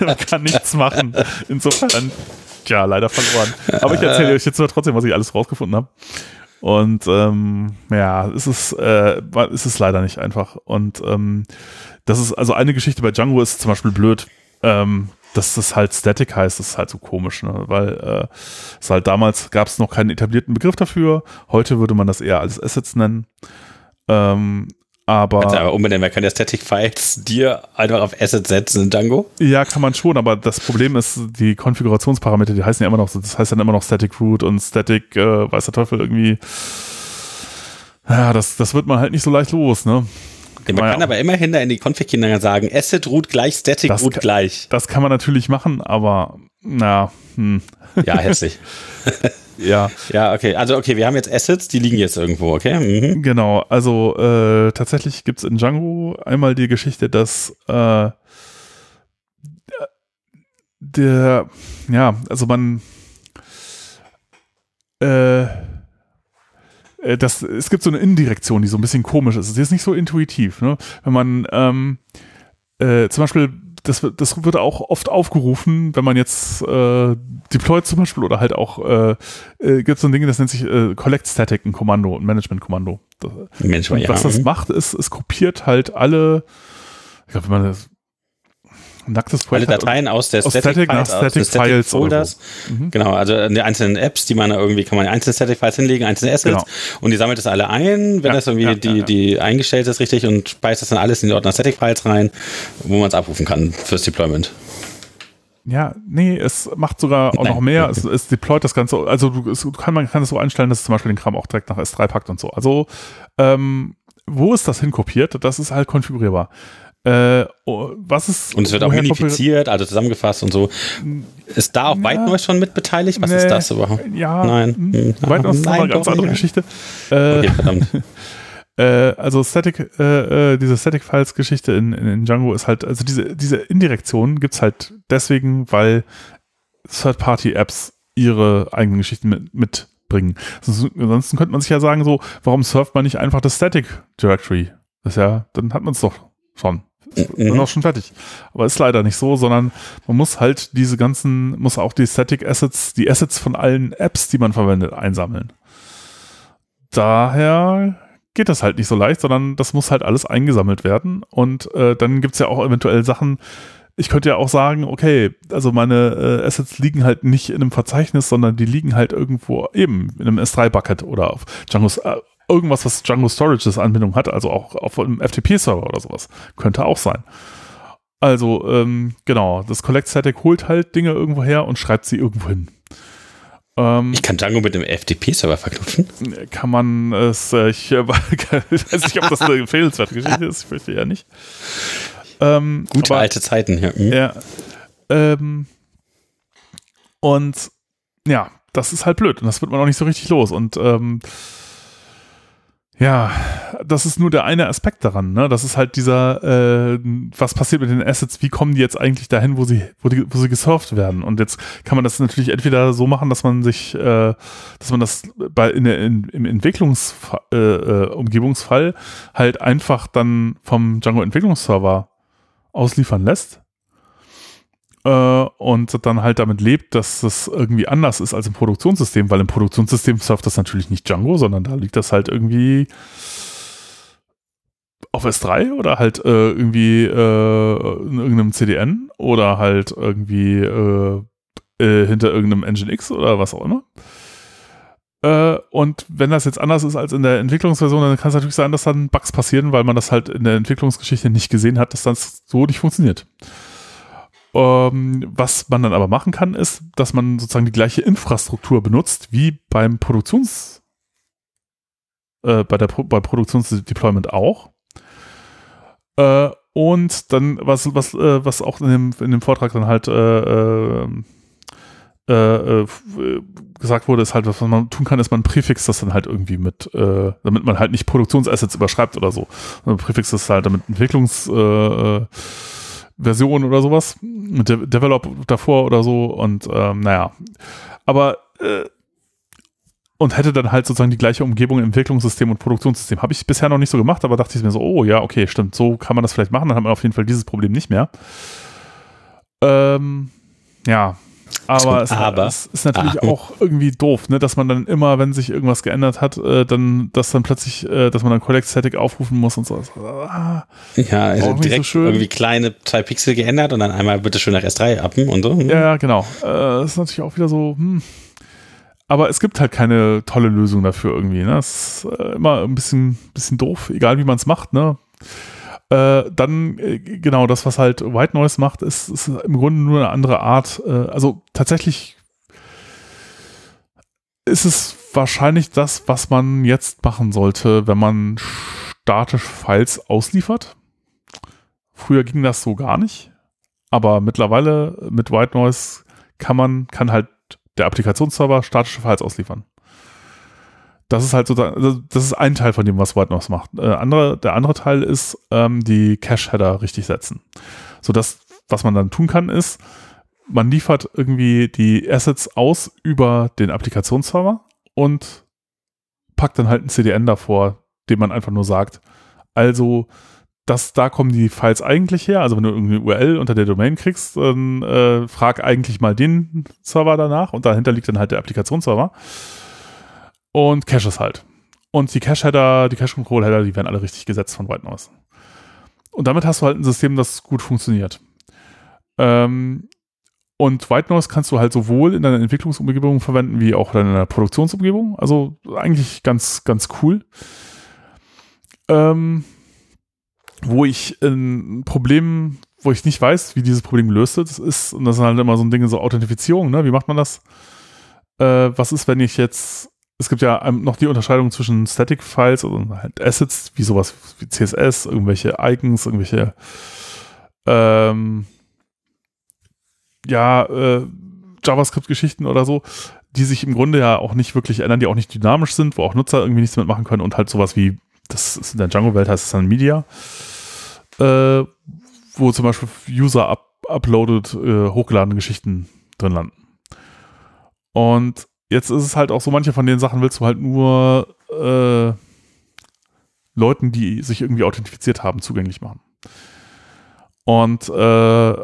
man kann nichts machen. Insofern, ja, leider verloren. Aber ich erzähle euch jetzt mal trotzdem, was ich alles rausgefunden habe. Und ähm, ja, es ist, äh, es ist leider nicht einfach. Und ähm, das ist, also eine Geschichte bei Django ist zum Beispiel blöd. Ähm, dass das halt Static heißt, das ist halt so komisch, ne? weil äh, es halt damals gab es noch keinen etablierten Begriff dafür. Heute würde man das eher als Assets nennen. Ähm, aber, Kannst aber unbedingt, man kann ja Static Files dir einfach auf Assets setzen in Django. Ja, kann man schon, aber das Problem ist, die Konfigurationsparameter, die heißen ja immer noch, das heißt dann immer noch Static Root und Static, äh, weiß der Teufel irgendwie. Ja, das, das wird man halt nicht so leicht los, ne? Man kann aber immerhin da in die Config hinein sagen, Asset Root gleich, Static das Root gleich. Das kann man natürlich machen, aber na, hm. Ja, hässlich. ja. Ja, okay. Also okay, wir haben jetzt Assets, die liegen jetzt irgendwo, okay? Mhm. Genau, also äh, tatsächlich gibt es in Django einmal die Geschichte, dass äh, der, ja, also man äh, äh, das, es gibt so eine Innendirektion, die so ein bisschen komisch ist. Sie ist nicht so intuitiv. Ne? Wenn man ähm, äh, zum Beispiel, das, das wird auch oft aufgerufen, wenn man jetzt äh, deployt zum Beispiel oder halt auch, äh, äh, gibt es so ein Ding, das nennt sich äh, Collect Static, ein Kommando, ein Management-Kommando. Mensch, ja. Was das macht, ist, es kopiert halt alle ich glaube, wenn man das nacktes Projekt Alle Dateien aus der Static, Static, Files, Static, Static Files Folders. Mhm. Genau, also die einzelnen Apps, die man irgendwie, kann man einzelne Static Files hinlegen, einzelne Assets genau. und die sammelt das alle ein, wenn ja, das irgendwie ja, die, ja, die eingestellt ist richtig und speist das dann alles in die Ordner Static Files rein, wo man es abrufen kann fürs Deployment. Ja, nee, es macht sogar auch Nein. noch mehr. Es, es deployt das Ganze. Also du, es, kann, man kann es so einstellen, dass es zum Beispiel den Kram auch direkt nach S3 packt und so. Also ähm, wo ist das hinkopiert? Das ist halt konfigurierbar. Äh, oh, was ist. Und es wird auch minifiziert, also zusammengefasst und so. Ist da auch ja, White Noise schon mit beteiligt? Was nee, ist das überhaupt? Ja, nein. Hm, hm. White Noise ist eine ganz andere Geschichte. Äh, okay, verdammt. Äh, also Static, äh, äh, diese Static Files Geschichte in, in, Django ist halt, also diese, diese Indirektion gibt's halt deswegen, weil Third-Party-Apps ihre eigenen Geschichten mit, mitbringen. Ansonsten könnte man sich ja sagen, so, warum surft man nicht einfach das Static Directory? Das ist ja, dann hat man es doch schon. Mhm. Dann auch schon fertig. Aber ist leider nicht so, sondern man muss halt diese ganzen, muss auch die Static Assets, die Assets von allen Apps, die man verwendet, einsammeln. Daher geht das halt nicht so leicht, sondern das muss halt alles eingesammelt werden. Und äh, dann gibt's ja auch eventuell Sachen, ich könnte ja auch sagen, okay, also meine äh, Assets liegen halt nicht in einem Verzeichnis, sondern die liegen halt irgendwo eben in einem S3-Bucket oder auf Django's äh, irgendwas, was Django Storages Anbindung hat, also auch auf einem FTP-Server oder sowas. Könnte auch sein. Also, ähm, genau, das Collect Static holt halt Dinge irgendwo her und schreibt sie irgendwo hin. Ähm, ich kann Django mit einem FTP-Server verknüpfen. Kann man es, äh, ich äh, weiß nicht, ob das eine empfehlenswerte Geschichte ist, ich fürchte ja nicht. Ähm, Gute aber, alte Zeiten hier. Mhm. Ja. Ähm, und ja, das ist halt blöd und das wird man auch nicht so richtig los. Und ähm, ja, das ist nur der eine Aspekt daran. Ne? Das ist halt dieser, äh, was passiert mit den Assets, wie kommen die jetzt eigentlich dahin, wo sie, wo, die, wo sie gesurft werden? Und jetzt kann man das natürlich entweder so machen, dass man sich, äh, dass man das bei in der in, im Entwicklungsumgebungsfall äh, äh halt einfach dann vom Django Entwicklungsserver ausliefern lässt und dann halt damit lebt, dass das irgendwie anders ist als im Produktionssystem, weil im Produktionssystem surft das natürlich nicht Django, sondern da liegt das halt irgendwie auf S3 oder halt äh, irgendwie äh, in irgendeinem CDN oder halt irgendwie äh, äh, hinter irgendeinem Nginx oder was auch immer. Äh, und wenn das jetzt anders ist als in der Entwicklungsversion, dann kann es natürlich sein, dass dann Bugs passieren, weil man das halt in der Entwicklungsgeschichte nicht gesehen hat, dass das so nicht funktioniert. Ähm, was man dann aber machen kann, ist, dass man sozusagen die gleiche Infrastruktur benutzt wie beim Produktions, äh, bei der bei Produktionsdeployment auch. Äh, und dann, was, was, äh, was auch in dem, in dem Vortrag dann halt äh, äh, äh, gesagt wurde, ist halt, was man tun kann, ist man präfixt das dann halt irgendwie mit, äh, damit man halt nicht Produktionsassets überschreibt oder so. Man präfixt das halt damit Entwicklungs, äh, Version oder sowas, mit De Develop davor oder so und ähm, naja, aber äh, und hätte dann halt sozusagen die gleiche Umgebung im Entwicklungssystem und Produktionssystem. Habe ich bisher noch nicht so gemacht, aber dachte ich mir so, oh ja, okay, stimmt, so kann man das vielleicht machen, dann hat man auf jeden Fall dieses Problem nicht mehr. Ähm, ja, aber, es, aber es, ist natürlich ah. auch irgendwie doof, ne, dass man dann immer, wenn sich irgendwas geändert hat, äh, dann, dass dann plötzlich, äh, dass man dann Collect Static aufrufen muss und so. Ah, ja, also direkt so irgendwie kleine zwei Pixel geändert und dann einmal bitte schön nach S3 appen und so. Hm. Ja, genau. Äh, das ist natürlich auch wieder so, hm. Aber es gibt halt keine tolle Lösung dafür irgendwie. Ne? Es ist äh, immer ein bisschen, bisschen doof, egal wie man es macht. Ne? Äh, dann, äh, genau, das, was halt White Noise macht, ist, ist im Grunde nur eine andere Art. Äh, also tatsächlich ist es wahrscheinlich das, was man jetzt machen sollte, wenn man statisch Files ausliefert. Früher ging das so gar nicht. Aber mittlerweile mit White Noise kann man, kann halt der Applikationsserver statische Files ausliefern. Das ist halt so, das ist ein Teil von dem, was White Noise macht. Äh, andere, der andere Teil ist ähm, die Cache-Header richtig setzen. So dass, was man dann tun kann, ist, man liefert irgendwie die Assets aus über den Applikationsserver und packt dann halt ein CDN davor, dem man einfach nur sagt, also das, da kommen die Files eigentlich her. Also wenn du irgendeine URL unter der Domain kriegst, dann äh, frag eigentlich mal den Server danach und dahinter liegt dann halt der Applikationsserver und Caches halt. Und die Cache-Header, die Cache-Control-Header, die werden alle richtig gesetzt von White Noise. und damit hast du halt ein System, das gut funktioniert. Ähm, und White Noise kannst du halt sowohl in deiner Entwicklungsumgebung verwenden, wie auch in deiner Produktionsumgebung. Also eigentlich ganz, ganz cool. Ähm, wo ich ein Problem, wo ich nicht weiß, wie dieses Problem wird, das ist, und das sind halt immer so ein Ding, so Authentifizierung, ne? Wie macht man das? Äh, was ist, wenn ich jetzt, es gibt ja noch die Unterscheidung zwischen Static Files und halt Assets, wie sowas wie CSS, irgendwelche Icons, irgendwelche ähm, ja, äh, JavaScript-Geschichten oder so, die sich im Grunde ja auch nicht wirklich ändern, die auch nicht dynamisch sind, wo auch Nutzer irgendwie nichts mitmachen können und halt sowas wie, das ist in der Django-Welt heißt es dann Media, äh, wo zum Beispiel User up uploaded, äh, hochgeladene Geschichten drin landen. Und jetzt ist es halt auch so, manche von den Sachen willst du halt nur äh, Leuten, die sich irgendwie authentifiziert haben, zugänglich machen. Und äh,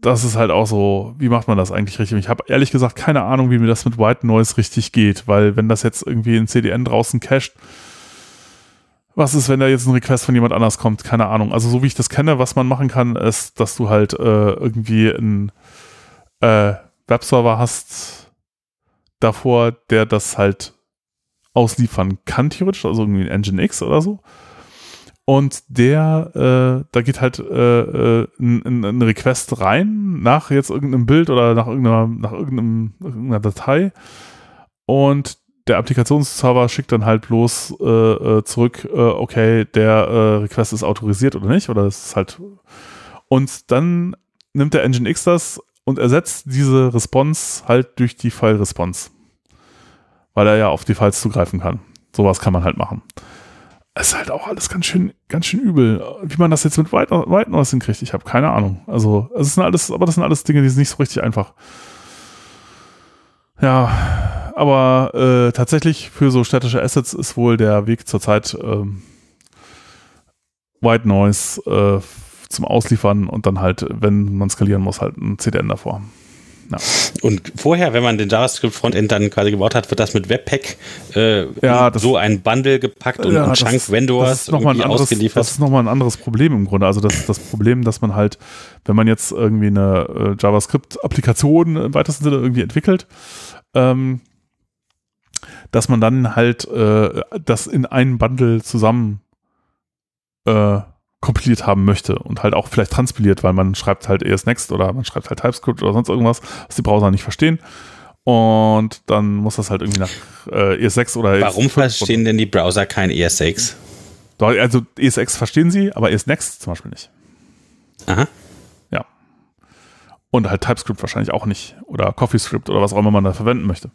das ist halt auch so, wie macht man das eigentlich richtig? Ich habe ehrlich gesagt keine Ahnung, wie mir das mit White Noise richtig geht, weil wenn das jetzt irgendwie in CDN draußen cached, was ist, wenn da jetzt ein Request von jemand anders kommt? Keine Ahnung. Also so wie ich das kenne, was man machen kann, ist, dass du halt äh, irgendwie einen äh, Webserver hast davor, der das halt ausliefern kann, theoretisch, also irgendwie ein Nginx oder so. Und der, äh, da geht halt äh, äh, ein, ein, Request rein nach jetzt irgendeinem Bild oder nach irgendeiner, nach irgendeinem, irgendeiner Datei. Und der Applikationsserver schickt dann halt bloß äh, äh, zurück, äh, okay, der Request ist autorisiert oder nicht, oder es ist halt. Und dann nimmt der Nginx das und ersetzt diese Response halt durch die File-Response. Weil er ja auf die Files zugreifen kann. Sowas kann man halt machen ist halt auch alles ganz schön, ganz schön übel. Wie man das jetzt mit White, White Noise hinkriegt, ich habe keine Ahnung. Also, es sind alles, aber das sind alles Dinge, die sind nicht so richtig einfach. Ja, aber äh, tatsächlich für so städtische Assets ist wohl der Weg zurzeit ähm, White Noise äh, zum Ausliefern und dann halt, wenn man skalieren muss, halt ein CDN davor. Ja. Und vorher, wenn man den JavaScript-Frontend dann quasi gebaut hat, wird das mit Webpack äh, ja, das, so ein Bundle gepackt und, ja, und Chunk-Vendors irgendwie anderes, ausgeliefert. Das ist nochmal ein anderes Problem im Grunde. Also das, das Problem, dass man halt, wenn man jetzt irgendwie eine äh, JavaScript-Applikation im weitesten Sinne irgendwie entwickelt, ähm, dass man dann halt äh, das in einen Bundle zusammen äh, kompiliert haben möchte und halt auch vielleicht transpiliert, weil man schreibt halt ES Next oder man schreibt halt TypeScript oder sonst irgendwas, was die Browser nicht verstehen. Und dann muss das halt irgendwie nach äh, ES6 oder Warum ES5 verstehen denn die Browser kein ES6? Also ES6 verstehen sie, aber ES Next zum Beispiel nicht. Aha. Ja. Und halt TypeScript wahrscheinlich auch nicht. Oder CoffeeScript oder was auch immer man da verwenden möchte.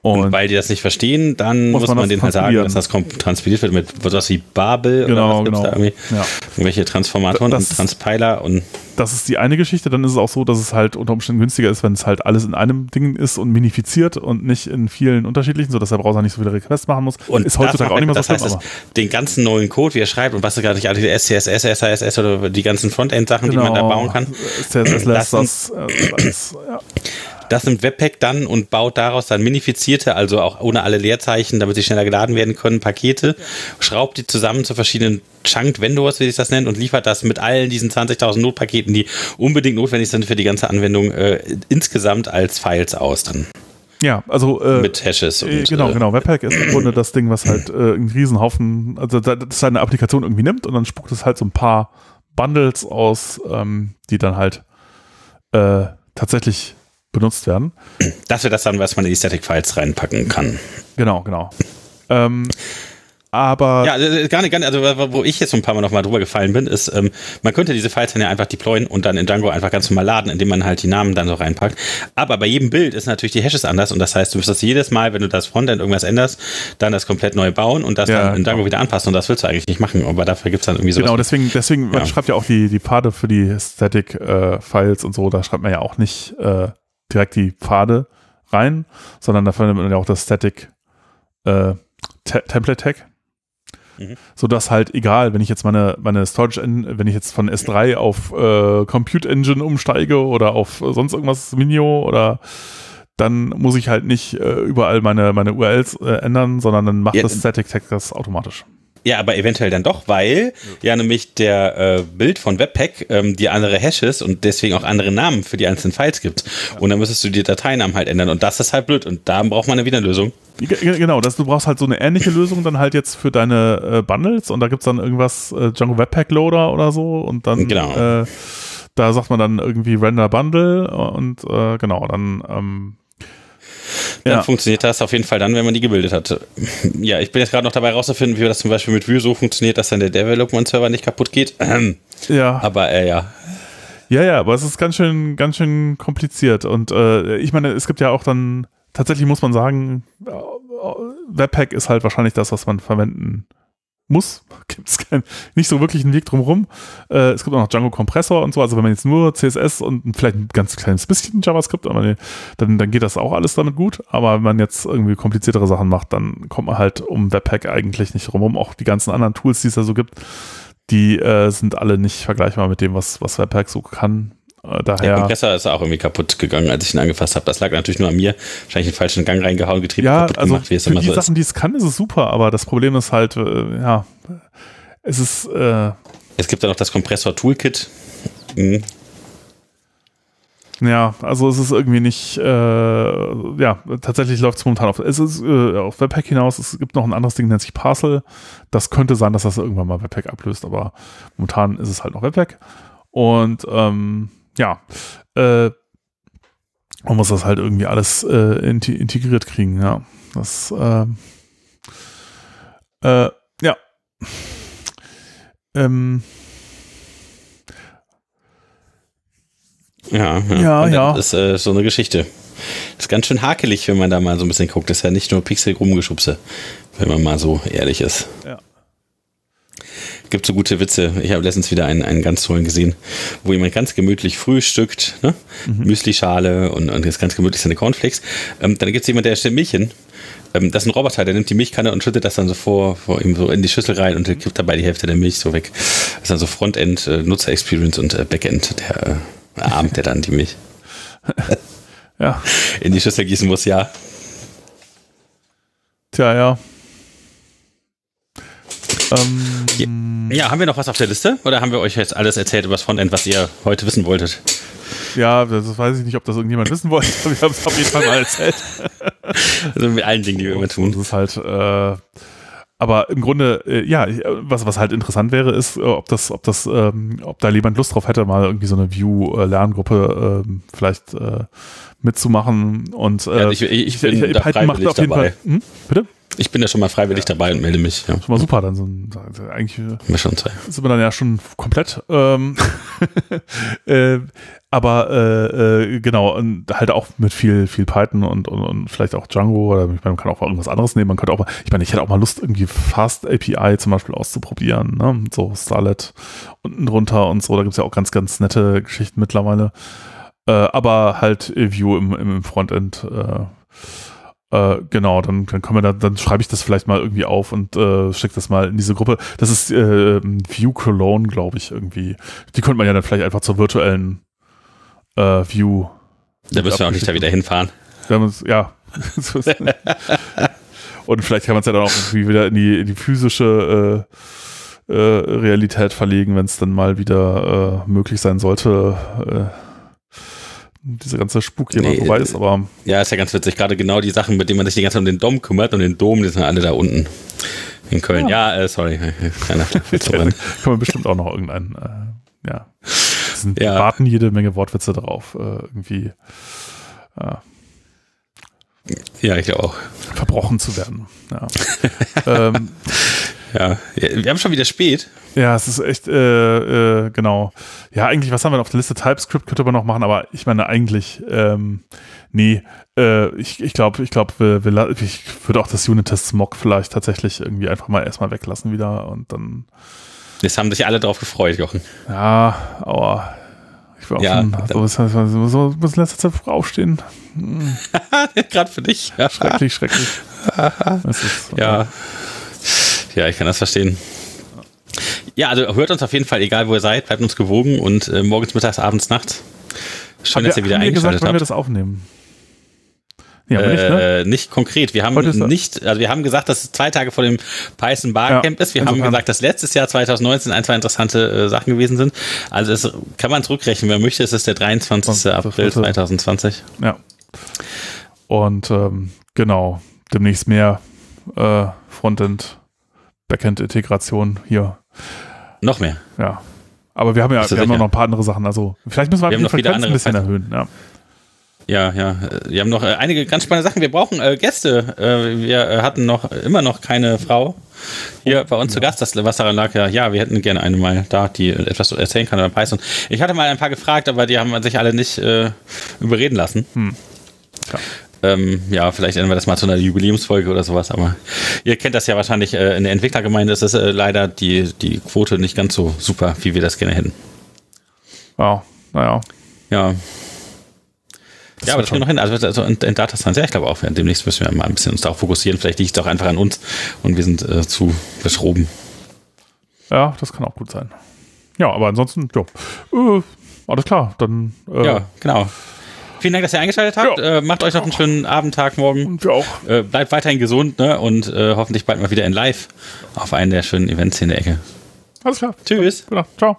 Und, und, weil die das nicht verstehen, dann muss, muss man, man denen halt sagen, dass das transpiliert wird mit was wie Babel genau, oder was genau. da irgendwie? Ja. Irgendwelche Transformatoren das, und Transpiler und. Das ist die eine Geschichte. Dann ist es auch so, dass es halt unter Umständen günstiger ist, wenn es halt alles in einem Ding ist und minifiziert und nicht in vielen unterschiedlichen, sodass der Browser nicht so viele Requests machen muss. Und ist heutzutage auch nicht mehr so das heißt, den ganzen neuen Code, wie er schreibt und was er gar nicht alle SCSS, SASS oder die ganzen Frontend-Sachen, genau. die man da genau. bauen kann. CSS lässt das, äh, alles, ja. Das nimmt Webpack dann und baut daraus dann minifizierte, also auch ohne alle Leerzeichen, damit sie schneller geladen werden können, Pakete, schraubt die zusammen zu verschiedenen Chunked Vendors, wie sich das nennt, und liefert das mit allen diesen 20.000 Notpaketen, die unbedingt notwendig sind für die ganze Anwendung, äh, insgesamt als Files aus dann. Ja, also äh, mit Hashes und, genau, äh, genau. Webpack ist im Grunde das Ding, was halt äh, einen Riesenhaufen, also das seine Applikation irgendwie nimmt und dann spuckt es halt so ein paar Bundles aus, ähm, die dann halt äh, tatsächlich benutzt werden. Das wäre das dann, was man in die Static Files reinpacken kann. Genau, genau. Ähm, aber. Ja, äh, gar nicht, gar nicht, also wo ich jetzt ein paar Mal nochmal drüber gefallen bin, ist, ähm, man könnte diese Files dann ja einfach deployen und dann in Django einfach ganz normal laden, indem man halt die Namen dann so reinpackt. Aber bei jedem Bild ist natürlich die Hashes anders und das heißt, du müsstest jedes Mal, wenn du das Frontend irgendwas änderst, dann das komplett neu bauen und das ja, dann in Django genau. wieder anpassen und das willst du eigentlich nicht machen, aber dafür gibt es dann irgendwie so. Genau, deswegen, deswegen, ja. man schreibt ja auch die, die Pfade für die Static-Files äh, und so, da schreibt man ja auch nicht äh, direkt die Pfade rein, sondern da findet man ja auch das Static äh, Template Tag. Mhm. So dass halt egal, wenn ich jetzt meine, meine Storage, wenn ich jetzt von S3 auf äh, Compute Engine umsteige oder auf sonst irgendwas Minio oder dann muss ich halt nicht äh, überall meine, meine URLs äh, ändern, sondern dann macht ja, das Static Tag das automatisch. Ja, aber eventuell dann doch, weil ja, ja nämlich der äh, Bild von Webpack ähm, die andere Hashes und deswegen auch andere Namen für die einzelnen Files gibt. Ja. Und dann müsstest du die Dateinamen halt ändern und das ist halt blöd und da braucht man dann wieder eine Lösung. Genau, das, du brauchst halt so eine ähnliche Lösung dann halt jetzt für deine äh, Bundles und da gibt es dann irgendwas äh, Django Webpack Loader oder so und dann genau. äh, da sagt man dann irgendwie Render Bundle und äh, genau, dann ähm, dann ja. funktioniert das auf jeden Fall dann, wenn man die gebildet hat. Ja, ich bin jetzt gerade noch dabei rauszufinden, wie das zum Beispiel mit Vue so funktioniert, dass dann der Development-Server nicht kaputt geht. Ja. Aber äh, ja. Ja, ja, aber es ist ganz schön, ganz schön kompliziert. Und äh, ich meine, es gibt ja auch dann, tatsächlich muss man sagen, äh, Webpack ist halt wahrscheinlich das, was man verwenden muss, gibt es nicht so wirklich einen Weg drumherum. Äh, es gibt auch noch Django Kompressor und so, also wenn man jetzt nur CSS und vielleicht ein ganz kleines bisschen JavaScript, dann, dann geht das auch alles damit gut. Aber wenn man jetzt irgendwie kompliziertere Sachen macht, dann kommt man halt um Webpack eigentlich nicht drumherum. Auch die ganzen anderen Tools, die es da so gibt, die äh, sind alle nicht vergleichbar mit dem, was, was Webpack so kann. Äh, daher der Kompressor ist auch irgendwie kaputt gegangen, als ich ihn angefasst habe. Das lag natürlich nur an mir. Wahrscheinlich einen falschen Gang reingehauen, Getriebe ja, kaputt also gemacht, wie es immer die so Sachen, ist. die es kann, ist es super, aber das Problem ist halt, äh, ja, es ist. Äh, es gibt ja noch das Kompressor-Toolkit. Mhm. Ja, also es ist irgendwie nicht, äh, ja, tatsächlich läuft es momentan auf, es ist äh, auf Webpack hinaus, es gibt noch ein anderes Ding, nennt sich Parcel. Das könnte sein, dass das irgendwann mal Webpack ablöst, aber momentan ist es halt noch Webpack. Und ähm, ja, äh, man muss das halt irgendwie alles äh, integriert kriegen, ja. Das, äh, äh, ja. Ähm. Ja, ja, ja. ja. Das ist äh, so eine Geschichte. Das ist ganz schön hakelig, wenn man da mal so ein bisschen guckt. Das ist ja nicht nur Pixel-Rumgeschubse, wenn man mal so ehrlich ist. Ja gibt so gute Witze. Ich habe letztens wieder einen, einen ganz tollen gesehen, wo jemand ganz gemütlich frühstückt, ne? Mhm. Müslischale und, und jetzt ganz gemütlich seine Cornflakes. Ähm, dann gibt es jemand, der stellt Milch hin. Ähm, das ist ein Roboter, der nimmt die Milchkanne und schüttet das dann so vor, vor ihm so in die Schüssel rein und kippt dabei die Hälfte der Milch so weg. Das ist dann so Frontend, äh, Nutzer-Experience und äh, Backend, der äh, ahmt der dann die Milch. ja. In die Schüssel gießen muss, ja. Tja, ja. Ähm, ja, haben wir noch was auf der Liste? Oder haben wir euch jetzt alles erzählt über das Frontend, was ihr heute wissen wolltet? Ja, das weiß ich nicht, ob das irgendjemand wissen wollte. Wir haben es auf jeden Fall mal erzählt. also mit allen Dingen, die wir immer tun. Das ist halt, äh, aber im Grunde, äh, ja, was, was halt interessant wäre, ist, äh, ob das, ob das, ähm, ob da jemand Lust drauf hätte, mal irgendwie so eine View-Lerngruppe ähm, vielleicht äh, mitzumachen. Und äh, ja, ich, ich, ich, bin ich, da Python macht auf jeden dabei. Fall. Hm? Bitte? Ich bin da schon mal freiwillig ja. dabei und melde mich. Ja. Schon mal super, dann so ein, eigentlich zwei. sind wir dann ja schon komplett. Ähm, äh, aber äh, äh, genau, und halt auch mit viel, viel Python und, und, und vielleicht auch Django oder ich meine, man kann auch irgendwas anderes nehmen. Man könnte auch mal, ich meine, ich hätte auch mal Lust, irgendwie Fast API zum Beispiel auszuprobieren, ne? So Starlet unten drunter und so. Da gibt es ja auch ganz, ganz nette Geschichten mittlerweile. Äh, aber halt View im, im Frontend. Äh, äh, genau, dann, dann können wir da, dann schreibe ich das vielleicht mal irgendwie auf und äh, schicke das mal in diese Gruppe. Das ist äh, View Cologne, glaube ich, irgendwie. Die könnte man ja dann vielleicht einfach zur virtuellen äh, View. Da müssen wir auch nicht da wieder hinfahren. ja. und vielleicht kann man es ja dann auch irgendwie wieder in die, in die physische äh, äh, Realität verlegen, wenn es dann mal wieder äh, möglich sein sollte. Äh, dieser ganze Spuk hier nee, mal vorbei ist, aber. Ja, ist ja ganz witzig. Gerade genau die Sachen, mit denen man sich die ganze Zeit um den Dom kümmert und den Dom, die sind alle da unten in Köln. Ja, ja äh, sorry. Keiner Kann man bestimmt auch noch irgendeinen, äh, ja. Sind, ja. warten jede Menge Wortwitze darauf, äh, irgendwie. Äh, ja, ich auch. Verbrochen zu werden. Ja. ähm, ja, wir haben schon wieder spät. Ja, es ist echt, äh, äh, genau. Ja, eigentlich, was haben wir auf der Liste? TypeScript könnte man noch machen, aber ich meine eigentlich, ähm, nee, äh, ich, ich glaube, ich glaube, ich würde auch das Unit-Test-Mock vielleicht tatsächlich irgendwie einfach mal erstmal weglassen wieder und dann. Jetzt haben sich alle drauf gefreut, Jochen. Ja, aber ich war auch ja, schon, so, so, so, muss in letzter Zeit früh aufstehen. Hm. Gerade für dich. schrecklich, schrecklich. ist, ja. Ja, ich kann das verstehen. Ja, also hört uns auf jeden Fall, egal wo ihr seid, bleibt uns gewogen und äh, morgens, mittags, abends, nachts. Schön, dass ihr wieder eingeschaltet gesagt, habt. wir das aufnehmen? Ja, äh, nicht, ne? nicht, konkret. Wir haben nicht, also wir haben gesagt, dass es zwei Tage vor dem Python Barcamp ja, ist. Wir haben gesagt, dass letztes Jahr 2019 ein, zwei interessante äh, Sachen gewesen sind. Also es kann man zurückrechnen, wer möchte, es ist der 23. April 2020. Ja. Und ähm, genau, demnächst mehr äh, Frontend, Backend-Integration hier. Noch mehr. Ja. Aber wir haben ja wir haben noch ein paar andere Sachen. Also vielleicht müssen wir, wir die Frequenz ein bisschen erhöhen. Ja. Ja, ja. Wir haben noch äh, einige ganz spannende Sachen. Wir brauchen äh, Gäste. Äh, wir äh, hatten noch immer noch keine Frau hier bei uns ja. zu Gast. Das, was daran lag, ja, ja, wir hätten gerne eine mal da, die etwas erzählen kann über Python. Ich hatte mal ein paar gefragt, aber die haben sich alle nicht äh, überreden lassen. Hm. Ja. Ähm, ja, vielleicht ändern wir das mal zu einer Jubiläumsfolge oder sowas, aber ihr kennt das ja wahrscheinlich, äh, in der Entwicklergemeinde ist es äh, leider die, die Quote nicht ganz so super, wie wir das gerne hätten. Wow, naja. Ja. Das ja, aber das geht noch hin. Also, also in, in Data Science, ja, ich glaube auch, demnächst müssen wir mal ein bisschen uns darauf fokussieren. Vielleicht liegt es auch einfach an uns und wir sind äh, zu verschroben. Ja, das kann auch gut sein. Ja, aber ansonsten, ja. Äh, alles klar, dann. Äh, ja, genau. Vielen Dank, dass ihr eingeschaltet habt. Ja. Äh, macht euch noch einen schönen Abend, Tag, morgen. Und wir auch. Äh, bleibt weiterhin gesund ne? und äh, hoffentlich bald mal wieder in live auf einen der schönen Events hier in der Ecke. Alles klar. Tschüss. Genau. Ciao.